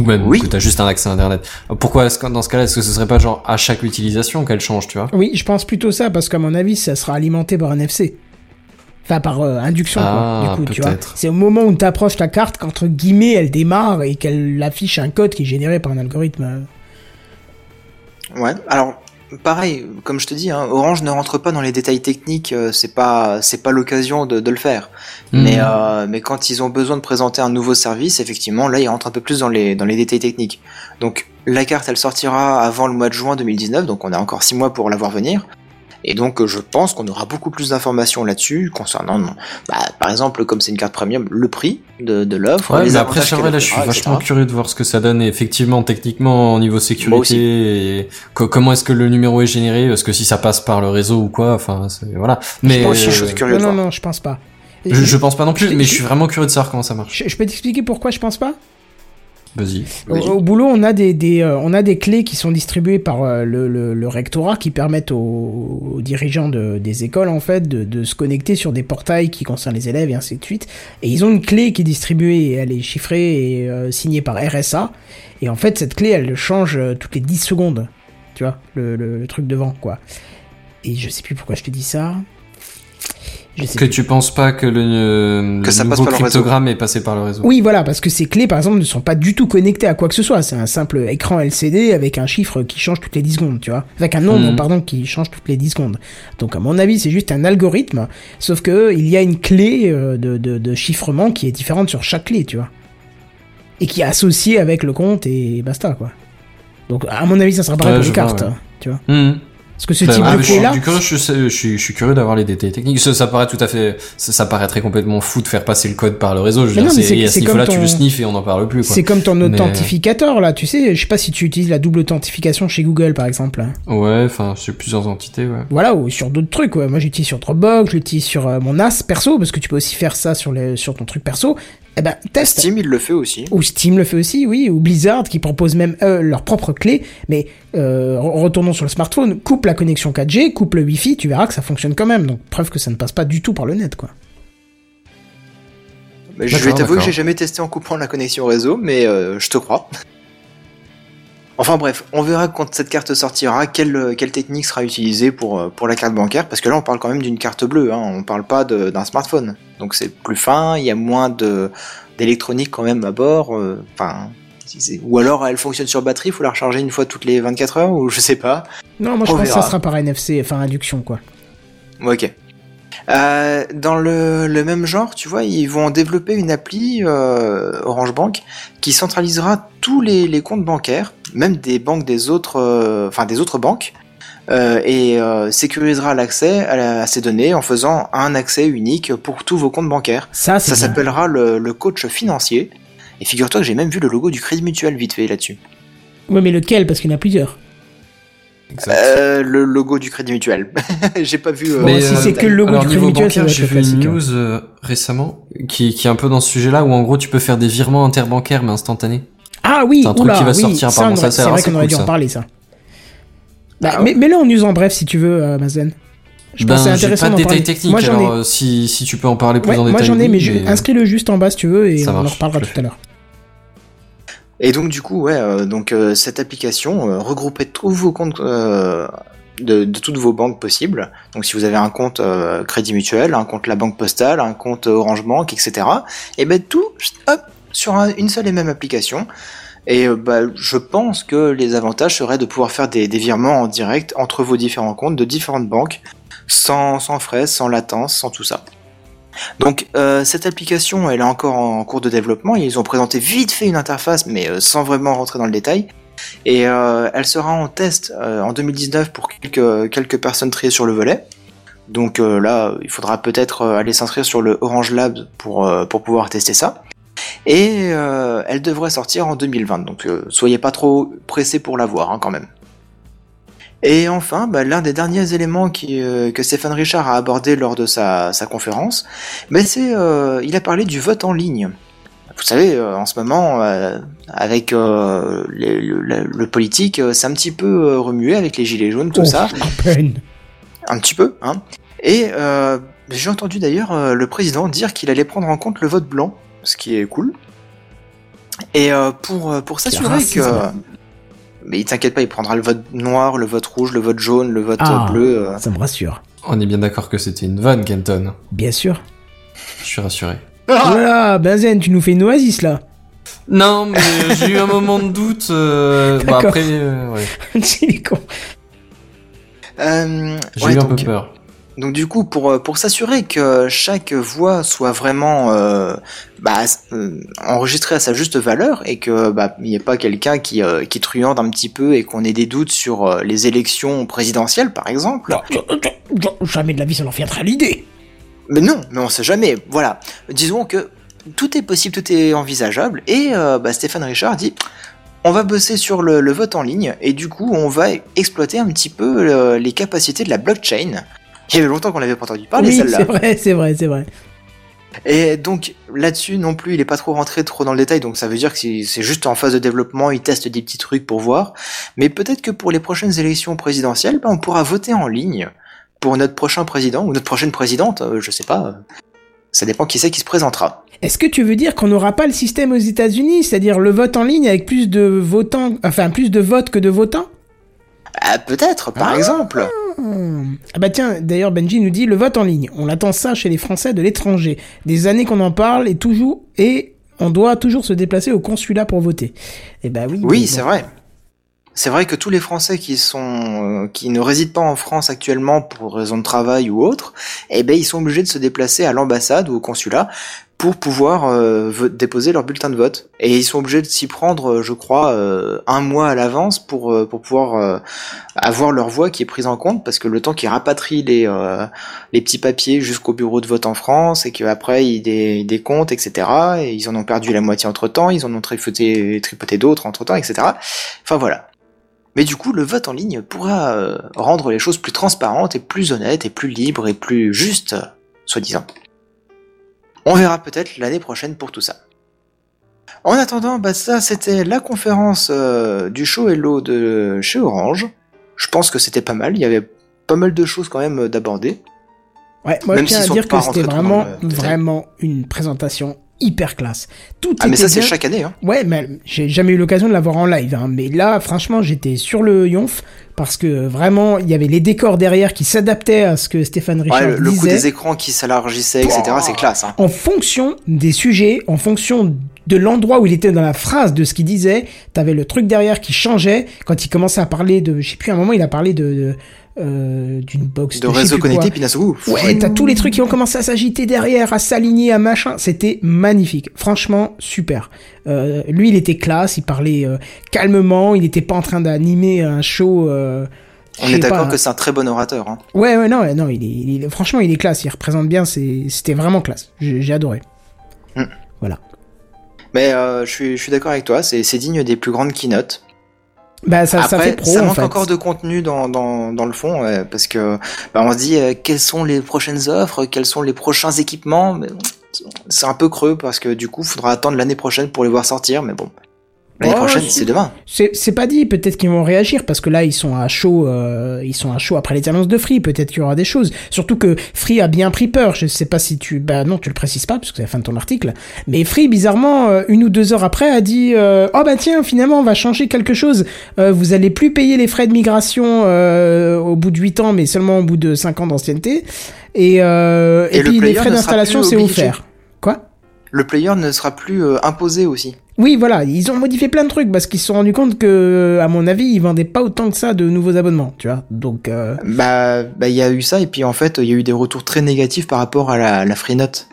C: ou même
D: Oui.
C: que t'as juste un accès à internet. Pourquoi est-ce que dans ce cas-là est-ce que ce serait pas genre à chaque utilisation qu'elle change, tu vois?
A: Oui, je pense plutôt ça, parce qu'à mon avis, ça sera alimenté par un NFC. Enfin, par euh, induction,
C: Ah,
A: quoi, du coup, tu vois. C'est au moment où tu approches ta carte qu'entre guillemets, elle démarre et qu'elle affiche un code qui est généré par un algorithme.
D: Ouais, alors pareil, comme je te dis, hein, Orange ne rentre pas dans les détails techniques, euh, c'est pas c'est pas l'occasion de, de le faire.
C: Hmm.
D: Mais euh, mais quand ils ont besoin de présenter un nouveau service, effectivement, là ils rentrent un peu plus dans les dans les détails techniques. Donc la carte, elle sortira avant le mois de juin 2019, donc on a encore six mois pour la voir venir. Et donc euh, je pense qu'on aura beaucoup plus d'informations là-dessus concernant, bah, par exemple, comme c'est une carte premium, le prix de, de l'offre.
C: Ouais,
D: les
C: mais après, vrai, là, je suis vachement
D: etc.
C: curieux de voir ce que ça donne. Et effectivement, techniquement, au niveau sécurité, et co- comment est-ce que le numéro est généré, parce que si ça passe par le réseau ou quoi, enfin, voilà. Mais
D: je suis
C: euh,
D: curieux
A: Non,
D: de
A: non,
D: voir.
A: non, je pense pas.
C: je, je pense pas non plus,
A: Je-
C: mais je
A: je-
C: suis vraiment curieux de savoir comment ça marche.
A: Je, je peux t'expliquer pourquoi je pense pas?
C: Vas-y.
A: Au, au boulot, on a des, des, euh, on a des clés qui sont distribuées par euh, le, le, le rectorat qui permettent aux, aux dirigeants de, des écoles en fait de, de se connecter sur des portails qui concernent les élèves et ainsi de suite. Et ils ont une clé qui est distribuée et elle est chiffrée et euh, signée par RSA. Et en fait, cette clé, elle change euh, toutes les 10 secondes. Tu vois, le, le, le truc devant quoi. Et je sais plus pourquoi je te dis ça. Je sais
C: Que
A: plus.
C: tu penses pas que le, euh,
D: Que
C: le
D: ça passe par le
C: cryptogramme est passé par le réseau
A: Oui, voilà, parce que ces clés, par exemple, ne sont pas du tout connectées à quoi que ce soit. C'est un simple écran LCD avec un chiffre qui change toutes les 10 secondes, tu vois. Avec un nombre,
C: Mhm.
A: pardon, qui change toutes les 10 secondes. Donc, à mon avis, c'est juste un algorithme, sauf que il y a une clé euh, de, de, de chiffrement qui est différente sur chaque clé, tu vois. Et qui est associée avec le compte et basta, quoi. Donc, à mon avis, ça sera pareil
C: Ouais,
A: pour les
C: vois,
A: cartes,
C: ouais.
A: tu vois.
C: Mhm.
A: Parce que ce
C: Bah,
A: type
C: ouais,
A: de
C: je suis du je suis, je suis curieux d'avoir les détails techniques. Ça, ça paraît tout à fait, ça, ça paraîtrait complètement fou de faire passer le code par le réseau. Je veux dire, c'est, à ce niveau-là,
A: comme
C: tu le
A: ton-
C: sniffes et on n'en parle plus.
A: C'est comme ton
C: Mais-
A: authentificateur, là, tu sais, je sais pas si tu utilises la double authentification chez Google, par exemple.
C: Ouais, enfin, sur plusieurs entités, ouais.
A: Voilà, ou sur d'autres trucs. Ouais. Moi, j'utilise sur Dropbox, j'utilise sur euh, mon NAS perso, parce que tu peux aussi faire ça sur, les, sur ton truc perso. Eh ben, teste.
D: Steam, il le fait aussi.
A: Ou Steam le fait aussi, oui, ou Blizzard qui propose même eux leur propre clé. Mais euh, re- retournons sur le smartphone, coupe la connexion 4G, coupe le Wi-Fi, tu verras que ça fonctionne quand même. Donc preuve que ça ne passe pas du tout par le net, quoi.
D: Mais je vais t'avouer que j'ai jamais testé en coupant la connexion réseau, mais euh, je te crois. Enfin bref, on verra quand cette carte sortira, quelle, quelle technique sera utilisée pour, euh, pour la carte bancaire, parce que là on parle quand même d'une carte bleue, hein, on parle pas d'un smartphone. Donc c'est plus fin, il y a moins d'électronique quand même à bord, euh, enfin... ou alors elle fonctionne sur batterie, faut la recharger une fois toutes les 24 heures, ou je sais pas.
A: Non, moi je
D: On
A: pense que ça sera par NFC, enfin induction, quoi.
D: Ok. Euh, dans le, le même genre, tu vois, ils vont développer une appli euh, Orange Bank qui centralisera tous les, les comptes bancaires, même des banques des autres, euh, enfin des autres banques, et sécurisera l'accès à, la- à ces données en faisant un accès unique pour tous vos comptes bancaires.
A: Ça,
D: s'appellera le, le coach financier. Et figure-toi que j'ai même vu le logo du Crédit Mutuel vite fait là-dessus.
A: Ouais, mais lequel? Parce qu'il y en a plusieurs.
D: Euh, le logo du Crédit Mutuel. j'ai pas vu. euh,
A: Bon, si c'est que le logo
C: alors,
A: du Crédit Mutuel,
C: j'ai vu une news euh, récemment qui, qui est un peu dans ce sujet-là où en gros tu peux faire des virements interbancaires mais instantanés.
A: Ah oui,
C: C'est un truc
A: oula,
C: qui va
A: oui,
C: sortir,
A: ça,
C: apparemment,
A: on
C: ça,
A: c'est vrai qu'on aurait dû en parler, ça. Bah,
D: Ah
A: mais, mais là, on nous en bref, si tu veux, euh, Mazen. Je pense que c'est
C: ben,
A: intéressant
C: pas de détails techniques,
A: Moi,
C: alors
A: ai.
C: euh, si, si tu peux en parler plus
A: Ouais,
C: en
A: moi,
C: détail.
A: j'en ai, mais, je- inscris-le juste en bas si tu veux, et
C: Ça
A: on en reparlera tout à l'heure.
D: Et donc du coup, ouais, euh, donc euh, cette application euh, regroupait tous vos comptes de, de toutes vos banques possibles. Donc si vous avez un compte Crédit Mutuel, un compte La Banque Postale, un compte Orange Bank, etc. Et ben tout, hop, sur un- une seule et même application. Et bah, je pense que les avantages seraient de pouvoir faire des, des virements en direct entre vos différents comptes de différentes banques, sans, sans frais, sans latence, sans tout ça. Donc euh, cette application, elle est encore en cours de développement. Ils ont présenté vite fait une interface, mais euh, sans vraiment rentrer dans le détail. Et euh, elle sera en test en 2019 pour quelques, personnes triées sur le volet. Donc là, il faudra peut-être aller s'inscrire sur le Orange Lab pour, pouvoir tester ça. Et elle devrait sortir en 2020. Donc soyez pas trop pressés pour la voir hein, quand même. Et enfin, bah, l'un des derniers éléments qui, euh, que Stéphane Richard a abordé lors de sa, sa conférence, bah, c'est euh, il a parlé du vote en ligne. Vous savez, euh, en ce moment, euh, avec euh, les- le, le- le politique, euh, c'est un petit peu remué avec les gilets jaunes, tout
A: Oh,
D: ça, un petit peu. Hein. Et euh, j'ai entendu d'ailleurs euh, le président dire qu'il allait prendre en compte le vote blanc, ce qui est cool. Et euh, pour pour s'assurer que. Mais il t'inquiète pas, il prendra le vote noir, le vote rouge, le vote jaune, le vote
A: Ah.
D: bleu. euh.
A: Ça me rassure.
C: On est bien d'accord que c'était une vanne, Kenton.
A: Bien sûr.
C: Je suis rassuré.
A: Voilà, Benzen, tu nous fais une oasis là.
C: Non, mais euh, j'ai eu un moment de doute. Euh...
A: D'accord.
C: après, euh, ouais.
D: Euh,
C: j'ai
D: ouais,
C: eu un
D: donc,
C: peu peur.
D: Donc du coup, pour, euh, pour s'assurer que chaque voix soit vraiment euh, bah, euh, enregistrée à sa juste valeur et que bah, il n'y ait pas quelqu'un qui, euh, qui truande un petit peu et qu'on ait des doutes sur les élections présidentielles, par exemple.
A: Jamais de la vie, ça leur viendra à l'idée.
D: Mais non, mais on sait jamais. Voilà, disons que tout est possible, tout est envisageable. Et bah, Stéphane Richard dit, on va bosser sur le, le vote en ligne et du coup, on va exploiter un petit peu les capacités de la blockchain. Il y avait longtemps qu'on n'avait pas entendu parler
A: oui,
D: celle-là.
A: c'est vrai, c'est vrai, c'est vrai.
D: Et donc là-dessus non plus, il est pas trop rentré trop dans le détail, donc ça veut dire que c'est juste en phase de développement, il teste des petits trucs pour voir. Mais peut-être que pour les prochaines élections présidentielles, ben, on pourra voter en ligne pour notre prochain président ou notre prochaine présidente, euh, je sais pas. Ça dépend qui c'est qui se présentera.
A: Est-ce que tu veux dire qu'on n'aura pas le système aux États-Unis, c'est-à-dire le vote en ligne avec plus de votants, enfin plus de votes que de votants?
D: Ah, peut-être, par
A: Ah.
D: exemple.
A: Ah bah tiens, d'ailleurs Benji nous dit le vote en ligne. On attend ça chez les Français de l'étranger. Des années qu'on en parle et toujours et on doit toujours se déplacer au consulat pour voter. Eh bah oui.
D: Oui,
A: bon.
D: c'est vrai. C'est vrai que tous les Français qui sont euh, qui ne résident pas en France actuellement pour raison de travail ou autre, eh ben ils sont obligés de se déplacer à l'ambassade ou au consulat pour pouvoir euh, déposer leur bulletin de vote. Et ils sont obligés de s'y prendre, euh, je crois, euh, un mois à l'avance pour euh, pour pouvoir euh, avoir leur voix qui est prise en compte, parce que le temps qu'ils rapatrient les euh, les petits papiers jusqu'au bureau de vote en France et qu'après ils, dé, ils décomptent, etc. Et ils en ont perdu la moitié entre temps, ils en ont tripoté, tripoté d'autres entre temps, etc. Enfin voilà. Mais du coup, le vote en ligne pourra rendre les choses plus transparentes et plus honnêtes et plus libres et plus justes, soi-disant. On verra peut-être l'année prochaine pour tout ça. En attendant, bah ça c'était la conférence euh, du show Hello de chez Orange. Je pense que c'était pas mal, il y avait pas mal de choses quand même euh, d'aborder.
A: Ouais, moi
D: Même
A: je tiens à dire que c'était vraiment, vraiment une présentation hyper classe. Tout
D: Ah mais ça c'est chaque année, hein.
A: Ouais, mais j'ai jamais eu l'occasion de la voir en live. Hein. Mais là, franchement, j'étais sur le yonf parce que vraiment, il y avait les décors derrière qui s'adaptaient à ce que Stéphane Richard
D: Ouais, le, le coup
A: disait.
D: des écrans qui s'élargissaient, etc. C'est classe, hein.
A: en fonction des sujets, en fonction de l'endroit où il était dans la phrase, de ce qu'il disait. T'avais le truc derrière qui changeait quand il commençait à parler de, je sais plus, à un moment il a parlé de, de, euh, d'une box
D: De réseau connecté, puis
A: Ouais, t'as tous les trucs qui ont commencé à s'agiter derrière, à s'aligner, à machin. C'était magnifique. Franchement, super. Euh, lui, il était classe, il parlait euh, calmement, il n'était pas en train d'animer un show.
D: On est d'accord que c'est un très bon orateur. Hein.
A: Ouais, ouais, non, non, il est, il est- franchement, il est classe, il représente bien, c'était vraiment classe. J'ai adoré.
D: Mais euh, je suis, je suis d'accord avec toi, c'est c'est digne des plus grandes keynotes.
A: Bah, ça, ça fait pro,
D: ça
A: en
D: manque
A: fait.
D: encore de contenu dans, dans, dans le fond, ouais, parce que bah, on se dit euh, quelles sont les prochaines offres, quels sont les prochains équipements. mais C'est un peu creux parce que du coup, faudra attendre l'année prochaine pour les voir sortir. Mais bon, l'année
A: Oh,
D: prochaine, c'est demain.
A: C'est pas dit, peut-être qu'ils vont réagir parce que là ils sont à chaud, euh, ils sont à chaud après les annonces de Free. Peut-être qu'il y aura des choses. Surtout que Free a bien pris peur. Je sais pas si tu, bah non, tu le précises pas parce que c'est la fin de ton article. Mais Free bizarrement euh, une ou deux heures après a dit euh, oh bah tiens finalement on va changer quelque chose. Euh, vous allez plus payer les frais de migration euh, au bout de 8 ans mais seulement au bout de 5 ans d'ancienneté. Et euh, et,
D: Et
A: puis les frais d'installation c'est offert.
D: Le player ne sera plus euh, imposé aussi.
A: Oui, voilà, ils ont modifié plein de trucs parce qu'ils se sont rendus compte que, à mon avis, ils vendaient pas autant que ça de nouveaux abonnements, tu vois. Donc, euh,
D: Bah, bah, il y a eu ça et puis en fait, il y a eu des retours très négatifs par rapport à la, la free note.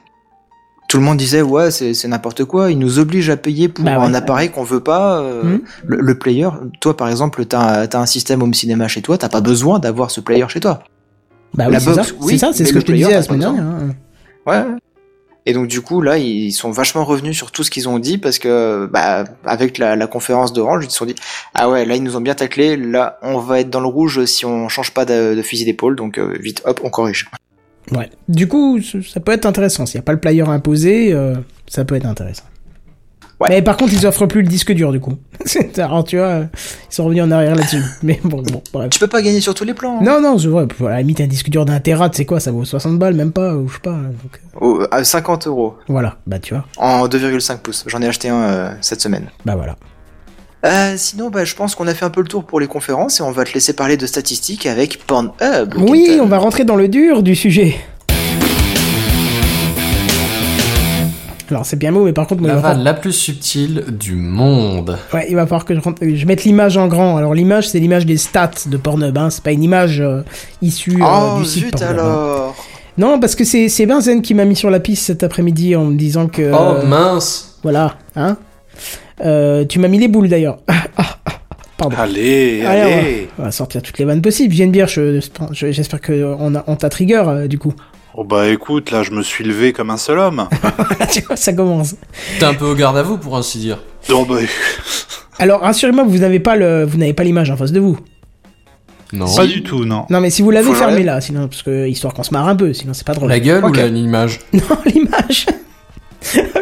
D: Tout le monde disait ouais, c'est n'importe quoi. Ils nous obligent à payer pour
A: Bah ouais.
D: un appareil qu'on veut pas. euh,
A: Mhm.
D: le, le player, toi par exemple, t'as as un système home cinéma chez toi, t'as pas besoin d'avoir ce player chez toi.
A: bah oui, c'est ça,
D: oui,
A: c'est ça, c'est
D: mais
A: ce que je te disais la semaine dernière. hein.
D: Ouais. Et donc du coup là, ils sont vachement revenus sur tout ce qu'ils ont dit parce que bah avec la, conférence d'Orange, ils se sont dit ah ouais là ils nous ont bien taclé, là on va être dans le rouge si on change pas de, fusil d'épaule, donc euh, vite hop on corrige.
A: Ouais. Du coup, ça peut être intéressant. S'il y a pas le player imposé, euh, ça peut être intéressant.
D: Ouais.
A: Mais par contre, ils offrent plus le disque dur, du coup. Alors, tu vois, ils sont revenus en arrière là-dessus. Mais bon, bon, bref.
D: Tu peux pas gagner sur tous les plans. hein.
A: Non, non, je vois, à la limite, un disque dur d'un Tera, tu sais quoi, ça vaut 60 balles, même pas, ou je sais pas. Donc,
D: Oh, à 50 euros
A: voilà, bah tu vois,
D: en 2,5 pouces. J'en ai acheté un euh, cette semaine.
A: bah voilà.
D: Euh, sinon, bah, je pense qu'on a fait un peu le tour pour les conférences et on va te laisser parler de statistiques avec Pornhub.
A: Oui, on va rentrer dans le dur du sujet. Alors c'est bien beau, mais par contre, moi,
C: La vanne la plus subtile du monde.
A: ouais, il va falloir que je, rentre- je mette l'image en grand. Alors l'image, c'est l'image des stats de Pornhub, hein. c'est pas une image euh, issue euh,
D: Oh,
A: du site
D: zut
A: Pornhub. hein.
D: alors
A: Non, parce que c'est c'est Benzen qui m'a mis sur la piste cet après-midi en me disant que...
C: Oh
A: euh,
C: mince
A: voilà, hein. Euh, tu m'as mis les boules d'ailleurs. Pardon.
E: Allez,
A: Allez, on va-
E: allez.
A: On va sortir toutes les vannes possibles. Geneviève, je- je- j'espère que on, t'a trigger euh, du coup.
E: Oh bah écoute, là je me suis levé comme un seul homme.
A: tu vois, ça commence.
C: T'es un peu au garde à vous pour ainsi dire.
E: Oh bah,
A: Alors rassurez-moi, vous n'avez pas le, vous n'avez pas l'image en face de vous.
C: Non.
E: pas du tout, non.
A: Non, mais si vous l'avez,
D: le-
A: la, sinon parce que histoire qu'on se marre un peu, sinon c'est pas drôle.
C: La gueule ou la- l'image
A: Non, l'image.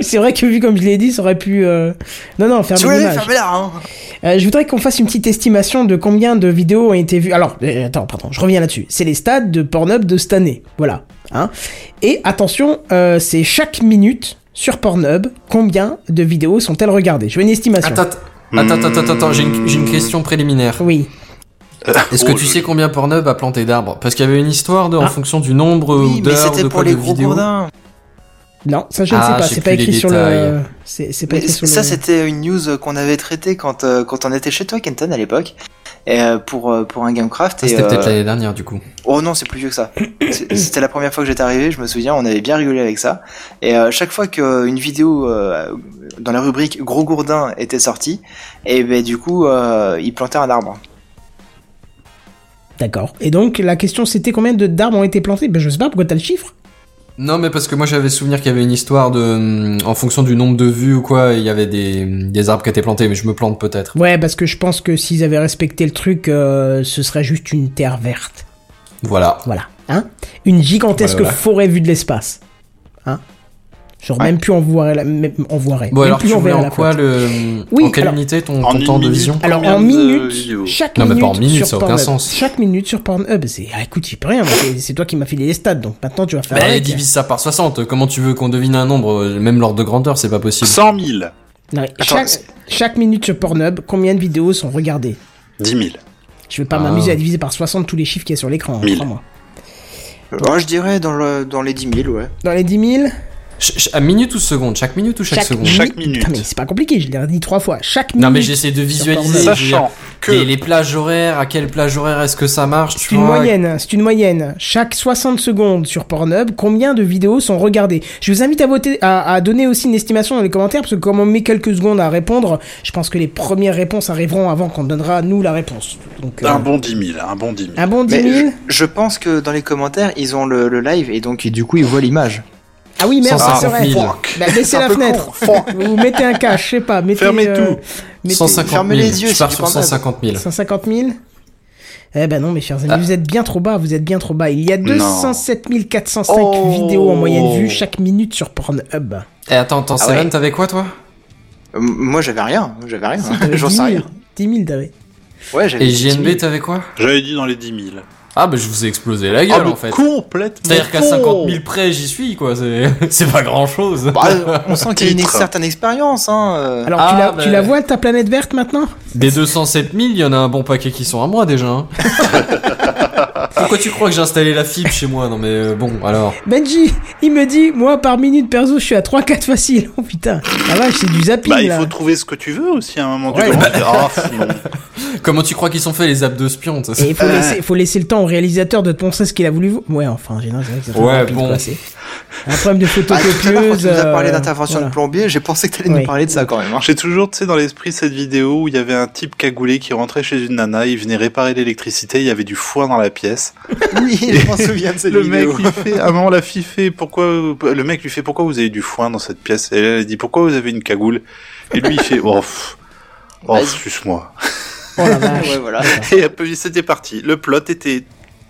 A: c'est vrai que vu comme je l'ai dit, ça aurait pu. euh, Non, non, l'image.
D: fermez-la hein.
A: Euh, je voudrais qu'on fasse une petite estimation de combien de vidéos ont été vues. Alors, euh, attends, pardon, je reviens là-dessus. C'est les stats de Pornhub de cette année. Voilà. Hein. Et attention, euh, c'est chaque minute sur Pornhub, combien de vidéos sont-elles regardées? Je veux une estimation.
C: Attends, attends, attends, attends, attends, j'ai une, j'ai une question préliminaire.
A: Oui.
C: Est-ce que
E: Oh,
C: tu
E: je-
C: sais combien Pornhub a planté d'arbres? Parce qu'il y avait une histoire de, en
A: Ah.
C: fonction du nombre
D: Oui, mais
C: d'heures
D: c'était
C: de
D: pour
C: quoi
D: les
C: de
D: gros
C: vidéos.
D: gourdins.
A: Non, ça je ne
C: Ah,
A: sais pas. C'est pas écrit sur le. C'est c'est pas
D: Mais
A: écrit sur
D: ça,
A: le.
D: c'était une news qu'on avait traitée quand, euh, quand on était chez toi, Kenton, à l'époque. Et euh, pour, euh, pour un Gamecraft.
C: Ah,
D: et,
C: C'était peut-être
D: euh,
C: l'année dernière du coup.
D: Oh non, c'est plus vieux que ça. C'était la première fois que j'étais arrivé, je me souviens, on avait bien rigolé avec ça. Et euh, chaque fois qu'une vidéo euh, dans la rubrique Gros Gourdin était sortie, et ben du coup, euh, il plantait un arbre.
A: D'accord. Et donc la question c'était combien de d'arbres ont été plantés? Ben je sais pas pourquoi t'as le chiffre?
C: Non, mais parce que moi j'avais souvenir qu'il y avait une histoire de. hum, En fonction du nombre de vues ou quoi, il y avait des, des arbres qui étaient plantés, mais je me plante peut-être.
A: Ouais, parce que je pense que s'ils avaient respecté le truc, euh, ce serait juste une terre verte.
C: Voilà.
A: Voilà. Hein Une gigantesque
C: Voilà, voilà.
A: forêt vue de l'espace. Hein Genre même plus on voirait la, même, voirait.
C: Bon,
A: même
C: alors
A: plus
C: tu voulais en quoi le.
A: Oui,
C: en quelle
A: alors-
C: unité ton,
E: En
C: temps de vision
A: Alors en minutes, chaque
C: Non, mais
A: minute
C: pas en minutes,
A: sur
C: ça a aucun sens.
A: Chaque minute sur Pornhub, c'est ah, écoute, j'y peux rien, moi, c'est- toi qui m'as filé les stats, donc maintenant tu vas faire
C: Bah,
A: avec.
C: divise ça par 60. Comment tu veux qu'on devine un nombre Même l'ordre de grandeur, c'est pas possible.
E: 100 000.
A: Non, mais
D: Attends,
A: chaque, minute sur Pornhub, combien de vidéos sont regardées?
E: 10 000.
A: Je vais pas
C: Ah.
A: m'amuser à diviser par 60 tous les chiffres qu'il y a sur l'écran, hein, crois-moi.
D: Oh, je dirais dans, le, dans les 10 000, ouais.
A: Dans les 10 000,
C: Ch- minute ou seconde Chaque minute ou chaque, seconde?
E: Chaque minute.
A: Putain, mais c'est pas compliqué, je l'ai dit trois fois. Chaque minute.
C: Non mais j'essaie de visualiser.
E: Sachant que
C: les, les plages horaires, à quelle plage horaire est-ce que ça marche
A: C'est une
C: vois?
A: moyenne, c'est une moyenne. Chaque 60 secondes sur Pornhub, combien de vidéos sont regardées? Je vous invite à voter, à, à donner aussi une estimation dans les commentaires, parce que comme on met quelques secondes à répondre, je pense que les premières réponses arriveront avant qu'on donnera nous la réponse. Donc, euh,
E: un bon 10 000, un bon 10 000.
A: un bon 10
D: Mais
A: 000
D: je, je pense que dans les commentaires, ils ont le, le live et donc du coup ils voient l'image.
A: Ah oui, merde, ça
C: 150
A: serait.
C: 000.
A: Bah, baissez la fenêtre. Vous mettez un cache, je sais pas. Mettez,
E: Fermez
A: euh,
E: tout.
A: mettez
C: 150
D: fermez
C: 000.
D: les yeux,
C: je
D: c'est
C: pars sur
D: Pornhub.
C: 150 000.
A: 150 000 Eh ben non, mes chers amis,
C: Ah.
A: vous êtes bien trop bas, vous êtes bien trop bas. Il y a
E: Non.
A: 207 405
E: Oh.
A: vidéos en moyenne vue chaque minute sur Pornhub.
C: Eh attends, attends,
D: Ah ouais.
C: t'avais quoi toi?
D: Euh, moi j'avais rien, j'avais rien, j'en
A: 10
D: sais
A: 000.
D: rien.
A: 10 000 t'avais.
D: Ouais, j'avais
C: Et
D: 10 000.
C: JNB, t'avais quoi?
E: J'avais dit dans les 10 000.
C: Ah bah je vous ai explosé la gueule
E: Ah, mais
C: en fait.
E: complètement.
C: C'est-à-dire qu'à
E: con.
C: 50 000 près, j'y suis quoi. C'est c'est pas grand chose.
D: Bah, on sent qu'il y a une certaine expérience, hein. euh.
A: Alors,
C: Ah,
A: tu, la,
C: bah.
A: tu la vois, ta planète verte maintenant?
C: Des 207 000, il y en a un bon paquet qui sont à moi déjà. hein. Pourquoi tu crois que j'ai installé la fibre chez moi Non mais euh, bon, alors.
A: Benji, il me dit, moi par minute perso, je suis à 3-4 facile. Oh putain, la vache, c'est du zapping
E: Bah, il
A: là.
E: faut trouver ce que tu veux aussi à un moment.
A: Ouais,
E: tu
A: bah-
E: ah.
C: Comment tu crois qu'ils sont faits les abdos spions ça,
A: Et il faut laisser, faut laisser le temps au réalisateur de te montrer ce qu'il a voulu. vo- Ouais, enfin, j'ai c'est
C: Ouais,
A: rapide,
C: bon.
A: quoi, un problème de
D: Ah,
A: photocopieuse.
D: tu nous as parlé
A: euh,
D: d'intervention
A: voilà.
D: de plombier, j'ai pensé que t'allais
A: Oui.
D: nous parler de ça quand même. Hein.
E: J'ai toujours, tu sais, dans l'esprit cette vidéo où il y avait un type cagoulé qui rentrait chez une nana, il venait réparer l'électricité, il y avait du foin dans la pièce.
D: Oui, je m'en souviens de cette
E: le
D: vidéo.
E: mec lui fait, ah non, la fille fait, pourquoi, le mec lui fait, pourquoi vous avez du foin dans cette pièce? Et elle, elle dit, pourquoi vous avez une cagoule? Et lui, il fait, oh, pff, oh,
D: Vas-y.
E: suce-moi.
A: Oh la vache.
D: ouais, voilà.
E: Et c'était parti. Le plot était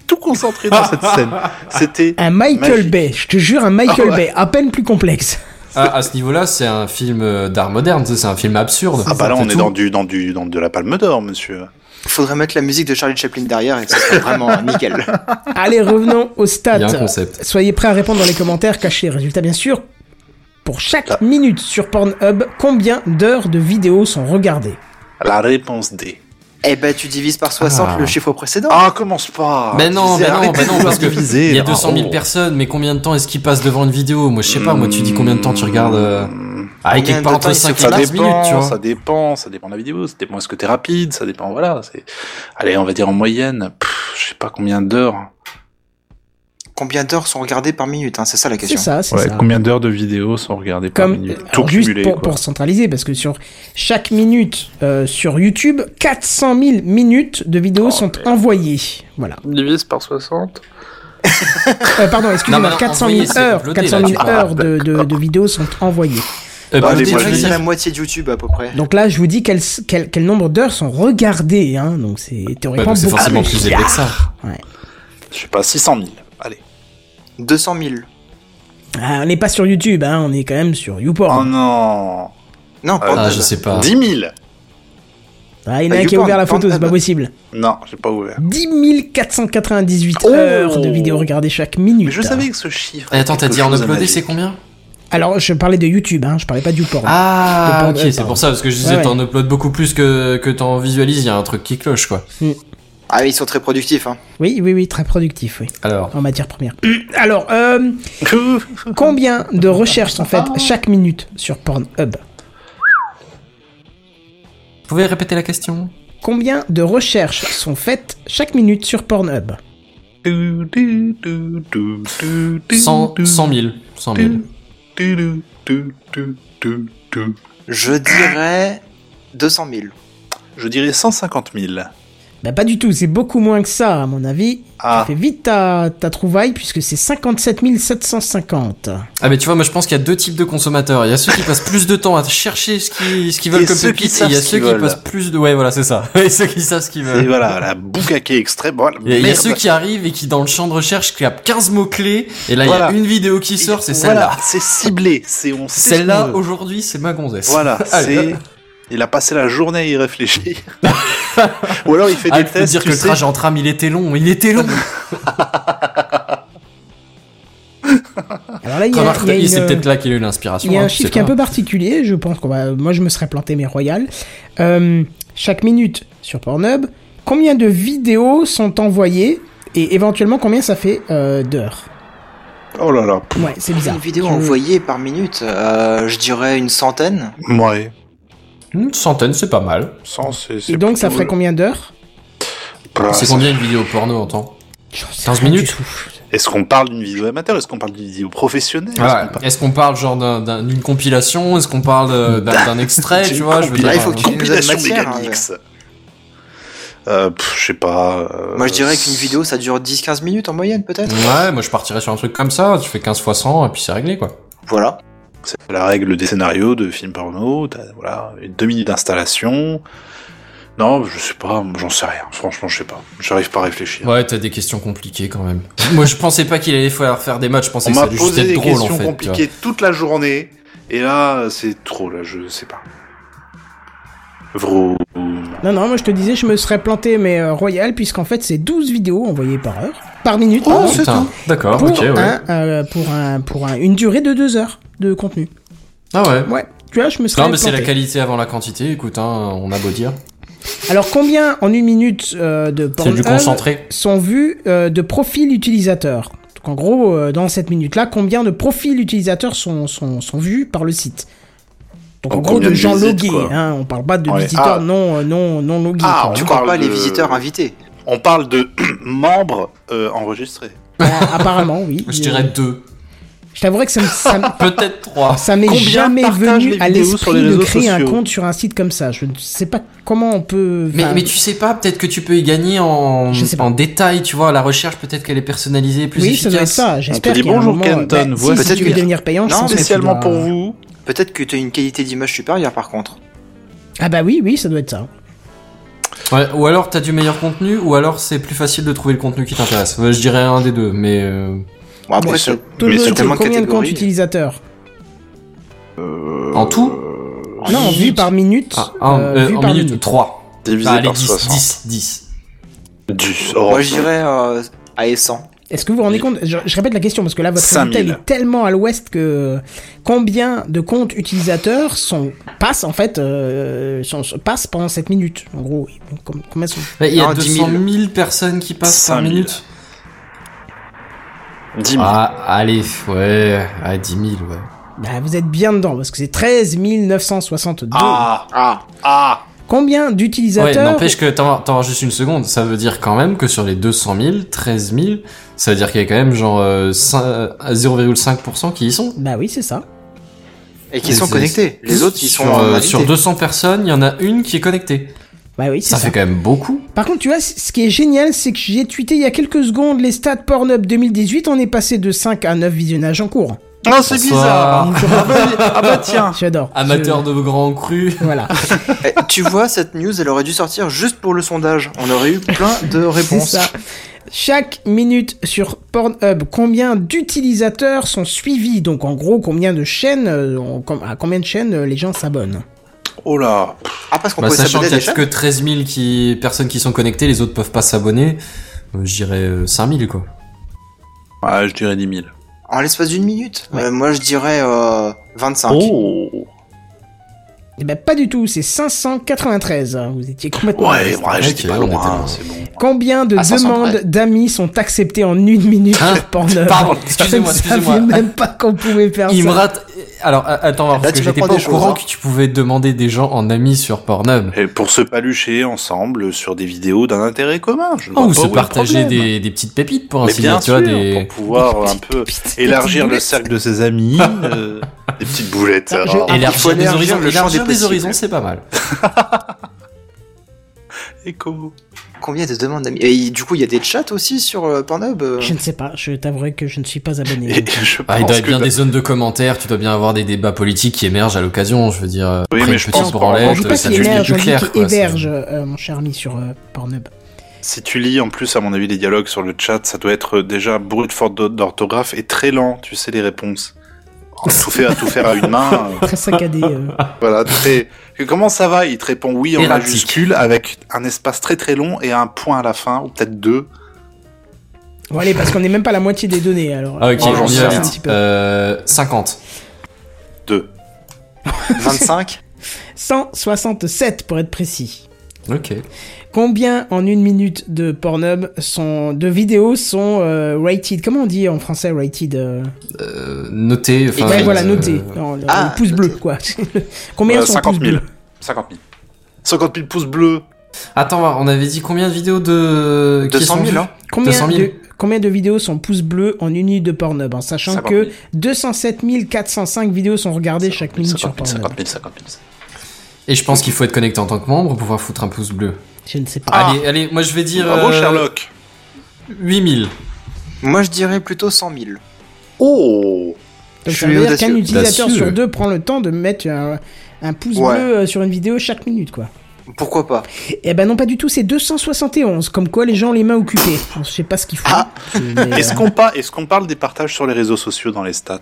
E: tout concentré dans cette scène. C'était,
A: Un Michael
E: Magique.
A: Bay, je te jure, un Michael
E: Ah ouais.
A: Bay, à peine plus complexe.
C: Ah, à ce niveau-là, c'est un film euh, d'art moderne, c'est un film absurde.
E: ah bah là, on est
C: tout.
E: dans du, dans du, dans de la palme d'or, monsieur.
D: Faudrait mettre la musique de Charlie Chaplin derrière et ça serait vraiment nickel.
A: Allez, revenons au stats.
C: Il y a un concept.
A: Soyez prêts à répondre dans les commentaires, cachez les résultats bien sûr. Pour chaque
E: Ah.
A: minute sur Pornhub, combien d'heures de vidéos sont regardées?
E: La réponse D.
D: Eh ben, tu divises par 60
C: Ah.
D: le chiffre précédent.
E: Ah, commence pas.
C: Mais non, mais non, bah
E: de
C: non,
E: vouloir
C: parce que il y a
E: là.
C: 200 000
E: Oh.
C: personnes, mais combien de temps est-ce qu'ils passent devant une vidéo? Moi, je sais pas, moi, tu dis combien de temps tu regardes euh... Ah,
D: Combien
C: quelque part entre
D: il se
C: 5 et
E: Ça
C: 15
E: dépend,
C: minutes, tu vois.
E: ça dépend, ça dépend de la vidéo, ça dépend est-ce que t'es rapide, ça dépend, voilà, c'est, allez, on va dire en moyenne, pff, je sais pas combien d'heures.
D: Combien d'heures sont regardées par minute hein, C'est ça la
A: C'est
D: question.
A: ça, c'est
E: Ouais,
A: ça.
E: combien d'heures de vidéos sont regardées par minute? Tout
A: juste
E: cumulé,
A: pour, pour centraliser, parce que sur chaque minute euh, sur YouTube, 400 000 minutes de vidéos
E: Oh,
A: sont envoyées. Voilà.
E: Divise par 60.
A: Euh, pardon, excusez-moi,
C: Non, mais
A: 400
C: envoyer,
A: 000
C: c'est
A: heures,
C: uploadé,
A: 400
C: là,
A: 000
C: tu parles.
A: heures de, de, de vidéos sont envoyées.
C: Euh,
E: Bah,
C: bah,
E: allez, moi,
D: c'est la moitié de YouTube à peu près.
A: Donc là, je vous dis quel, quel, quel nombre d'heures sont regardées. Hein, donc c'est
C: Bah,
A: théoriquement
C: c'est
A: beaucoup
C: forcément
A: plus.
C: plus élevé que ça.
E: Je sais pas, 600 000. Allez.
D: 200 000.
A: Ah, on n'est pas sur YouTube, hein, on est quand même sur YouPorn.
E: Oh non.
D: Non,
E: Ah,
D: pas
C: Ah, je sais pas.
E: 10 000.
A: Ah, il y en a
D: Ah,
A: un qui a ouvert la photo, c'est pas possible.
E: Non, j'ai pas ouvert.
A: 10 498
E: Oh
A: heures de vidéos regardées chaque minute.
E: Mais je savais que ce chiffre.
C: Eh, attends, t'as dit en uploadé, c'est combien?
A: Alors, je parlais de YouTube, hein, je parlais pas de YouPorn.
C: Ah,
A: De
C: ok,
A: Pornhub,
C: c'est pour ça, parce que je disais,
A: Ouais, ouais.
C: t'en uploades beaucoup plus que, que t'en visualises, il y a un truc qui cloche, quoi.
D: Ah oui, ils sont très productifs. Hein.
A: Oui, oui, oui, très productif, oui,
C: Alors,
A: en matière première. Alors, euh, combien de recherches sont faites chaque minute sur Pornhub?
C: Vous pouvez répéter la question?
A: Combien de recherches sont faites chaque minute sur Pornhub?
C: 100, 100 000. 100 000.
D: Je dirais 200 000.
E: Je dirais 150 000.
A: Bah pas du tout, c'est beaucoup moins que ça, à mon avis.
E: Ah.
A: Fais vite ta, ta trouvaille, puisque c'est 57 750.
C: Ah mais tu vois, moi je pense qu'il y a deux types de consommateurs. Il y a ceux qui passent plus de temps à chercher ce qu'ils ce qu'ils veulent
E: Et
C: comme
E: ceux qui
C: pépites, et il y a ceux qui passent plus de... Ouais, voilà, c'est ça. Et ceux qui savent ce qu'ils
E: Et
C: veulent.
E: voilà, la boucaquée extrême. Voilà,
C: Il y, a, il y a ceux qui arrivent et qui dans le champ de recherche capent 15 mots-clés, et là il
E: Voilà.
C: y a une vidéo qui sort, c'est
E: Voilà,
C: celle-là.
E: c'est ciblé. C'est on
C: Celle-là, aujourd'hui, c'est ma gonzesse.
E: Voilà, c'est. Il a passé la journée à y réfléchir. Ou alors il fait
C: Ah,
E: des tests.
C: dire
E: tu
C: que le
E: sais.
C: trajet en tram, il était long, il était long.
A: Alors là, il y a, il y a une-
C: c'est peut-être là qu'il a eu l'inspiration.
A: Il y a
C: hein,
A: un chiffre qui est un peu particulier, je pense qu'on va. Moi, je me serais planté mes royales. Euh, chaque minute sur Pornhub, combien de vidéos sont envoyées et éventuellement combien ça fait euh, d'heures?
E: Oh là là.
A: Ouais, c'est bizarre.
D: Une vidéo
A: Je-
D: envoyée par minute, euh, je dirais une centaine.
E: Ouais.
C: Une centaine, c'est pas mal.
E: C'est,
A: Et donc, ça ferait combien d'heures
E: Bah,
C: c'est
E: ça-
C: combien une vidéo porno en temps
A: J'en sais
C: 15
A: rien du
C: minutes.
E: Est-ce qu'on parle d'une vidéo amateur Est-ce qu'on parle d'une vidéo professionnelle Est-ce
C: Voilà.
E: qu'on parle-
C: Est-ce qu'on parle genre d'un- d'un- d'une compilation Est-ce qu'on parle euh, d'un d'un extrait, tu vois je veux dire,
D: Là, il faut que tu-
C: euh,
D: donnes
E: compilation
D: matière,
E: Megamix. Euh, pff, je sais pas. euh,
D: Moi, je dirais qu'une vidéo, ça dure 10-15 minutes en moyenne, peut-être.
C: Ouais, moi je partirais sur un truc comme ça, tu fais 15 fois 100 et puis c'est réglé quoi.
D: Voilà.
E: C'est la règle des scénarios de films porno. T'as, voilà, deux minutes d'installation. Non, je sais pas, j'en sais rien. Franchement, je sais pas. J'arrive pas à réfléchir.
C: Ouais, t'as des questions compliquées quand même. moi je pensais pas qu'il allait falloir faire des matchs, je pensais
E: On
C: que ça
E: m'a
C: allait juste être
E: des
C: drôle en
E: questions
C: fait. tu vois.
E: compliquées toute la journée. Et là, c'est trop, là, je sais pas. Vroom.
A: Non, non, moi je te disais, je me serais planté, mais euh, royal, puisqu'en fait, c'est 12 vidéos envoyées par heure. Par minute,
C: Oh
A: pardon.
C: putain, d'accord, ok, ouais.
A: un, euh, pour, un, pour un- une durée de 2 heures de contenu.
C: Ah ouais.
A: Ouais, tu vois, je me serais
C: Non mais c'est la qualité avant la quantité, écoute, hein, on a beau dire.
A: Alors, combien en une minute euh, de
C: C'est du
A: Pornhub
C: concentré.
A: sont vus euh, de profils utilisateurs? Donc, en gros, euh, dans cette minute-là, combien de profils utilisateurs sont, sont, sont vus par le site? Donc, en
E: Oh,
A: gros, de
E: de
A: gens
E: visites,
A: logués. Hein, on parle pas de
E: Ouais.
A: visiteurs
D: Ah.
A: non, non, non logués.
E: Ah,
A: quoi.
D: Tu
E: on
D: parles
E: parle
D: pas les
E: de-
D: visiteurs invités.
E: On parle de membres euh, enregistrés.
A: Ah, apparemment, oui.
C: Je dirais deux,
A: Je t'avouerais que ça ça
C: peut-être trois.
A: Ça m'est jamais venu à l'esprit
E: les
A: de créer un compte sur un site comme ça. Je ne sais pas comment on peut.
C: Mais, tu sais pas, peut-être que tu peux y gagner en,
A: Je sais pas.
C: en détail, tu vois, la recherche peut-être qu'elle est personnalisée, plus
A: oui, ça doit être
C: efficace.
A: ça. J'espère
E: bonjour,
A: moment,
E: Kenton,
A: bah, si, tu veux
D: Peut-être que-
A: devenir payant,
D: Non,
E: Spécialement
A: dois-
E: pour vous.
D: Peut-être que tu as une qualité d'image supérieure, par contre.
A: Ah bah oui, oui, ça doit être ça.
C: Ouais, ou alors t'as du meilleur contenu, ou alors c'est plus facile de trouver le contenu qui t'intéresse. Ouais, je dirais un des deux, mais euh,
D: Bon, après,
E: Mais
D: c'est
E: sur- Mais
D: tellement
A: combien de comptes utilisateurs
C: en tout
A: Non, vu par minute.
C: ah, un,
A: euh,
C: euh,
A: vu
C: en
A: par
C: minute,
A: minute.
C: 3.
E: Divisé
C: allez,
E: par
C: 10,
E: 60.
C: 10, 10.
E: Du, oh,
D: Moi, je dirais euh, à 100.
A: Est-ce que vous vous rendez compte je, je répète la question parce que là, votre
E: 5000.
A: résultat est tellement à l'ouest que combien de comptes utilisateurs sont passent en fait euh, sont, sont- passent pendant cette minute En gros, com- combien sont
C: Ouais, Il y a
D: Non, 10
C: 200
D: 000.
C: 000 personnes qui passent par
E: 5 000.
C: minute.
E: 10 000.
C: Ah, allez, ouais, à 10 000, ouais.
A: Bah, vous êtes bien dedans parce que c'est 13 962.
E: Ah,
D: Ah,
E: ah.
A: Combien
C: Ouais,
A: d'utilisateurs
C: n'empêche que t'en t'en juste une seconde, ça veut dire quand même que sur les 200 000, 13 000, ça veut dire qu'il y a quand même genre euh, cin- euh, 0,5% qui y sont.
A: Bah oui, c'est ça.
D: et qui sont connectés. Les autres, ils sont
C: sur,
D: en
C: euh,
D: invité.
C: sur 200 personnes, il y en a une qui est connectée.
A: Bah oui, c'est
C: Ça
A: ça.
C: fait quand même beaucoup.
A: Par contre, tu vois, ce qui est génial, c'est que j'ai tweeté il y a quelques secondes les stats Pornhub 2018, on est passé de 5 à 9 visionnages en cours.
E: Ah, c'est bizarre. ah, bah, ah bah tiens.
A: J'adore.
C: Amateur
A: Je-
C: de grands crus.
A: Voilà.
D: Eh, tu vois, cette news, elle aurait dû sortir juste pour le sondage. On aurait eu plein de
A: C'est
D: réponses.
A: ça. Chaque minute sur Pornhub, combien d'utilisateurs sont suivis? Donc en gros, combien de chaînes, euh, à combien de chaînes euh, les gens s'abonnent?
E: Oh là.
D: Ah, parce qu'on
C: Bah,
D: peut
C: sachant qu'il
D: à
C: y
D: des
C: a que 13 000 qui... personnes qui sont connectées, les autres peuvent pas s'abonner. Euh, je dirais euh, 5 000 quoi.
E: Ouais, je dirais 10 000.
D: En l'espace d'une minute?
A: Ouais.
D: Euh, Moi, je dirais euh, 25.
E: Oh.
A: Eh ben pas du tout, c'est 593. hein. Vous étiez complètement.
E: Ouais, ouais, j'étais pas loin, c'est bon.
A: Combien de
D: À 500
A: demandes d'amis sont acceptées en une minute
C: Hein
A: sur Pornhub?
C: Pardon, excusez-moi,
A: Je ne savais
C: excusez-moi.
A: même pas qu'on pouvait faire
C: Il
A: ça.
C: me rate. Alors attends, parce
D: Là,
C: que
D: tu
C: j'étais pas au courant
D: hein.
C: que tu pouvais demander des gens en amis sur Pornhub.
E: Et pour se palucher ensemble sur des vidéos d'un intérêt commun. Je ne
C: Oh,
E: vois
C: ou
E: pas
C: se partager
E: problème.
C: des, des petites pépites pour ainsi dire, tu vois, des.
E: pour pouvoir un peu élargir le cercle de ses amis, euh, des petites boulettes.
A: Ah, je-
E: alors.
D: il faut
C: Élargir des horizons,
D: le champ
C: élargir
D: des
C: des
D: possibles.
C: horizons, c'est pas mal.
E: Écho.
D: Combien de demandes d'amis? Et du coup, il y a des chats aussi sur euh, Pornhub euh?
A: Je ne sais pas, je t'avouerai que je ne suis pas abonné.
E: Et je
C: Ah, il doit y
E: que
C: bien des zones de commentaires, tu dois bien avoir des débats politiques qui émergent à l'occasion, je veux dire.
E: Oui,
C: après
E: mais je pense
C: branlette,
A: dit pas
C: ça
A: émerge,
C: plus clair, c'est-
A: héberge, euh, mon cher ami, sur euh, Pornhub.
E: Si tu lis en plus, à mon avis, les dialogues sur le chat, ça doit être déjà brut faute d'orthographe et très lent, tu sais, les réponses. Tout faire, à tout faire à une main. euh,
A: Très saccadé. euh.
E: voilà, très. Comment ça va? Il te répond oui en
C: Erratique.
E: majuscule avec un espace très très long et un point à la fin, ou peut-être deux.
A: Bon allez, parce qu'on n'est même pas à la moitié des données, alors.
C: Ah, ok,
E: Oh, j'en
C: on va
E: rien.
A: un petit peu.
C: Euh, 50.
E: Deux.
D: 25
A: 167 pour être précis.
C: Ok.
A: Combien en une minute de Pornhub sont, de vidéos sont euh, rated? Comment on dit en français rated euh,
C: Euh, noté. Enfin,
A: Ouais, voilà,
C: euh,
A: noté. Non, le-
D: ah,
A: le pouce bleu, quoi. Combien
E: Euh,
A: sont
E: 50
A: pouces
E: 000.
A: bleus
E: 50 000. 50 000 pouces bleus.
C: Attends, on avait dit combien de vidéos de. qui
D: 200 000,
C: sont vues?
D: hein.
A: Combien
C: 200 000.
A: de, combien de vidéos sont pouces bleus en une minute de Pornhub En sachant
E: 50
A: que
E: 000.
A: 207 405 vidéos sont regardées chaque minute sur
E: 50 000,
A: Pornhub.
E: 50 000, 50 000.
C: Et je pense qu'il faut être connecté en tant que membre pour pouvoir foutre un pouce bleu.
A: Je ne sais pas.
E: Ah.
C: Allez, allez, moi je vais dire.
E: Bravo
C: euh,
E: Sherlock.
C: 8000.
D: Moi, je dirais plutôt 100 000.
E: Oh
A: Donc
D: je
A: ça veut dire qu'un utilisateur sur deux prend le temps de mettre un, un pouce
D: Ouais.
A: bleu euh, sur une vidéo chaque minute, quoi.
D: Pourquoi pas?
A: Eh ben non, pas du tout, c'est 271. Comme quoi, les gens ont les mains occupées. Je sais pas ce qu'ils font.
D: Ah.
E: Est-ce
A: euh,
E: qu'on par- est-ce qu'on parle des partages sur les réseaux sociaux dans les stats?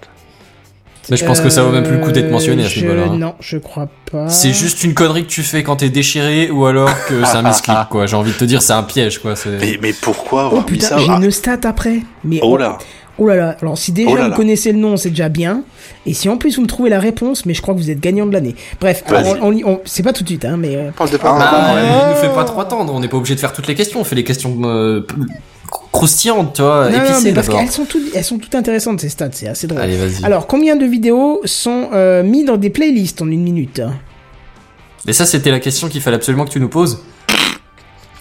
C: Mais je pense que ça vaut même plus le coup d'être mentionné à ce
A: je-
C: niveau-là. hein.
A: Non, je crois pas.
C: C'est juste une connerie que tu fais quand t'es déchiré ou alors que c'est un misclick, quoi. J'ai envie de te dire, c'est un piège, quoi.
E: mais, mais pourquoi
A: Oh
E: avoir mis
A: putain,
E: ça
A: j'ai
E: Ah,
A: une stat après. Mais
E: Oh là
A: Oh là là. Alors si déjà
E: Oh là
A: vous connaissez le nom, c'est déjà bien. Et si en plus vous me trouvez la réponse, mais je crois que vous êtes gagnant de l'année. Bref, alors, on, on- on- c'est pas tout de suite, hein, mais euh,
D: On parle de
E: Ah,
D: Pornhub.
C: Bah,
E: ouais.
C: il nous fait pas trop attendre. On n'est pas obligé de faire toutes les questions. On fait les questions euh, croustillantes, tu vois,
A: non, non,
C: épicées
A: mais parce qu'elles sont toutes, elles sont toutes intéressantes ces stats, c'est assez drôle.
C: Allez, vas-y.
A: Alors, combien de vidéos sont euh, mis dans des playlists en une minute?
C: Et ça, c'était la question qu'il fallait absolument que tu nous poses.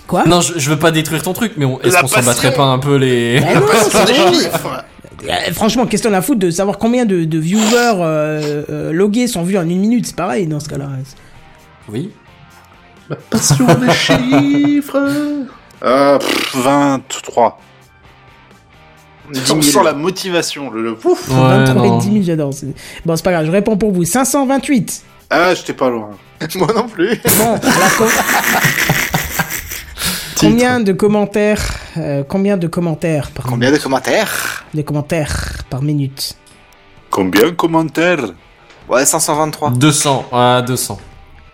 A: Quoi?
C: Non, je, je veux pas détruire ton truc, mais on- est-ce
E: La
C: qu'on s'en
E: passion.
C: battrait pas un peu les...
A: Ah non, c'est. Euh, Franchement, question à foutre de savoir combien de, de viewers euh, euh, logués sont vus en une minute, c'est pareil dans ce cas-là.
C: Oui.
E: Passion des chiffres euh, pff, 23.
D: 10
E: On
D: 000.
E: sent la motivation, le, le ouf.
C: Ouais,
A: 23 et
C: non.
A: 10 000, j'adore. c'est- Bon, c'est pas grave, je réponds pour vous. 528.
E: Ah, j'étais pas loin.
D: Moi non plus.
A: Bon, alors, com- combien de commentaires euh, Combien de commentaires par
D: Combien de
A: minute
D: commentaires
A: de commentaires par minute
E: Combien de commentaires?
D: Ouais, 523.
C: 200. Ah, 200.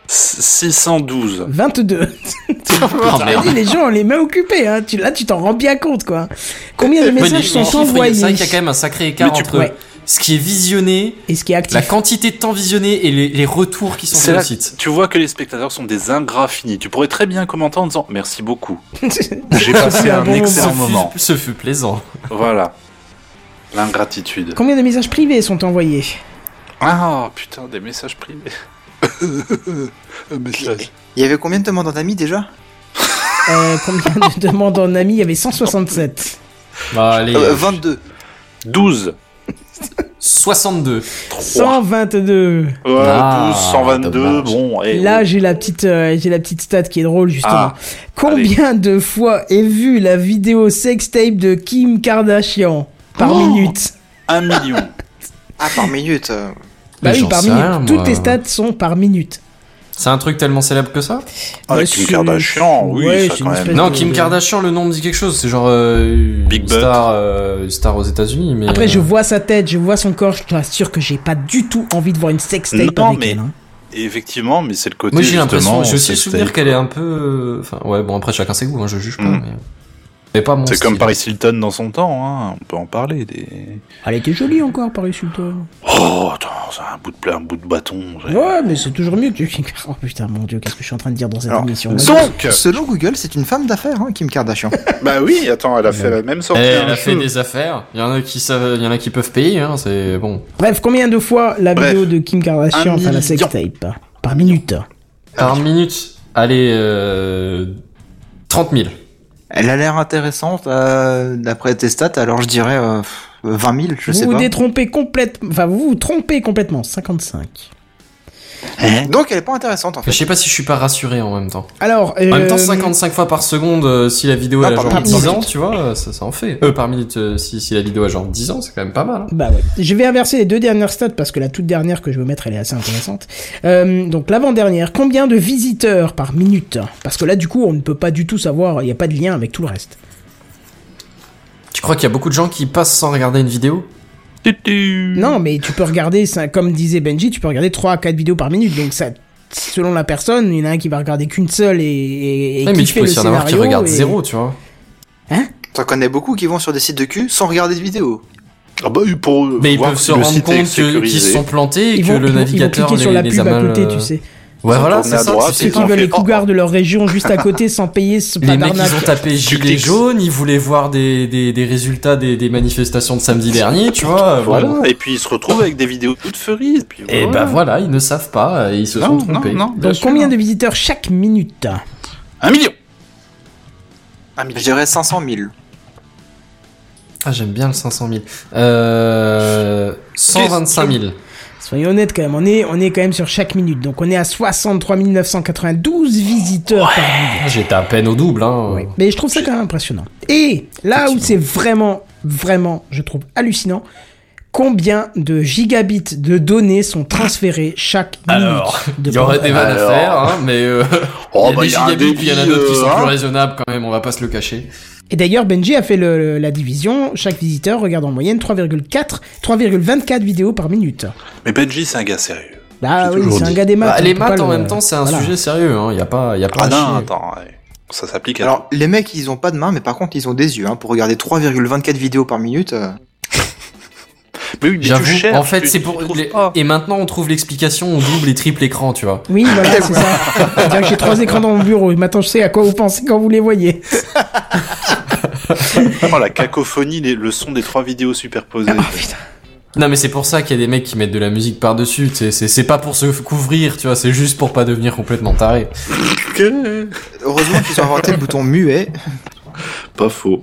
E: 612.
A: 22.
C: Oh,
A: dis, les gens ont les mains occupées. Hein. Tu, là, tu t'en rends bien compte, quoi. Combien de messages sont envoyés
C: C'est vrai qu'il y a quand même un sacré écart
E: tu-
C: entre
A: Ouais.
C: ce qui est visionné,
A: Et ce qui est actif
C: la quantité de temps visionné et les, les retours qui sont sur le site.
E: tu vois que les spectateurs sont des ingrats finis. Tu pourrais très bien commenter en disant merci beaucoup.
A: J'ai
E: passé un
A: bon
E: excellent
C: Ce fut-
E: moment.
C: Ce fut plaisant.
E: Voilà. L'ingratitude.
A: Combien de messages privés sont envoyés?
E: Ah putain, des messages privés. Un message.
D: Il y avait combien de demandes en ami déjà?
A: Euh, Combien de demandes en ami? Il y avait 167.
C: Bah, allez,
D: Euh, 22.
E: 12.
C: 62.
A: 122.
E: Ouais,
C: Ah,
E: 12, 122,
C: dommage.
E: bon.
A: Là,
E: oh.
A: j'ai la petite, euh, j'ai la petite stat qui est drôle justement.
E: Ah,
A: Combien de fois est vue la vidéo sextape de Kim Kardashian par
E: Oh
A: minute?
E: Un million.
D: Ah, par minute. Euh.
A: Bah
C: Mais
A: oui, par minute.
C: rien,
A: Toutes
C: moi.
A: tes stats sont par minute.
C: C'est un truc tellement célèbre que ça?
E: Ah,
A: Ouais,
E: Kim
A: c'est-
E: Kardashian, oui,
A: ouais,
E: ça
A: c'est
E: quand
A: une
E: même.
A: espèce
C: Non, Kim
A: de-
C: Kardashian, le nom me dit quelque chose. C'est genre euh,
E: Big
C: star, euh, star aux États-Unis. Mais
A: Après,
C: euh,
A: je vois sa tête, je vois son corps, je t'assure que j'ai pas du tout envie de voir une sextape
E: Non,
A: avec
E: mais-
A: elle. hein.
E: Effectivement, mais c'est le côté.
C: Moi j'ai l'impression, j'ai aussi souvenir qu'elle est un peu. euh, Enfin ouais, bon après chacun ses goûts, hein, je juge pas.
E: Mm.
C: Mais... mais pas mon
E: C'est comme Paris Hilton dans son temps, hein. on peut en parler. Des...
A: Elle était jolie encore, Paris Hilton.
E: Oh, attends, c'est un bout de, un bout de bâton.
A: Ouais, mais c'est toujours mieux que Kim Oh putain, mon dieu, qu'est-ce que je suis en train de dire dans cette
D: Alors,
A: émission?
E: Donc,
D: Selon Google, c'est une femme d'affaires, hein, Kim Kardashian.
E: bah oui, attends, elle a fait la même sortie.
C: Eh,
E: un
C: elle a fait des affaires. Il y en a qui savent, il y en a qui peuvent payer. Hein, c'est bon.
A: Bref, combien de fois la
E: Bref,
A: vidéo de Kim Kardashian, enfin la sextape Par minute?
C: Par minute, allez, euh, 30 000.
D: Elle a l'air intéressante euh, d'après tes stats, alors je dirais euh, 20 000, je
A: vous
D: sais
A: vous
D: pas.
A: détrompez complètement. Enfin, vous vous trompez complètement. 55.
D: Donc elle est pas intéressante en fait.
C: je sais pas si je suis pas rassuré en même temps.
A: Alors,
C: En même temps,
A: euh,
C: 55 fois par seconde, euh, si la vidéo
D: Non,
C: a genre
A: minute.
C: 10
A: Par
C: ans, tu vois, euh, ça, ça en fait. Euh, par minute, euh, si, si la vidéo a genre 10 ans, c'est quand même pas mal. hein.
A: Bah ouais. Je vais inverser les deux dernières stats parce que la toute dernière que je veux mettre elle est assez intéressante. Euh, donc l'avant-dernière, combien de visiteurs par minute? Parce que là du coup on ne peut pas du tout savoir, il n'y a pas de lien avec tout le reste.
C: Tu crois qu'il y a beaucoup de gens qui passent sans regarder une vidéo?
A: Non mais tu peux regarder, ça, comme disait Benji, tu peux regarder 3 à 4 vidéos par minute. Donc ça, selon la personne, il y en a un qui va regarder qu'une seule et, et, et
C: Ouais, mais tu peux aussi en avoir qui
A: et-
C: zéro, tu vois.
D: T'en connais beaucoup qui vont sur des sites de cul sans regarder de vidéo.
E: Ah bah, pour
C: Mais ils
E: voir
C: peuvent se
E: le
C: rendre compte qu'ils se sont plantés et
A: Ils
C: que
A: vont,
C: le
A: ils vont- ils vont
C: navigateur
A: cliquer sur
C: les,
A: la
C: les
A: pub
C: a
A: à côté,
C: euh,
A: tu sais.
C: Ouais, voilà, c'est ça.
E: droite,
A: Ceux qui veulent
E: fait,
A: les cougars de leur région juste à côté sans payer ce
C: Les mecs, ils ont tapé gilet jaune, ils voulaient voir des, des, des résultats des, des manifestations de samedi dernier, tu vois.
E: Voilà.
C: bon.
E: Et puis ils se retrouvent avec des vidéos toutes furieuses. Et puis
C: Et
E: voilà.
C: bah voilà, ils ne savent pas, ils se
E: Non,
C: sont trompés.
E: non, non. bien
A: Donc
E: sûr.
A: combien de visiteurs chaque minute
E: Un million. Un million.
D: Je dirais 500 000.
C: Ah, j'aime bien le 500 000. Euh, 125 000.
A: Soyons honnêtes quand même, on est, on est quand même sur chaque minute. Donc on est à 63 992 visiteurs par minute.
C: Ah, J'étais à peine au double, hein.
A: Mais je trouve ça quand même impressionnant. Et là où c'est vraiment, vraiment, je trouve hallucinant, combien de gigabits de données sont transférés chaque
C: Alors,
A: minute de
C: Il y aurait des vannes à
E: Alors.
C: faire, hein, mais euh,
E: Oh,
C: il y a
E: bah,
C: des gigabits, puis il y en a d'autres qui sont plus
E: hein.
C: raisonnables quand même, on va pas se le cacher.
A: Et d'ailleurs, Benji a fait le- la division. Chaque visiteur regarde en moyenne 3,4, 3,24 vidéos par minute.
E: Mais Benji, c'est un gars sérieux.
A: Bah oui, c'est un gars des maths.
C: Bah,
A: on
C: les maths en
A: le-
C: même temps, c'est un
A: voilà.
C: sujet sérieux, hein. Il y a pas, il y a pas
E: Ah non, attends. ouais. Ça s'applique à
D: Alors, les mecs, ils ont pas de main, mais par contre, ils ont des yeux. Hein, pour regarder 3,24 vidéos par minute. euh.
E: Mais oui, mais cherches,
C: en fait, c'est pour. les-. Et maintenant, on trouve l'explication au double et triple écran, tu vois.
A: Oui, voilà, c'est ça. C'est-à-dire que j'ai trois écrans dans mon bureau. Et maintenant, je sais à quoi vous pensez quand vous les voyez.
E: Oh, la cacophonie, les- le son des trois vidéos superposées.
C: Non, mais c'est pour ça qu'il y a des mecs qui mettent de la musique par-dessus. tu sais, C'est c'est pas pour se couvrir, tu vois. C'est juste pour pas devenir complètement taré.
D: Heureusement qu'ils ont inventé le bouton muet.
E: Pas faux.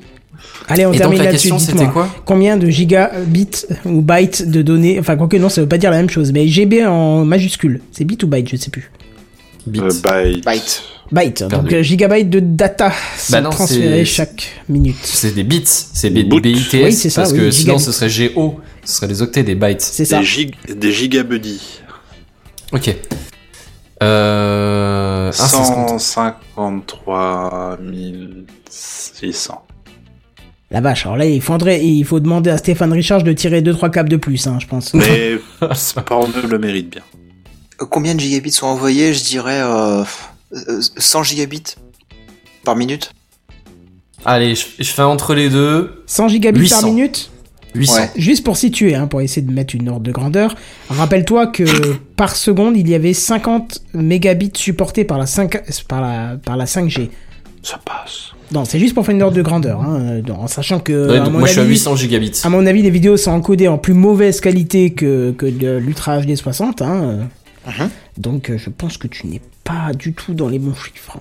A: Allez, on
C: Et
A: termine
C: la
A: là-dessus.
C: question, c'était quoi
A: Combien de gigabits ou bytes de données Enfin, quoique non, ça veut pas dire la même chose. Mais GB en majuscule. C'est bit ou byte Je sais plus.
C: Bit.
E: Euh, byte.
D: Byte.
A: Byte. Donc, euh, gigabytes de data sont
C: Bah non,
A: transférés chaque minute.
C: C'est des bits, c'est
E: Boot.
C: BITS,
A: Oui, c'est ça,
C: parce
A: oui,
C: que sinon ce serait GO, ce serait des octets, des bytes.
A: C'est ça.
E: Des, gig... des gigabuddies.
C: Ok. Euh... Ah, c'est 50.
E: 153 600.
A: La vache. Alors là, il faudrait, il faut demander à Stéphane Richard de tirer 2-3 câbles de plus, hein, je pense.
E: Mais Pornhub le mérite bien.
D: Euh, Combien de gigabits sont envoyés Je dirais euh, euh, 100 gigabits par minute?
C: Allez, je, je fais entre les deux,
A: 100 gigabits par
C: 800.
A: minute?
C: 800.
D: Ouais.
A: Juste pour situer, hein, pour essayer de mettre une ordre de grandeur, rappelle-toi que par seconde, il y avait 50 mégabits supportés par la, 5, par la, par la 5G.
E: Ça passe.
A: Non, c'est juste pour faire une ordre de grandeur, hein, euh, en sachant que,
C: Ouais,
A: à, mon
C: moi je suis à
A: avis,
C: 800 gigabits.
A: à mon avis, les vidéos sont encodées en plus mauvaise qualité que, que de l'Ultra HD 60. Hein,
D: Mhm.
A: Donc euh, je pense que tu n'es pas du tout dans les bons chiffres.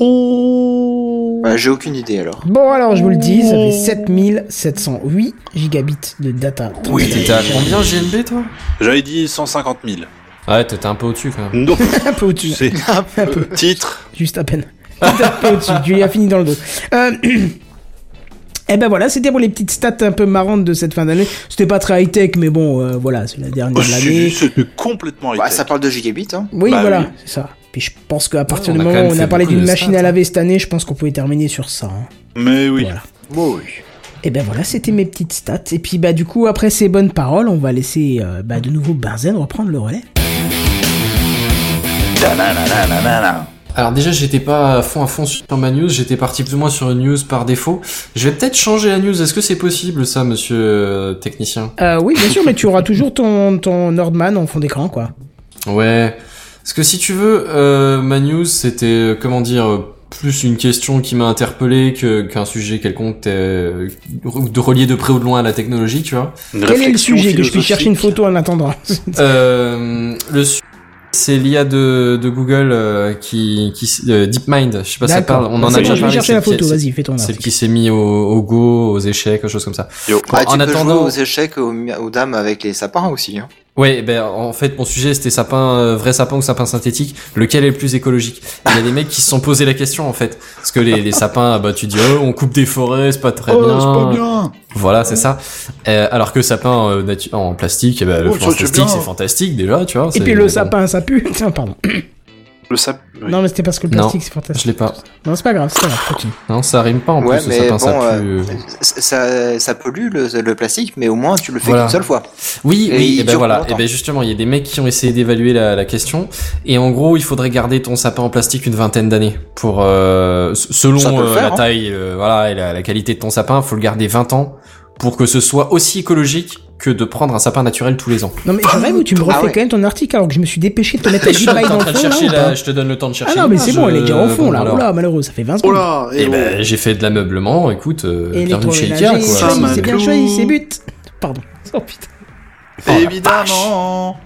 D: Ouais, J'ai aucune idée alors.
A: Bon alors je vous le dis, ça fait 7708 gigabits de data.
C: Oui, t'étais à combien GNB toi?
E: J'avais dit 150 000.
C: Ouais, t'étais un peu au-dessus quand même.
E: Non,
A: Un peu au-dessus,
E: c'est
A: un peu.
E: titre.
A: Juste à peine. Un peu au-dessus. Tu lui as fini dans le dos. Euh, Et ben voilà, c'était pour les petites stats un peu marrantes de cette fin d'année. C'était pas très high-tech, mais bon, euh, voilà, c'est la dernière
E: Oh,
A: de l'année.
E: C'était complètement
D: Bah,
E: high-tech.
D: ça parle de gigabits. Hein.
A: Oui,
E: Bah
A: voilà,
E: oui.
A: c'est ça. Puis je pense qu'à partir
C: Ouais,
A: du moment où on a parlé d'une machine
C: stats,
A: à
C: hein.
A: laver cette année, je pense qu'on pouvait terminer sur ça. hein.
E: Mais oui.
A: Voilà.
D: Bon, oui.
A: Et ben voilà, c'était mes petites stats. Et puis bah du coup, après ces bonnes paroles, on va laisser euh, bah, de nouveau Benzen reprendre le relais.
C: Alors déjà j'étais pas à fond à fond sur ma news, j'étais parti plus ou moins sur une news par défaut. Je vais peut-être changer la news, est-ce que c'est possible ça monsieur euh, technicien?
A: Euh, oui, bien sûr, mais tu auras toujours ton, ton Nordman en fond d'écran, quoi.
C: Ouais. Parce que si tu veux, euh, ma news c'était, euh, comment dire, euh, plus une question qui m'a interpellé que qu'un sujet quelconque euh, de relié de près ou de loin à la technologie, tu vois.
E: Une
A: Quel est le sujet? Que je puisse chercher une photo en attendant
C: Euh, le su- c'est l'IA de, de Google euh, qui, qui euh, DeepMind, je sais pas si ça parle, on en
A: C'est
C: a déjà
A: je vais
C: parlé.
A: chercher la
C: celle qui-
A: photo,
C: c'est-
A: vas-y, fais ton
C: Celle qui s'est mis au, au go, aux échecs, aux choses comme ça.
E: Yo.
D: Ah,
C: en
D: tu peux
C: attendant-
D: jouer aux échecs aux, aux dames avec les sapins aussi. Hein.
C: Ouais, ben en fait mon sujet c'était sapin euh, vrai sapin ou sapin synthétique, lequel est le plus écologique? Il y a des mecs qui se sont posé la question en fait, parce que les, les sapins, bah tu dis oh, on coupe des forêts, c'est pas très
E: Oh,
C: bien.
E: c'est pas bien.
C: Voilà, c'est ça. Euh, alors que sapin euh, en plastique, eh ben, le
E: Oh, c'est
C: plastique c'est fantastique déjà, tu vois.
A: Et
C: c'est-
A: puis le sapin, ça pue. Tiens, pardon.
E: Le sap. oui.
A: Non, mais c'était parce que le plastique, c'est fantastique.
C: Je l'ai pas.
A: Non, c'est pas grave, c'est pas grave, continue.
C: Non, ça rime pas en
D: Ouais,
C: plus.
D: mais
C: le sapin, ça pue.
D: euh, ça, ça, pollue le, le plastique, mais au moins tu le fais
C: Voilà.
D: qu'une seule fois.
C: Oui,
D: Et
C: oui, et ben voilà.
D: longtemps.
C: Et ben justement, il y a des mecs qui ont essayé d'évaluer la, la question. Et en gros, il faudrait garder ton sapin en plastique une vingtaine d'années pour euh, selon euh,
D: faire,
C: la
D: hein.
C: taille, euh, voilà, et la, la qualité de ton sapin, faut le garder 20 ans pour que ce soit aussi écologique que de prendre un sapin naturel tous les ans.
A: Non mais je rêve où tu me
D: Ah
A: refais
D: ouais.
A: quand même ton article alors que je me suis dépêché de te mettre la
C: Je suis
A: Deep
C: en
A: Mind
C: train
A: en
C: de
A: fond là, ou
C: je te donne le temps de chercher.
A: Ah non mais c'est bon, elle est déjà au fond là.
C: alors.
A: Oula, malheureux, ça fait 20
E: Oh
A: secondes.
E: là, et
C: ben, j'ai fait de l'ameublement, écoute, euh,
A: Et
C: bienvenue chez Ikea, quoi.
A: C'est bien choisi, c'est but. Pardon. Oh putain.
C: Oh,
E: évidemment.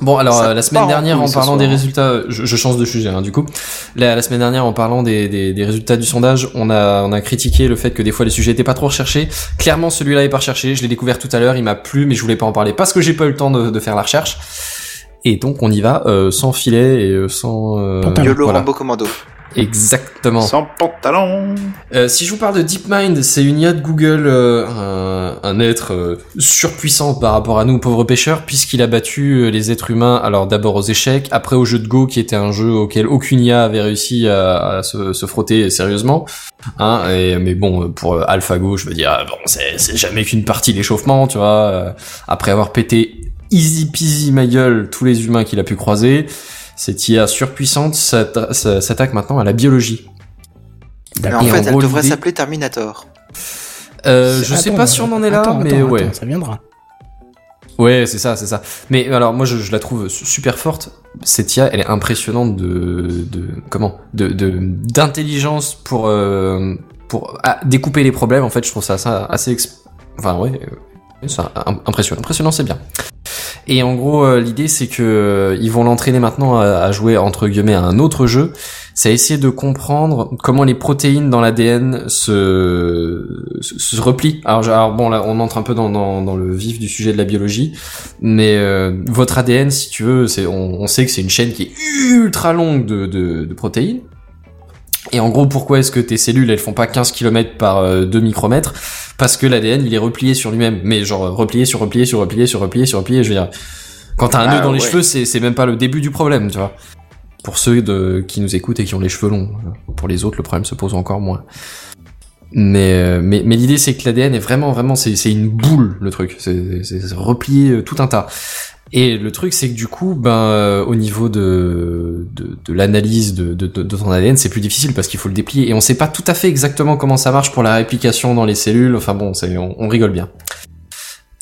C: Bon, alors euh, la semaine
E: en
C: dernière, en parlant des résultats, je, je change de sujet, hein, du coup. La, la semaine dernière, en parlant des, des, des résultats du sondage, on a, on a critiqué le fait que des fois les sujets étaient pas trop recherchés. Clairement, celui-là est pas recherché. Je l'ai découvert tout à l'heure, il m'a plu, mais je voulais pas en parler parce que j'ai pas eu le temps de, de faire la recherche. Et donc, on y va euh, sans filet et euh, sans. euh, voilà.
D: Rambo Commando.
C: Exactement.
E: Sans pantalon.
C: Euh, si je vous parle de DeepMind, c'est une IA de Google, euh, un, un être euh, surpuissant par rapport à nous pauvres pêcheurs, puisqu'il a battu euh, les êtres humains, alors d'abord aux échecs, après au jeu de Go, qui était un jeu auquel aucune IA avait réussi à, à se, se frotter sérieusement. Hein, et, mais bon, pour euh, AlphaGo, je veux dire, euh, bon, c'est c'est jamais qu'une partie d'échauffement, tu vois. euh, après avoir pété easy peasy ma gueule tous les humains qu'il a pu croiser, cette IA surpuissante s'atta- s'attaque maintenant à la biologie.
D: Mais en fait, elle devrait s'appeler Terminator.
C: Euh, je sais
A: Attends,
C: pas si on en est là,
A: attends,
C: mais
A: attends,
C: ouais.
A: attends, ça viendra.
C: Ouais, c'est ça, c'est ça. Mais alors moi, je, je la trouve su- super forte. Cette IA, elle est impressionnante de, de comment, de de- d'intelligence pour euh, pour ah, découper les problèmes. En fait, je trouve ça, ça assez, enfin ouais, euh, impressionnant. Impressionnant, c'est bien. Et en gros, euh, l'idée c'est que euh, ils vont l'entraîner maintenant à, jouer entre guillemets à un autre jeu. C'est essayer de comprendre comment les protéines dans l'ADN se, se replient. Alors, bon, là, on entre un peu dans, dans, le vif du sujet de la biologie, mais euh, votre ADN, si tu veux, c'est on, on sait que c'est une chaîne qui est ultra longue de, de protéines. Et en gros, pourquoi est-ce que tes cellules, elles font pas 15 km par euh, 2 micromètres? Parce que l'ADN, il est replié sur lui-même. Mais genre, euh, replié sur replié sur replié sur replié sur replié, je veux dire... Quand t'as un
D: Ah,
C: nœud dans les
D: ouais.
C: cheveux, c'est même pas le début du problème, tu vois. Pour ceux de, qui nous écoutent et qui ont les cheveux longs. Pour les autres, le problème se pose encore moins. Mais, euh, mais, mais l'idée, c'est que l'ADN est vraiment, vraiment, c'est une boule, le truc. C'est replié euh, tout un tas. Et le truc, c'est que du coup, ben, euh, au niveau de, de, de l'analyse de, de, de, ton ADN, c'est plus difficile parce qu'il faut le déplier. Et on sait pas tout à fait exactement comment ça marche pour la réplication dans les cellules. Enfin bon, on, on rigole bien.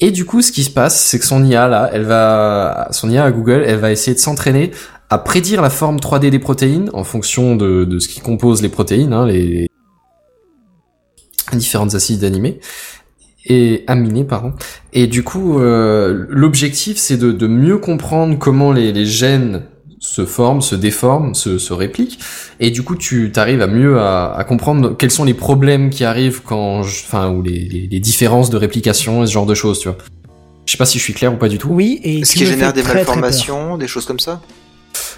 C: Et du coup, ce qui se passe, c'est que son IA, là, elle va, son IA à Google, elle va essayer de s'entraîner à prédire la forme 3D des protéines en fonction de, de ce qui compose les protéines, hein, les différents acides animés et aminés, pardon. Et du coup, euh, l'objectif, c'est de, de mieux comprendre comment les, les gènes se forment, se déforment, se, se répliquent, et du coup, tu t'arrives à mieux à, à comprendre quels sont les problèmes qui arrivent quand, je- enfin, ou les, les, les différences de réplication et ce genre de choses, tu vois. Je sais pas si je suis clair ou pas du tout.
A: Oui, et
D: Ce qui génère des
A: très,
D: malformations, des choses comme ça?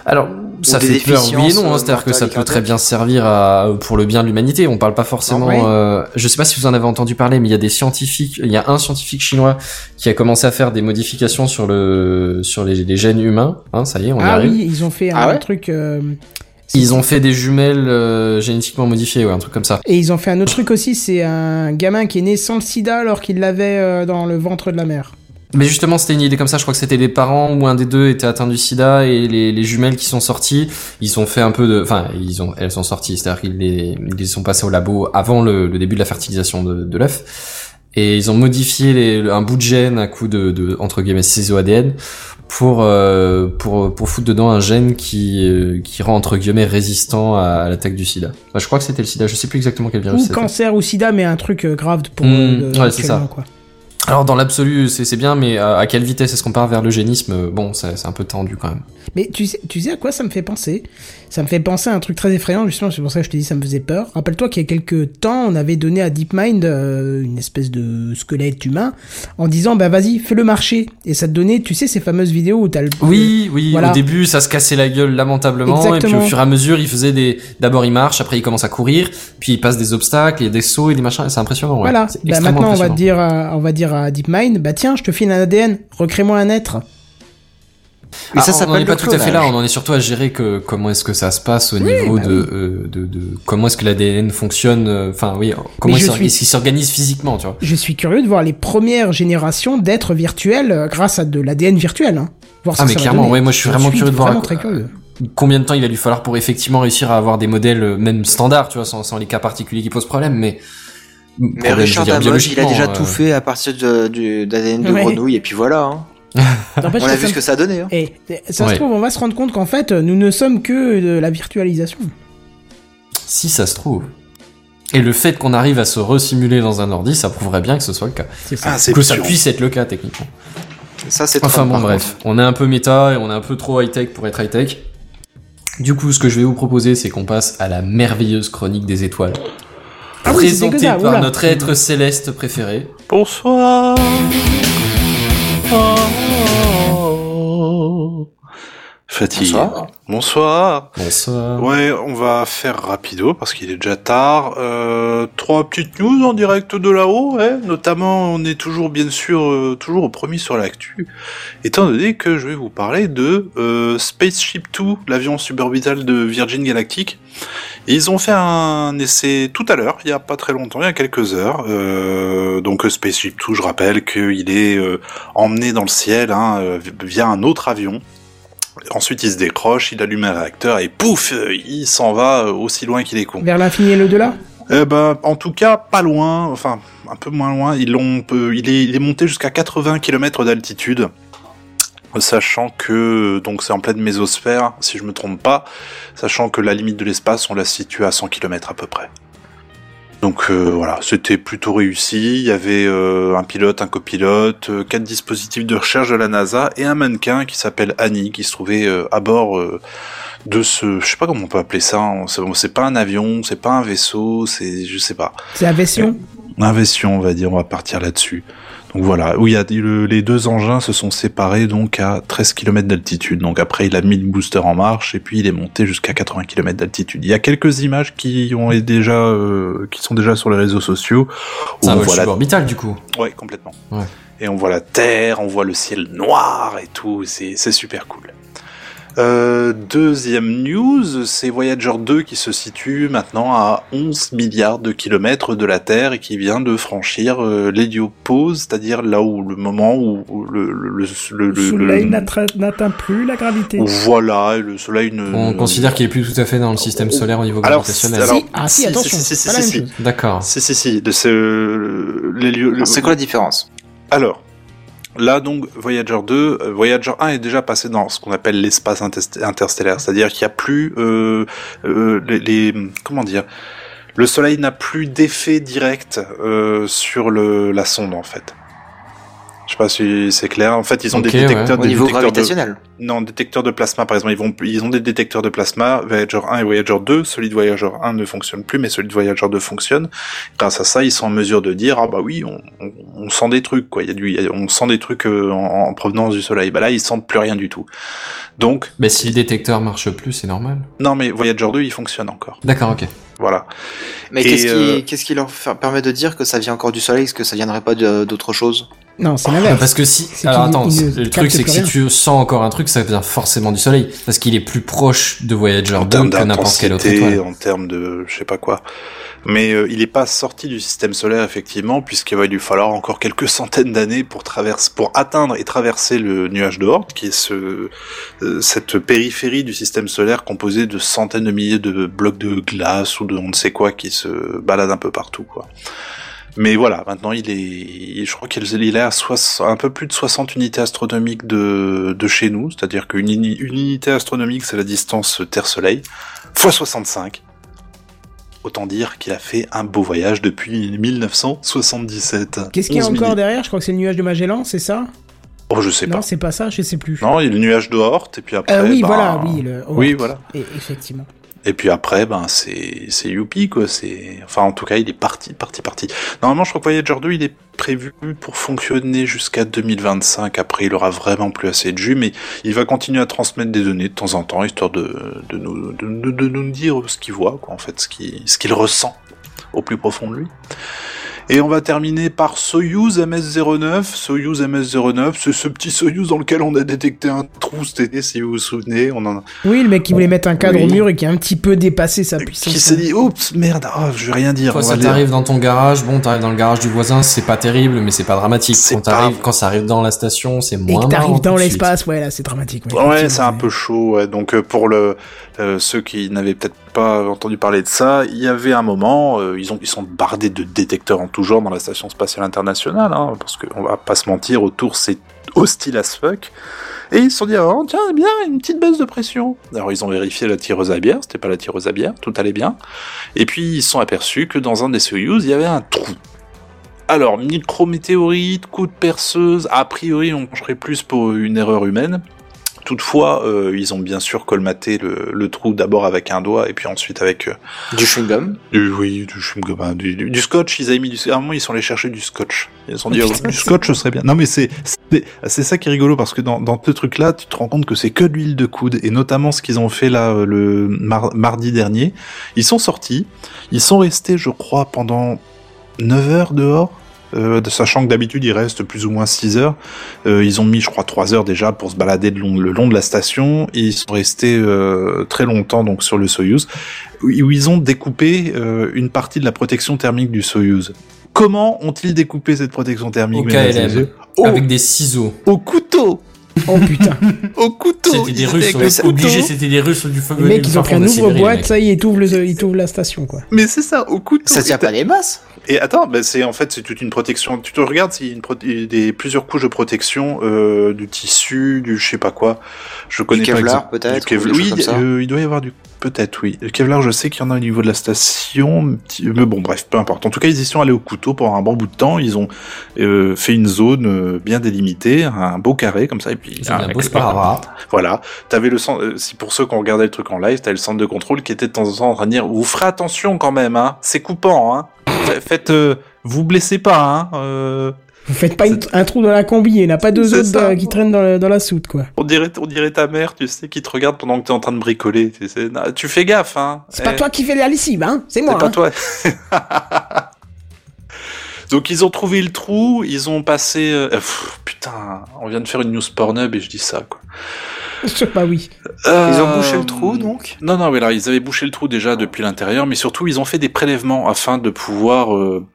C: Alors, ça fait peur, oui et non, hein,
D: euh,
C: c'est-à-dire que ça peut très bien servir à, pour le bien de l'humanité. On parle pas forcément.
A: Ah
C: euh, je sais pas si vous en avez entendu parler, mais il y a des scientifiques, il y a un scientifique chinois qui a commencé à faire des modifications sur le sur les, les gènes humains. Hein, ça y est, on y
A: Ah
C: arrive.
A: oui, ils ont fait un
D: Ah ouais
A: truc. euh,
C: Ils ont fait des jumelles euh, génétiquement modifiées, ouais, un truc comme ça.
A: Et ils ont fait un autre truc aussi, c'est un gamin qui est né sans le sida alors qu'il l'avait euh, dans le ventre de la mère.
C: Mais justement, c'était une idée comme ça. Je crois que c'était les parents ou un des deux était atteint du SIDA et les, les jumelles qui sont sorties, ils ont fait un peu de, enfin, ils ont, elles sont sorties. C'est-à-dire qu'ils les, ils sont passés au labo avant le, le début de la fertilisation de, de l'œuf et ils ont modifié les, un bout de gène à coup de, de entre guillemets ciseaux ADN pour euh, pour pour foutre dedans un gène qui euh, qui rend entre guillemets résistant à, à l'attaque du SIDA. Enfin, je crois que c'était le SIDA. Je sais plus exactement quel virus
A: Ou
C: c'était.
A: cancer ou sida, mais un truc euh, grave pour.
C: Mmh,
A: euh, de-
C: ouais, c'est ça.
A: Quoi.
C: Alors dans l'absolu, c'est bien, mais à, quelle vitesse est-ce qu'on part vers l'eugénisme? Bon, c'est un peu tendu quand même.
A: Mais tu sais, tu sais à quoi ça me fait penser? Ça me fait penser à un truc très effrayant, justement, c'est pour ça que je te dis ça me faisait peur. Rappelle-toi qu'il y a quelques temps, on avait donné à DeepMind euh, une espèce de squelette humain en disant bah vas-y, fais le marché. Et ça te donnait, tu sais, ces fameuses vidéos où t'as le.
C: Oui, oui.
A: Voilà.
C: Au début, ça se cassait la gueule lamentablement, et puis
A: Exactement.
C: au fur et à mesure, il faisait des. D'abord, il marche, après il commence à courir, puis il passe des obstacles, il y a des sauts et des machins. C'est impressionnant. Ouais.
A: Voilà. Bah, maintenant, on va dire, à, on va dire à DeepMind, bah tiens, je te file un ADN, recrée-moi un être.
D: Mais
C: Ah,
D: ça
C: on n'en
D: s'appelle
C: est pas tout à fait là. On en est surtout à gérer que comment est-ce que ça se passe au niveau
A: bah
C: de, euh, de, de comment est-ce que l'ADN fonctionne. euh, Enfin, oui. Comment
A: je
C: il s'or-
A: suis-
C: il s'organise physiquement, tu vois.
A: Je suis curieux de voir les premières générations d'êtres virtuels euh, grâce à de l'ADN virtuel. Hein. Voir
C: Ah mais
A: ça
C: clairement, ouais, moi je suis vraiment curieux de voir
A: Vraiment
C: à-
A: très curieux.
C: combien de temps il va lui falloir pour effectivement réussir à avoir des modèles même standards, tu vois, sans, sans les cas particuliers qui posent problème, mais
D: Mais
C: problème, je veux
D: Richard il a déjà
C: euh,
D: tout fait à partir de- d'ADN de
A: Ouais.
D: grenouille, et puis voilà. hein.
A: N'empêche
D: On a vu ce que ça a donné. Hein.
A: Et ça
C: Ouais.
A: se trouve, on va se rendre compte qu'en fait, nous ne sommes que de la virtualisation.
C: Si ça se trouve. Et le fait qu'on arrive à se resimuler dans un ordi, ça prouverait bien que ce soit le cas.
A: Ça.
E: Ah,
C: Que ça puisse être le cas techniquement.
D: Ça, c'est
C: Enfin
D: trop,
C: bon, bref, on est un peu méta et on est un peu trop high-tech pour être high-tech. Du coup, ce que je vais vous proposer, c'est qu'on passe à la merveilleuse chronique des étoiles.
A: Ah
C: présentée par
A: oula.
C: notre être céleste préféré.
E: Bonsoir. oh. oh, oh. Fatigué.
D: Bonsoir.
E: Bonsoir.
C: Bonsoir.
E: Ouais, on va faire rapido parce qu'il est déjà tard. Euh, trois petites news en direct de là-haut, ouais. Notamment, on est toujours bien sûr euh, toujours au premier sur l'actu, étant donné que je vais vous parler de euh, Spaceship 2, l'avion suborbital de Virgin Galactic. Et ils ont fait un essai tout à l'heure, il y a pas très longtemps, il y a quelques heures. Euh, donc Spaceship 2, je rappelle qu'il est euh, emmené dans le ciel hein, euh, via un autre avion. Ensuite, il se décroche, il allume un réacteur et pouf, euh, il s'en va euh, aussi loin qu'il est con.
A: Vers l'infini et l'au-delà?
E: Eh ben, en tout cas, pas loin, enfin, un peu moins loin. Ils l'ont, peu- il est, il est monté jusqu'à 80 km d'altitude. Sachant que, donc c'est en pleine mésosphère, si je me trompe pas, sachant que la limite de l'espace, on la situe à 100 km à peu près. Donc euh, voilà, c'était plutôt réussi. Il y avait euh, un pilote, un copilote, euh, quatre dispositifs de recherche de la NASA et un mannequin qui s'appelle Annie qui se trouvait euh, à bord euh, de ce, je sais pas comment on peut appeler ça. hein. C'est c'est pas un avion, c'est pas un vaisseau, c'est, je sais pas,
A: C'est Avession
E: un vaisseau, on va dire. On va partir là-dessus. Donc voilà, où il y a le- les deux engins se sont séparés donc à 13 km d'altitude. Donc après, il a mis le booster en marche et puis il est monté jusqu'à 80 km d'altitude. Il y a quelques images qui ont déjà, euh, qui sont déjà sur les réseaux sociaux. où
C: C'est un
E: on
C: vol
E: voit la
C: suborbital du coup.
E: Ouais, complètement.
C: Ouais.
E: Et on voit la Terre, on voit le ciel noir et tout, c'est super cool. Euh, deuxième news, c'est Voyager 2 qui se situe maintenant à 11 milliards de kilomètres de la Terre et qui vient de franchir euh, l'héliopause, c'est-à-dire là où le moment où le, le, le, le-
A: Le
E: le-
A: soleil n'atteint plus la gravité.
E: voilà, le soleil ne...
C: On
E: ne-
C: considère qu'il est plus tout à fait dans le système solaire au niveau
E: Alors,
C: gravitationnel.
E: alors-
A: Si, ah si,
E: si,
A: attention,
E: si, si,
A: c'est
E: si, si.
C: D'accord.
E: Si, si, si,
D: C'est quoi la différence?
E: Alors, là donc Voyager 2, euh, Voyager 1 est déjà passé dans ce qu'on appelle l'espace interstellaire, c'est-à-dire qu'il n'y a plus euh, euh, les, les- comment dire, le Soleil n'a plus d'effet direct euh, sur le la sonde en fait. Je sais pas si c'est clair. En fait, ils ont des détecteurs,
D: Au
E: des
D: niveau
E: détecteurs de,
D: gravitationnel.
E: non, détecteurs de plasma, par exemple, ils vont, ils ont des détecteurs de plasma, Voyager 1 et Voyager 2. Celui de Voyager 1 ne fonctionne plus, mais celui de Voyager 2 fonctionne. Grâce à ça, ils sont en mesure de dire, ah bah oui, on, on, on sent des trucs, quoi. Il y a du, on sent des trucs euh, en, en provenance du Soleil. Bah là, ils sentent plus rien du tout. Donc,
C: Mais si le détecteur marche plus, c'est normal.
E: non, mais Voyager 2, il fonctionne encore.
C: D'accord, ok.
E: Voilà.
D: Mais qu'est-ce qui,
E: euh,
D: qui leur permet de dire que ça vient encore du soleil, est-ce que ça viendrait pas d'autre chose?
A: Non, c'est l'inverse.
C: Parce que si, alors attends, le truc c'est que si tu sens encore un truc, ça vient forcément du soleil, parce qu'il est plus proche de Voyager
E: en
C: 2
E: termes
C: que n'importe quelle autre étoile.
E: en termes de je sais pas quoi. Mais euh, il n'est pas sorti du système solaire effectivement, puisqu'il va lui falloir encore quelques centaines d'années pour traverser, pour atteindre et traverser le nuage de Oort, qui est ce, euh, cette périphérie du système solaire composée de centaines de milliers de blocs de glace ou de on ne sait quoi qui se baladent un peu partout, quoi. Mais voilà, maintenant il est, je crois qu'il il est à un peu plus de 60 unités astronomiques de, de chez nous, c'est-à-dire qu'une uni- une unité astronomique c'est la distance Terre-Soleil, fois 65. Autant dire qu'il a fait un beau voyage depuis 1977.
A: Qu'est-ce qu'il y a
E: 11
A: encore derrière? Je crois que c'est le nuage de Magellan, c'est ça?
E: Oh, je sais
A: Non,
E: pas.
A: c'est pas ça, je sais plus.
E: Non, il y a le nuage de Oort, et puis après.
A: Euh, oui,
E: ben,
A: voilà, oui. Le...
E: Oui, voilà.
A: Et, effectivement.
E: Et puis après, ben c'est c'est youpi quoi. C'est enfin en tout cas il est parti, parti, parti. Normalement, je crois que Voyager 2 il est prévu pour fonctionner jusqu'à 2025. Après, il aura vraiment plus assez de jus, mais il va continuer à transmettre des données de temps en temps, histoire de de nous de, de- de nous dire ce qu'il voit, quoi. En fait, ce qu'il ce qu'il ressent au plus profond de lui. Et on va terminer par Soyuz MS-09. Soyuz MS-09, c'est ce petit Soyuz dans lequel on a détecté un trou cet été, si vous vous souvenez. On en a
A: Oui, le mec qui voulait mettre un cadre
E: Oui.
A: au mur et qui a un petit peu dépassé sa puissance.
E: qui s'est dit oups merde ah, je vais rien dire
C: Quand ça t'arrive dans ton garage, bon, t'arrives dans le garage du voisin, c'est pas terrible, mais c'est pas dramatique. Quand
E: pas-
C: quand ça arrive dans la station, c'est
A: Et
C: moins
A: que t'arrives dans l'espace, ouais, là, c'est dramatique.
E: ouais c'est un peu chaud ouais. donc euh, pour le euh, ceux qui n'avaient peut-être entendu parler de ça. Il y avait un moment, euh, ils ont, ils sont bardés de détecteurs en tout genre dans la station spatiale internationale, hein, parce qu'on va pas se mentir, autour c'est hostile as fuck. Et ils se sont dit, oh, tiens, bien, une petite baisse de pression. Alors ils ont vérifié la tireuse à bière, c'était pas la tireuse à bière, tout allait bien. Et puis ils se sont aperçus que dans un des Soyuz, il y avait un trou. Alors, micrométéorite, coup de perceuse, a priori on pencherait plus pour une erreur humaine. Toutefois, euh, ils ont bien sûr colmaté le, le trou d'abord avec un doigt et puis ensuite avec euh,
D: Du chewing-gum.
E: du, oui, du chewing-gum, hein, du, du- du scotch. Ils avaient mis du, à un moment, ils sont allés chercher du scotch. Ils se sont dit,
A: Oh,
E: du scotch, ce serait bien. Non, mais c'est, c'est, ça qui est rigolo parce que dans, dans ce truc-là, tu te rends compte que c'est que de l'huile de coude et notamment ce qu'ils ont fait là, euh, le mar- mardi dernier. Ils sont sortis. Ils sont restés, je crois, pendant 9 heures dehors. Euh, de- sachant que d'habitude ils restent plus ou moins 6 heures, Euh, ils ont mis je crois 3 heures déjà pour se balader le long, le long de la station et ils sont restés euh, très longtemps donc sur le Soyuz où où ils ont découpé euh, une partie de la protection thermique du Soyuz. Comment ont-ils découpé cette protection thermique
C: Au KLM.
E: au,
C: Avec des ciseaux.
E: au couteau
A: Oh putain.
E: Au couteau
C: C'était des Russes,
E: le
C: obligé, c'était des Russes du feu.
A: Les mecs, ils ont pris un ouvre-boîte, ça y est, ils t'ouvrent le- ils t'ouvrent la station, quoi.
E: Mais c'est ça, au couteau
D: Ça tient pas les masses.
E: Et attends, ben c'est en fait c'est toute une protection. Tu te regardes, c'est une des plusieurs couches de protection euh, du tissu, du je sais pas quoi. Je connais pas
D: Kevlar,
E: exact-
D: peut-être,
E: Du Kevlar.
D: des
E: Oui, euh, il doit y avoir du peut-être oui. Le Kevlar, je sais qu'il y en a au niveau de la station, petit- mais bon bref, peu importe. En tout cas, ils y sont allés au couteau pendant un bon bout de temps. Ils ont euh, fait une zone euh, bien délimitée, un beau carré comme ça, et puis
C: un beau sparadrap.
E: voilà. T'avais le centre, euh, si pour ceux qui ont regardé le truc en live, t'avais le centre de contrôle qui était de temps en temps en train de dire, vous ferez attention quand même, hein. C'est coupant, hein. Fa- Faites, euh, vous blessez pas, hein. Euh,
A: Vous faites pas une- un trou dans la combi, il n'y en a pas deux
E: C'est
A: autres
E: ça.
A: euh, qui traînent dans, la- dans la soute, quoi.
E: on dirait, on dirait ta mère, tu sais, qui te regarde pendant que t'es en train de bricoler. Tu, sais. Non, tu fais gaffe, hein.
A: C'est pas
E: Eh,
A: toi qui fais la lessive, hein C'est
E: C'est
A: moi,
E: pas
A: hein.
E: toi. Donc ils ont trouvé le trou, ils ont passé. euh, pff, putain, on vient de faire une news Pornhub et je dis ça quoi.
A: Bah oui.
D: Ils ont
E: Euh,
D: bouché le trou, donc
E: Non, non, mais là, ils avaient bouché le trou déjà depuis l'intérieur, mais surtout, ils ont fait des prélèvements afin de pouvoir euh,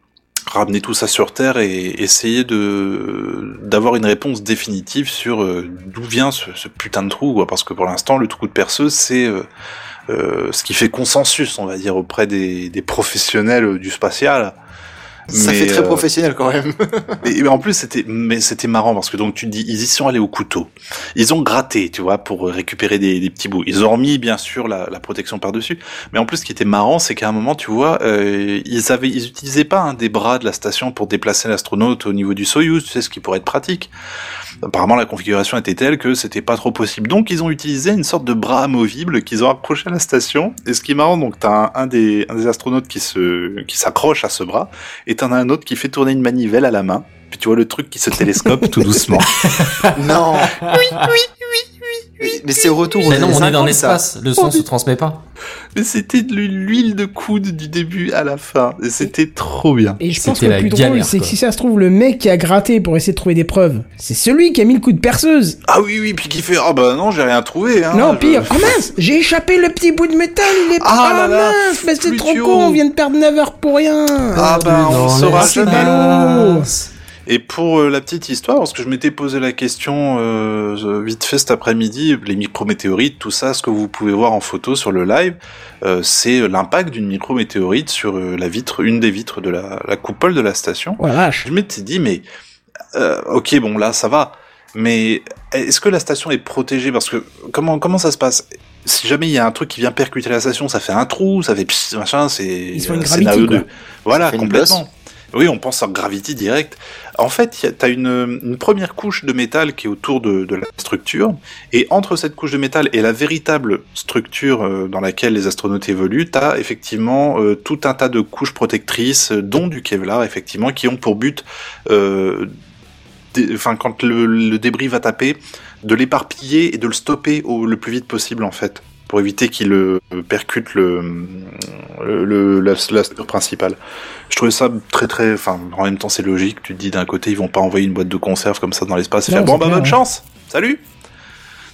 E: ramener tout ça sur Terre et essayer de d'avoir une réponse définitive sur euh, d'où vient ce, ce putain de trou, parce que pour l'instant, le trou de perceuse, c'est euh, euh, ce qui fait consensus, on va dire, auprès des professionnels du spatial.
D: Ça
E: Mais,
D: fait très
E: euh,
D: professionnel quand même.
E: et, et en plus, c'était, mais c'était marrant parce que donc tu te dis, ils y sont allés au couteau. Ils ont gratté, tu vois, pour récupérer des, des petits bouts. Ils ont remis bien sûr la, la protection par dessus. Mais en plus, ce qui était marrant, c'est qu'à un moment, tu vois, euh, ils avaient, ils utilisaient pas un des bras de la station pour déplacer l'astronaute au niveau du Soyuz, tu sais, ce qui pourrait être pratique. Apparemment, la configuration était telle que c'était pas trop possible. Donc, ils ont utilisé une sorte de bras amovible qu'ils ont accroché à la station. Et ce qui est marrant, donc, t'as un, un des, un des astronautes qui se, qui s'accroche à ce bras, et t'en as un autre qui fait tourner une manivelle à la main. Puis tu vois le truc qui se télescope tout doucement.
D: non. Oui, oui, oui, oui, Mais c'est au retour
C: Mais non, on est dans
D: 50, ça.
C: l'espace, le son se transmet pas.
E: Mais c'était de l'huile de coude du début à la fin. Et c'était trop bien.
A: Et je pense que le plus drôle, c'est que si ça se trouve, le mec qui a gratté pour essayer de trouver des preuves, c'est celui qui a mis le coup de perceuse.
E: Ah oui, oui, puis qui fait, ah bah non, j'ai rien trouvé. Hein,
A: non,
E: Je-
A: pire. Ah mince, j'ai échappé le petit bout de métal, il est
E: Ah
A: Ah
E: là là,
A: mince, mais c'est trop con, on vient de perdre 9 heures pour rien.
E: Ah bah on saura jamais. Et pour euh, la petite histoire, parce que je m'étais posé la question euh, vite fait cet après-midi, les micrométéorites, tout ça, ce que vous pouvez voir en photo sur le live, euh, c'est l'impact d'une micrométéorite sur euh, la vitre, une des vitres de la, la coupole de la station.
A: Oh la vache.
E: Je m'étais dit, mais euh, ok, bon là, ça va, mais est-ce que la station est protégée? Parce que comment comment ça se passe? Si jamais il y a un truc qui vient percuter la station, ça fait un trou, ça fait pss, machin, c'est euh, de voilà complètement. Oui, on pense à Gravity direct. En fait, tu as une, une première couche de métal qui est autour de, la structure, et entre cette couche de métal et la véritable structure euh, dans laquelle les astronautes évoluent, tu as effectivement euh, tout un tas de couches protectrices, euh, dont du Kevlar, effectivement, qui ont pour but, quand le, le débris va taper, de l'éparpiller et de le stopper au, le plus vite possible, en fait, pour éviter qu'il euh, percute le, le, le- la, la structure principale. Je trouvais ça très très, enfin, en même temps c'est logique. Tu te dis d'un côté ils vont pas envoyer une boîte de conserve comme ça dans l'espace et
A: Non,
E: faire bon bah bonne
A: ouais.
E: chance, salut.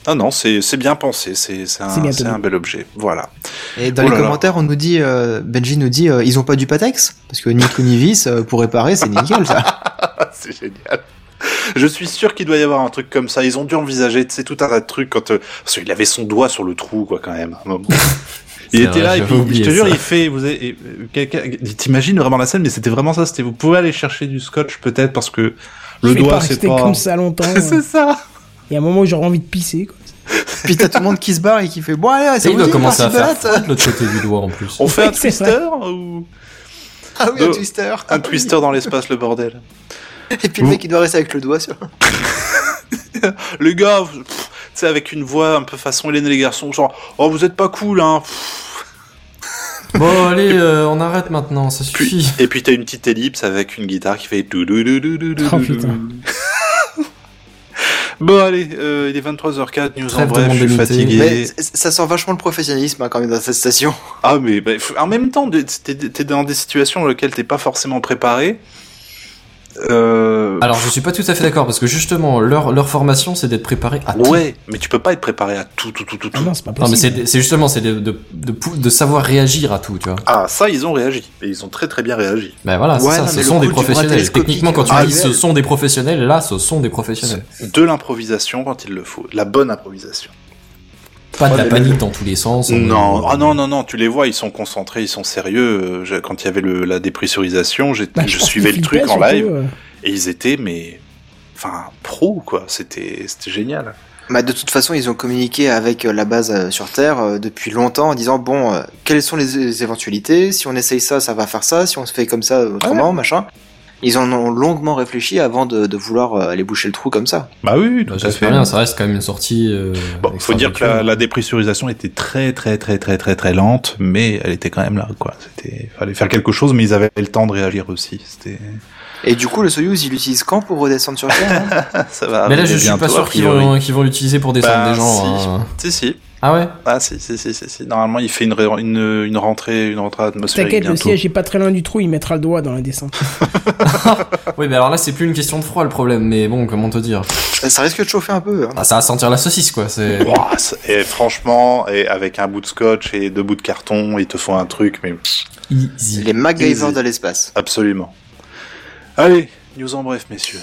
E: Non non c'est c'est bien pensé, c'est c'est
A: bien
E: un, c'est
A: tenu.
E: un bel objet. Voilà.
D: Et dans
E: Oh
D: les
E: là là.
D: commentaires, on nous dit, euh, Benji nous dit, euh, ils ont pas du Patex? Parce que ni Vis euh, pour réparer, c'est nickel ça.
E: c'est génial. Je suis sûr qu'il doit y avoir un truc comme ça. Ils ont dû envisager, tu sais, tout un tas de trucs quand, euh, parce qu'il avait son doigt sur le trou, quoi, quand même. Il était
C: vrai,
E: là et puis, je te jure,
C: ça.
E: il fait, vous avez, euh, t'imagines vraiment la scène, mais c'était vraiment ça. C'était, vous pouvez aller chercher du scotch peut-être parce que le
A: je
E: doigt
A: pas
E: c'est pas.
A: comme ça longtemps.
E: c'est ça.
A: Il y a un moment où j'aurais envie de pisser. Quoi.
D: Puis t'as tout le monde qui se barre et qui fait bon allez,
C: Ça,
D: c'est
C: il doit commencer à faire l'autre côté du doigt en plus.
E: On fait un twister ou
D: Ah oui, un
E: Euh,
D: twister.
E: un twister dans l'espace, le bordel.
D: Et puis le mec il doit rester avec le doigt sur.
E: Le gars, tu sais, avec une voix un peu façon Hélène et les garçons, genre, oh, vous êtes pas cool, hein.
C: Bon, allez, euh, on arrête maintenant, ça
E: Puis,
C: suffit.
E: et puis t'as une petite ellipse avec une guitare qui fait
A: Oh, putain.
E: Bon allez, euh, il est 23h04, news en
C: Trêve de
E: bref, je suis fatigué.
D: Mais ça sent vachement le professionnalisme hein, quand même dans cette station.
E: Ah mais bah, en même temps, t'es t'es dans des situations dans lesquelles t'es pas forcément préparé. Euh...
C: Alors, je suis pas tout à fait d'accord parce que justement, leur, leur formation, c'est d'être préparé à tout.
E: ouais, mais tu peux pas être préparé à tout, tout, tout, tout,
A: Ah
E: tout.
A: non, c'est pas
C: Non, mais
A: possible.
C: c'est justement, c'est de, de, de, pou- de savoir réagir à tout, tu vois.
E: Ah ça, ils ont réagi. Et ils ont très très bien réagi.
C: Ben voilà,
D: Ouais,
C: ça,
D: non,
C: ce sont des professionnels. Techniquement, quand tu
D: ah,
C: dis ce sont des professionnels, là, ce sont des professionnels.
E: De l'improvisation quand il le faut. La bonne improvisation.
C: Pas de
E: Ouais,
C: la panique dans tous les sens.
E: Non,
C: on-
E: ah non, non, non, tu les vois, ils sont concentrés, ils sont sérieux. Je- Quand il y avait le, la dépressurisation, j'ai-
A: Bah,
E: je suivais le truc en live
A: euh.
E: et ils étaient, mais, enfin, pro quoi. C'était, c'était génial.
D: Bah, de toute façon, ils ont communiqué avec euh, la base euh, sur Terre depuis longtemps en disant bon, quelles sont les, les éventualités? Si on essaye ça, ça va faire ça. Si on se fait comme ça, autrement, machin. Ils en ont longuement réfléchi avant de, de vouloir euh, aller boucher le trou comme ça.
E: Bah oui,
C: Bah, J'espère bien, ça reste quand même une sortie. euh,
E: Bon, faut dire que la, la dépressurisation était très très très très très très lente, mais elle était quand même là, quoi. C'était, fallait faire quelque chose, mais ils avaient le temps de réagir aussi. C'était,
D: Et du coup, le Soyuz, il l'utilise quand pour redescendre sur Terre hein
E: ça va.
C: Mais là, je suis pas
E: a
C: sûr qu'ils vont, l'utiliser pour descendre
E: Bah,
C: des gens.
E: si.
C: hein.
E: Si si.
C: Ah ouais?
E: Ah si si si si si. Normalement, il fait une une, une rentrée une rentrée atmosphérique
A: T'inquiète, le siège est pas très loin du trou, il mettra le doigt dans la descente.
C: Oui, mais alors là, c'est plus une question de froid le problème, mais bon, comment te dire?
D: Ça, risque de chauffer un peu. hein.
C: Ah, Ça va sentir la saucisse, quoi. C'est.
E: Et franchement, et avec un bout de scotch et deux bouts de carton, ils te font un truc, mais
C: Easy.
D: Les MacGyver
E: Easy.
D: de l'espace.
E: absolument. Allez, news en bref, messieurs.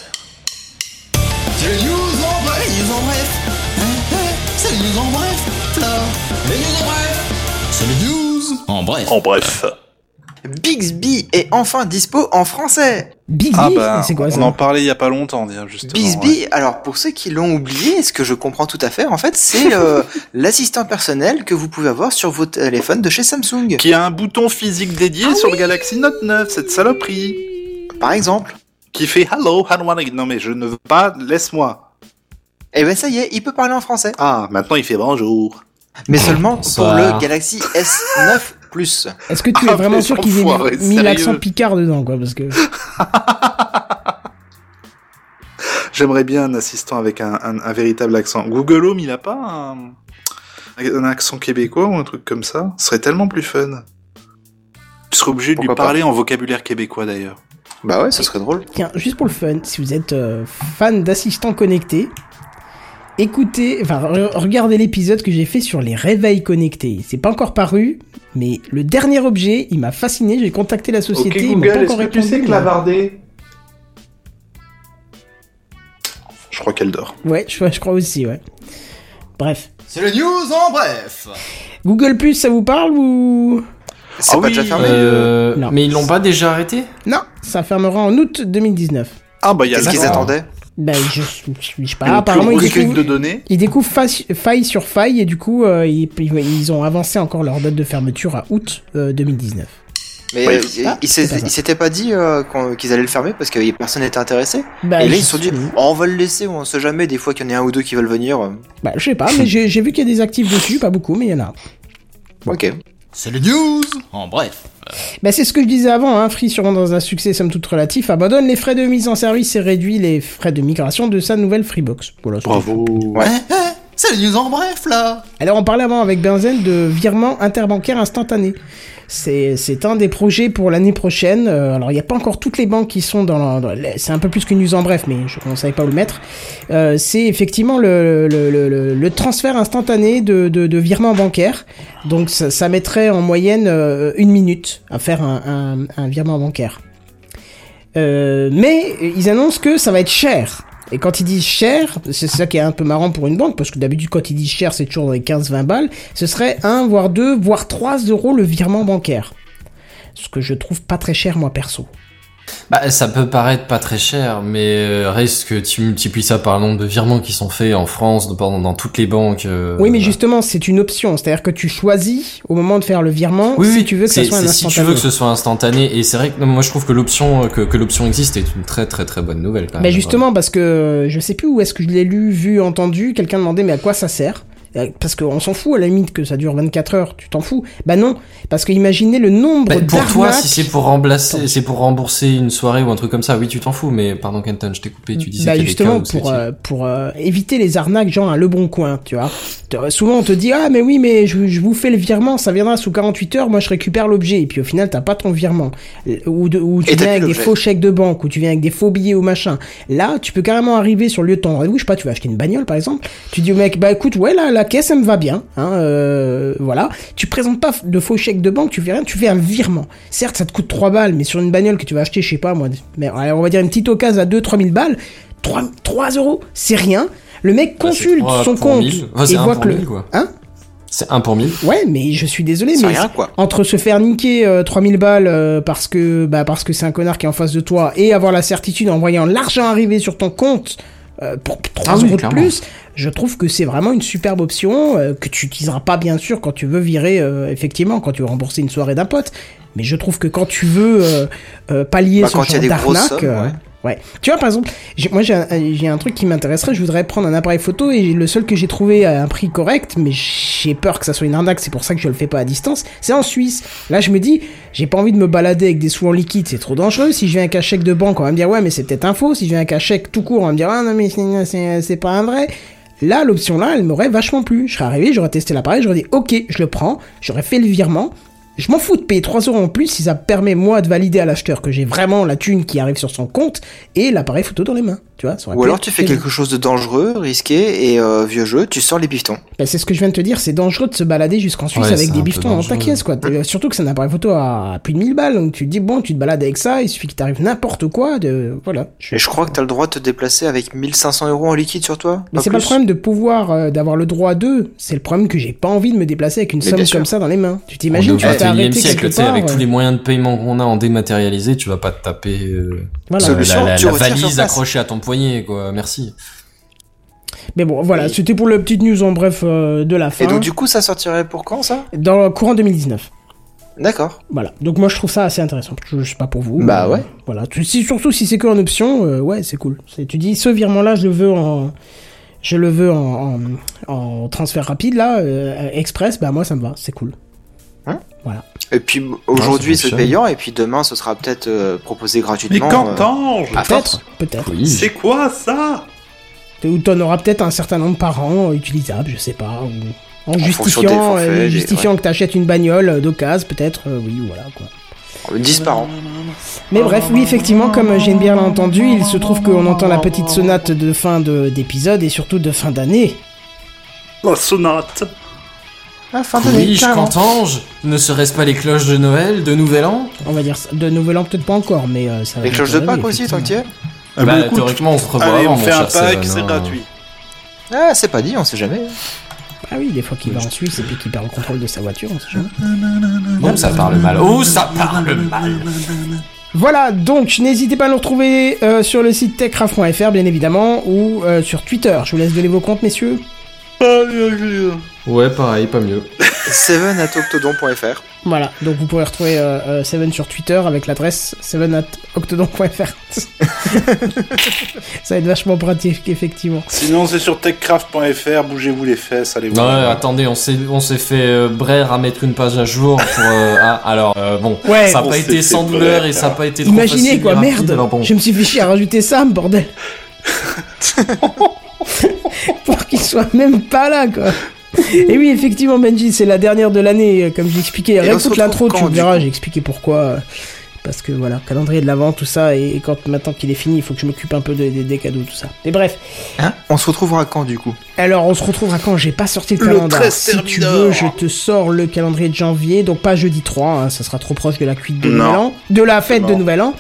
H: C'est les news en bref, les news en bref. C'est les news en bref, là. Les news en bref. C'est les news en bref.
E: En bref.
D: Bixby est enfin dispo en français.
A: Bixby
E: Ah bah,
A: C'est quoi ça
E: on en parlait il y a pas longtemps, justement.
D: Bixby,
E: ouais.
D: alors pour ceux qui l'ont oublié, ce que je comprends tout à fait, en fait, c'est euh, l'assistant personnel que vous pouvez avoir sur vos téléphones de chez Samsung.
E: Qui a un bouton physique dédié sur le Galaxy Note 9, cette saloperie.
D: Par exemple.
E: Qui fait Hello, how do I... Non mais je ne veux pas, laisse-moi.
D: Eh ben ça y est, il peut parler en français.
E: Ah, maintenant il fait bonjour.
D: Mais seulement pour
C: Bonsoir.
D: le Galaxy S9 Plus.
A: Est-ce que tu
E: Ah,
A: es vraiment
E: mais
A: sûr qu'ils
E: enfoiré,
A: aient mis l'accent Picard dedans, quoi Parce que.
E: J'aimerais bien un assistant avec un, un- un véritable accent. Google Home, il a pas un, un accent québécois ou un truc comme ça? Ce serait tellement plus fun. Tu serais obligé de lui parler en vocabulaire québécois d'ailleurs.
D: Bah ouais, ce serait drôle.
A: Tiens, juste pour le fun, si vous êtes euh, fan d'assistants connectés, écoutez, enfin, re- regardez l'épisode que j'ai fait sur les réveils connectés. C'est pas encore paru, mais le dernier objet, il m'a fasciné. J'ai contacté la société, ils m'ont pas encore répondu. mais-
E: Clavardé? Je crois qu'elle dort.
A: Ouais, je, je crois aussi, ouais. Bref.
H: C'est les news en bref.
A: Google Plus, ça vous parle ou
D: C'est
E: Ah
D: pas
E: oui,
D: déjà fermé
C: Euh,
A: Non.
C: mais ils l'ont pas déjà arrêté?
A: Non, ça fermera en août 2019.
E: Ah bah il y a
D: Qu'est-ce qu'ils attendaient
A: Ben, je, je, je sais pas. apparemment, ils découvrent,
E: de données.
A: ils découvrent faille, sur faille et du coup, euh, ils, ils ont avancé encore leur date de fermeture à août euh, 2019.
D: Mais
E: Ouais.
D: euh,
A: Ah,
D: ils
A: pas
D: s'étaient pas dit euh, qu'ils allaient le fermer parce que personne n'était intéressé
A: Bah,
D: Et là, ils se sont dit, oh, on va le laisser, on sait jamais, des fois qu'il y en a un ou deux qui veulent venir. euh,
A: Bah, je sais pas, mais j'ai j'ai vu qu'il y a des actifs dessus, pas beaucoup, mais il y en a.
D: Ok.
H: C'est les news en bref.
A: Bah, c'est ce que je disais avant, hein. Free, sûrement dans un succès somme toute relatif, abandonne les frais de mise en service et réduit les frais de migration de sa nouvelle Freebox. Voilà,
E: Bravo.
D: Ouais.
H: C'est les news en bref, là.
A: Alors on parlait avant avec Benzen de virement interbancaire instantané. C'est un des projets pour l'année prochaine. Euh, alors il n'y a pas encore toutes les banques qui sont dans, dans c'est un peu plus qu'une news en bref, mais je ne savais pas où le mettre. Euh, c'est effectivement le, le, le, le- transfert instantané de, de, de virement bancaire. Donc ça, ça mettrait en moyenne euh, une minute à faire un, un, un virement bancaire. Euh, mais ils annoncent que ça va être cher. Et quand ils disent cher, c'est ça qui est un peu marrant pour une banque, parce que d'habitude quand ils disent cher, c'est toujours dans les 15-20 balles, ce serait 1, voire 2, voire 3 euros le virement bancaire. Ce que je trouve pas très cher moi perso.
C: Bah, ça peut paraître pas très cher, mais euh, reste que tu multiplies ça par le nombre de virements qui sont faits en France, dans, dans toutes les banques. euh,
A: Oui, mais justement, c'est une option. C'est-à-dire que tu choisis au moment de faire le virement
C: Oui,
A: si
C: oui,
A: tu veux que ça soit un
C: c'est si tu
A: instantané.
C: veux que ce soit instantané, et c'est vrai que non, moi je trouve que l'option euh, que, que l'option existe est une très très très bonne nouvelle. Quand
A: Mais
C: même.
A: justement, parce que je sais plus où est-ce que je l'ai lu, vu, entendu, quelqu'un demandait mais à quoi ça sert? Parce qu'on s'en fout à la limite que ça dure 24 heures, tu t'en fous. Bah non, parce que imaginez le nombre
C: Bah, pour toi, si c'est pour remplacer, c'est pour rembourser une soirée ou un truc comme ça, oui, tu t'en fous. Mais pardon, Kenton, je t'ai coupé. Tu disais
A: bah justement pour
C: c'était-
A: euh, pour euh, éviter les arnaques genre à Le Bon Coin, tu vois. Souvent on te dit ah mais oui mais je, je vous fais le virement, ça viendra sous 48 heures, moi je récupère l'objet et puis au final t'as pas ton virement Euh, ou, de- ou tu
D: Et
A: viens avec des faux chèques de banque ou tu viens avec des faux billets ou machin. Là tu peux carrément arriver sur le lieu de ton rendez-vous, je sais pas, tu vas acheter une bagnole par exemple, tu dis au mec bah écoute ouais là la caisse elle me va bien, hein, euh, voilà. Tu présentes pas de faux chèques de banque, tu fais rien, tu fais un virement. Certes ça te coûte 3 balles, mais sur une bagnole que tu vas acheter, je sais pas moi, mais on va dire une petite occasion à 2-3 000 balles. 3, 3 euros, c'est rien. Le mec
C: Bah,
A: consulte
C: trois
A: son
C: pour
A: compte
C: mille. Enfin, c'est
A: et
C: un
A: voit que le...
C: quoi.
A: Hein
C: C'est un pour mille.
A: Ouais, mais je suis désolé, mais
D: rien, quoi.
A: entre se faire niquer euh, 3000 balles euh, parce que bah parce que c'est un connard qui est en face de toi et avoir la certitude en voyant l'argent arriver sur ton compte euh, pour 3
C: Ah oui,
A: euros de plus, je trouve que c'est vraiment une superbe option euh, que tu utiliseras pas bien sûr quand tu veux virer euh, effectivement quand tu veux rembourser une soirée d'un pote, mais je trouve que quand tu veux euh, euh, pallier
D: Bah,
A: ce genre d'arnaque,
D: sommes,
A: euh,
D: ouais.
A: Ouais. Tu vois, par exemple, moi j'ai un, truc qui m'intéresserait, je voudrais prendre un appareil photo et le seul que j'ai trouvé à un prix correct, mais j'ai peur que ça soit une arnaque, c'est pour ça que je le fais pas à distance, c'est en Suisse. Là, je me dis, j'ai pas envie de me balader avec des sous en liquide, c'est trop dangereux. Si je viens avec un chèque de banque, on va me dire, ouais, mais c'est peut-être un faux. Si je viens avec un chèque tout court, on va me dire, ah non, mais c'est pas un vrai. Là, l'option là, elle m'aurait vachement plu. Je serais arrivé, j'aurais testé l'appareil, j'aurais dit, ok, je le prends, j'aurais fait le virement. Je m'en fous de payer 3 euros en plus si ça permet moi de valider à l'acheteur que j'ai vraiment la thune qui arrive sur son compte et l'appareil photo dans les mains. Tu vois, ça aurait
D: Ou alors tu fais quelque chose de dangereux, risqué et euh, vieux jeu, tu sors les pistons.
A: Bah, c'est ce que je viens de te dire, c'est dangereux de se balader jusqu'en Suisse
C: Ouais,
A: avec des
C: un peu
A: bifetons dans ta
C: dangereux.
A: caisse, quoi. Euh, Surtout que c'est un appareil photo à plus de 1000 balles, donc tu te dis, bon, tu te balades avec ça, il suffit qu'il t'arrive n'importe quoi, de, voilà.
D: Et je crois que t'as le droit de te déplacer avec 1500 euros en liquide sur toi.
A: Mais c'est pas le problème de pouvoir, euh, d'avoir le droit d'eux, c'est le problème que j'ai pas envie de me déplacer avec une
D: Mais
A: somme comme ça dans les mains. Tu t'imagines, tu vas
C: 21e
A: t'arrêter
C: siècle,
A: part,
C: avec
A: euh,
C: tous les moyens de paiement qu'on a en dématérialisé, tu vas pas te taper euh,
A: voilà.
C: euh, la, la- valise accrochée à ton poignet, quoi. Merci.
A: Mais bon, voilà, c'était pour la petite news en bref euh, de la fin.
D: Et donc du coup ça sortirait pour quand ça?
A: Dans le courant 2019.
D: D'accord.
A: Voilà. Donc moi je trouve ça assez intéressant. Je, je sais pas pour vous.
D: Bah
A: mais,
D: ouais.
A: Voilà. Si, surtout si c'est que en option, euh, ouais, c'est cool. Tu dis ce virement là, je le veux en, je le veux en, en, en transfert rapide là, euh, express. Bah moi ça me va, c'est cool.
D: Hein?
A: Voilà.
D: Et puis aujourd'hui c'est payant et puis demain ce sera peut-être euh, proposé
E: Mais
D: gratuitement.
E: quand
D: euh.
A: Peut-être. Peut-être.
C: Oui.
E: C'est quoi ça?
A: Ou t'en auras peut-être un certain nombre par an euh, utilisable, je sais pas. Ou en justifiant,
D: forfaits,
A: euh, justifiant que t'achètes une bagnole d'occasion, peut-être. euh, oui, voilà quoi.
D: 10 par an.
A: Mais bref, oui, effectivement, comme Jane bien l'a entendu, il se trouve qu'on entend la petite sonate de fin de- d'épisode et surtout de fin d'année.
E: La sonate
D: Ah, fin
C: Oui,
D: d'année,
C: je
D: carrément.
C: qu'entends-je Ne serait-ce pas les cloches de Noël, de Nouvel An
A: On va dire ça. De Nouvel An, peut-être pas encore, mais euh, ça va
D: Les cloches de Pâques aussi, tant que es.
E: Ah
C: Bah,
E: bah, écoute,
C: théoriquement, on se revoit
E: Allez,
C: avant,
E: on
C: mon
E: fait un
C: cher
E: pack,
C: Seven,
E: c'est
C: hein.
E: gratuit.
D: Ah, c'est pas dit, on sait jamais.
A: Ah oui, des fois qu'il va en Suisse et puis qu'il perd le contrôle de sa voiture, on sait jamais.
C: Oh, ça parle mal. Oh, ça parle mal.
A: Voilà, donc n'hésitez pas à nous retrouver euh, sur le site techcraft.fr, bien évidemment, ou euh, sur Twitter. Je vous laisse donner vos comptes, messieurs.
C: Ouais, pareil, pas mieux.
D: Seven at octodon.fr.
A: Voilà, donc vous pourrez retrouver euh, euh, Seven sur Twitter avec l'adresse seven@octodon.fr. Ça va être vachement pratique, effectivement.
E: Sinon, c'est sur techcraft.fr, bougez-vous les fesses, allez
C: Non,
E: voir.
C: ouais, attendez, on s'est, on s'est fait euh, braire à mettre une page à jour pour. euh, ah, alors, euh, bon,
A: Ouais,
C: ça n'a pas été sans douleur et ça n'a pas été trop
A: Imaginez
C: facile
A: quoi,
C: rapide,
A: merde
C: alors bon.
A: Je me suis fait chier à rajouter ça, bordel Qu'il soit même pas là, quoi Et oui, effectivement, Benji, c'est la dernière de l'année, euh, comme j'ai expliqué.
D: on se
A: Réécoute l'intro, tu verras, j'ai expliqué pourquoi. euh, Parce que voilà, calendrier de l'avant, tout ça, et quand maintenant qu'il est fini, il faut que je m'occupe un peu de- de- des cadeaux, tout ça. Mais bref,
D: Hein? On se retrouvera quand du coup?
A: Alors on se retrouvera quand? J'ai pas sorti le
E: Le
A: calendrier.
E: 13
A: Si tu veux, je te sors le calendrier de janvier, donc pas jeudi 3, hein, ça sera trop proche de la cuite de. Nouvel An, de la fête de. Nouvel An.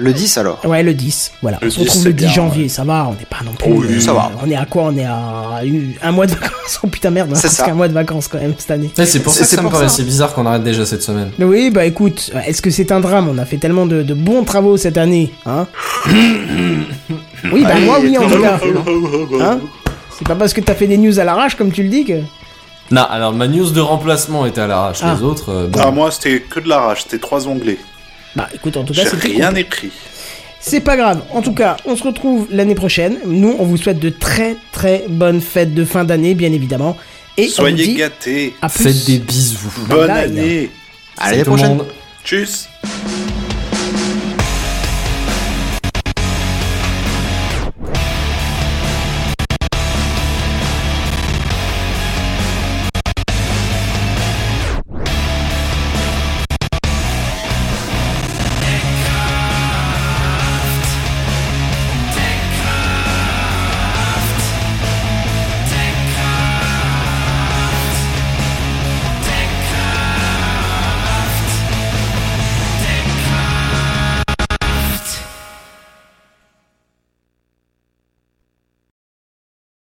D: Le 10 alors.
A: Ouais, le 10. Voilà.
E: Le
A: on se
E: 10,
A: retrouve le 10
E: bien,
A: janvier, ça va, on n'est pas non plus.
E: Oui,
D: ça va.
A: On est à quoi On est à un mois de vacances. Oh putain, merde,
D: C'est
A: presque
D: ça.
A: un mois de vacances quand même cette année.
C: Eh, c'est pour ça que me paraissait bizarre qu'on arrête déjà cette semaine.
A: Oui, bah écoute, est-ce que c'est un drame? On a fait tellement de, de bons travaux cette année, hein? Oui, bah
D: Allez,
A: moi oui en tout cas.
E: Hein
A: Hein? C'est pas parce que t'as fait des news à l'arrache comme tu le dis que.
C: Non, alors ma news de remplacement était à l'arrache.
A: Ah.
C: Les autres, euh, bon.
E: Ah, moi, c'était que de l'arrache, c'était trois onglets.
A: Bah écoute, en tout cas, c'était
E: rien écrit.
A: C'est pas grave. En tout cas, on se retrouve l'année prochaine. Nous, on vous souhaite de très très bonnes fêtes de fin d'année, bien évidemment. Et on vous
E: Soyez
A: dit
E: gâtés.
A: à plus.
C: Faites des bisous.
E: Bonne année.
D: Allez, à la
C: Tout le
D: prochaine.
E: Tchuss.